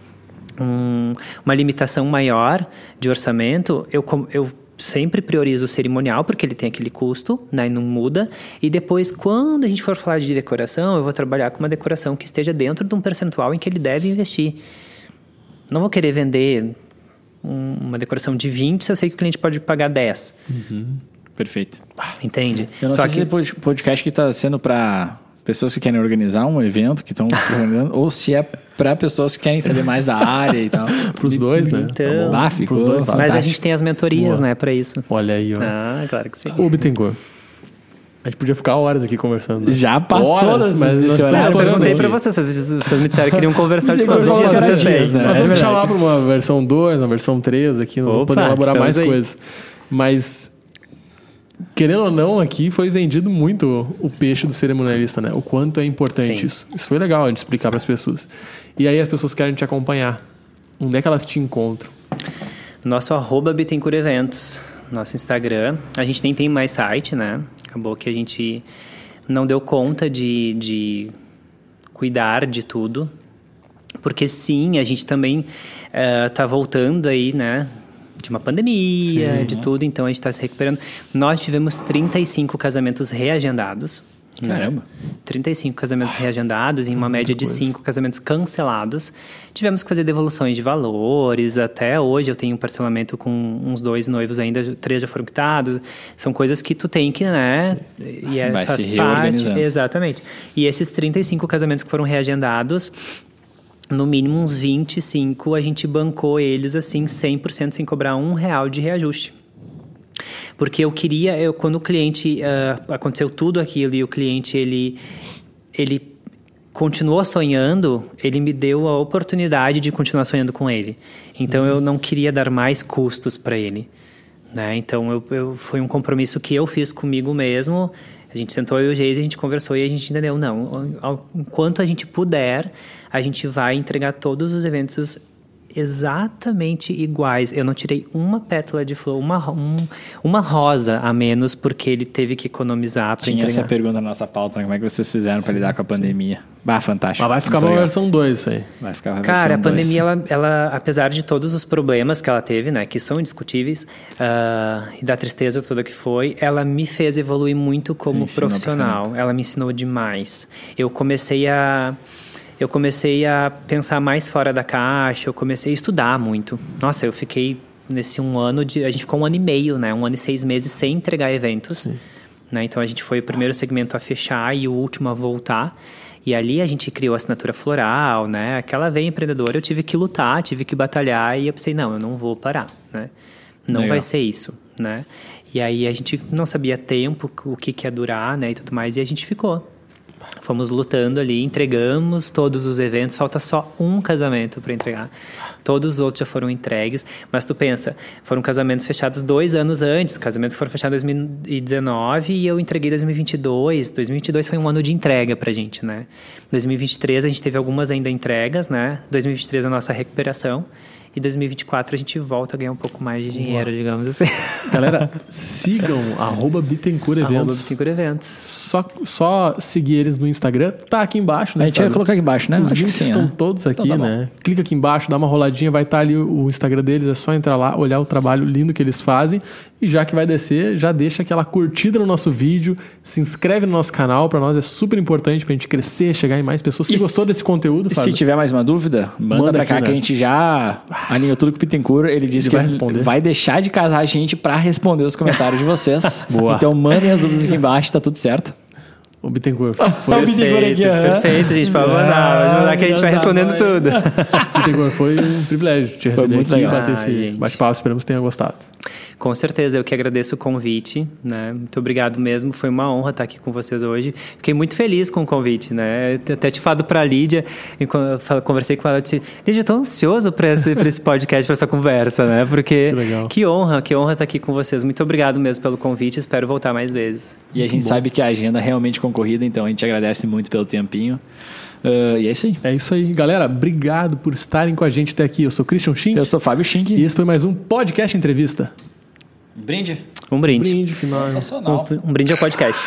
um, uma limitação maior de orçamento, eu, eu sempre priorizo o cerimonial, porque ele tem aquele custo, né, e não muda. E depois, quando a gente for falar de decoração, eu vou trabalhar com uma decoração que esteja dentro de um percentual em que ele deve investir. Não vou querer vender uma decoração de 20 se eu sei que o cliente pode pagar 10. Uhum. Perfeito. Entende? Eu não Só sei que... se é podcast que está sendo para pessoas que querem organizar um evento, que estão se organizando, ou se é para pessoas que querem saber mais da área e tal. para os dois, né? Então, tá ah, ficou, dois, Mas a gente tem as mentorias, Boa. né, para isso. Olha aí, ó. Ah, claro que sim. O Bittencourt. A gente podia ficar horas aqui conversando. Né? Já passou, horas, mas nós Eu perguntei para vocês, vocês, vocês me disseram que queriam conversar de quantos dias vocês têm, né? Nós vamos é deixar lá para uma versão 2, uma versão 3 aqui, nós vamos poder elaborar mais aí. coisas. Mas querendo ou não, aqui foi vendido muito o peixe do cerimonialista, né? O quanto é importante Sim. isso. Isso foi legal a gente explicar para as pessoas. E aí as pessoas querem te acompanhar. Onde é que elas te encontram? Nosso arroba Bittencourt Eventos, nosso Instagram. A gente nem tem mais site, né? Acabou que a gente não deu conta de, de cuidar de tudo. Porque sim, a gente também está uh, voltando aí, né? De uma pandemia, Sim, de tudo, então a gente está se recuperando. Nós tivemos 35 casamentos reagendados. Caramba! Né? 35 casamentos reagendados, em uma média de 5 casamentos cancelados. Tivemos que fazer devoluções de valores. Até hoje eu tenho um parcelamento com uns dois noivos ainda, três já foram quitados. São coisas que tu tem que, né? E é, Vai faz se parte. Exatamente. E esses 35 casamentos que foram reagendados, no mínimo uns 25, a gente bancou eles assim 100% sem cobrar um real de reajuste. Porque eu queria, eu, quando o cliente, uh, aconteceu tudo aquilo e o cliente, ele, ele continuou sonhando, ele me deu a oportunidade de continuar sonhando com ele. Então uhum. eu não queria dar mais custos para ele. Né? Então eu, eu, foi um compromisso que eu fiz comigo mesmo. A gente sentou eu e o Geis, a gente conversou e a gente entendeu, não, enquanto a gente puder, a gente vai entregar todos os eventos exatamente iguais. Eu não tirei uma pétala de flor, uma, um, uma rosa a menos, porque ele teve que economizar para entregar. Tinha essa pergunta na nossa pauta, né? como é que vocês fizeram para lidar com a pandemia? Sim. Bah, fantástico. Mas vai ficar uma versão 2 isso aí. Vai ficar uma Cara, a pandemia, ela, ela, apesar de todos os problemas que ela teve, né, que são indiscutíveis, uh, e da tristeza toda que foi, ela me fez evoluir muito como profissional. Ela me ensinou demais. Eu comecei a eu comecei a pensar mais fora da caixa, eu comecei a estudar muito. Nossa, eu fiquei nesse um ano de. A gente ficou um ano e meio, né? Um ano e seis meses sem entregar eventos. Né? Então a gente foi o primeiro segmento a fechar e o último a voltar. E ali a gente criou a assinatura floral, né? Aquela veia empreendedora, eu tive que lutar, tive que batalhar e eu pensei, não, eu não vou parar, né? Não Legal. vai ser isso, né? E aí a gente não sabia tempo, o que, que ia durar, né? E tudo mais, e a gente ficou. Fomos lutando ali, entregamos todos os eventos, falta só um casamento para entregar. Todos os outros já foram entregues, mas tu pensa, foram casamentos fechados dois anos antes, casamentos foram fechados em 2019 e eu entreguei em 2022. 2022 foi um ano de entrega pra gente, né? 2023 a gente teve algumas ainda entregas, né? 2023 a nossa recuperação e 2024 a gente volta a ganhar um pouco mais de dinheiro, Boa. digamos assim. Galera, sigam arroba Bittencourt Eventos. Bittencourt Eventos. Só, só seguir eles no Instagram, tá aqui embaixo, né? A gente vai colocar aqui embaixo, né? Os Acho links sim, estão né? todos aqui, então tá né? Clica aqui embaixo, dá uma roladinha, vai estar tá ali o Instagram deles, é só entrar lá, olhar o trabalho lindo que eles fazem. E já que vai descer, já deixa aquela curtida no nosso vídeo, se inscreve no nosso canal, para nós é super importante pra gente crescer, chegar em mais pessoas. Se e gostou se, desse conteúdo, Fábio, Se tiver mais uma dúvida, manda, manda pra cá aqui, que né? a gente já alinhou tudo com o Pittencourt. Ele disse ele que vai, responder. vai deixar de casar a gente para responder os comentários de vocês. Boa. Então mandem as dúvidas aqui embaixo, tá tudo certo. O Bittencourt. Foi o Bittencourt Perfeito, aqui, perfeito, gente. Pode mandar. Pode mandar que a gente vai respondendo tudo. Bittencourt, foi um privilégio te receber aqui e bater Ah, esse bate-papo. Esperamos que tenha gostado. Com certeza, eu que agradeço o convite, né? Muito obrigado mesmo, foi uma honra estar aqui com vocês hoje. Fiquei muito feliz com o convite, né? Eu Até te falado para a Lídia, conversei com ela, eu disse, Lídia, eu tô ansioso para esse, pra esse podcast, para essa conversa, né? Porque Que legal. que honra, que honra estar aqui com vocês. Muito obrigado mesmo pelo convite, espero voltar mais vezes. E a gente sabe que a agenda é realmente concorrida, então a gente agradece muito pelo tempinho. Ah, e é isso aí. É isso aí. Galera, obrigado por estarem com a gente até aqui. Eu sou Christian Schink Eu sou Fábio Schink. e esse foi mais um podcast entrevista. Brinde. Um brinde. Brinde final. Sensacional. Um, um brinde ao podcast.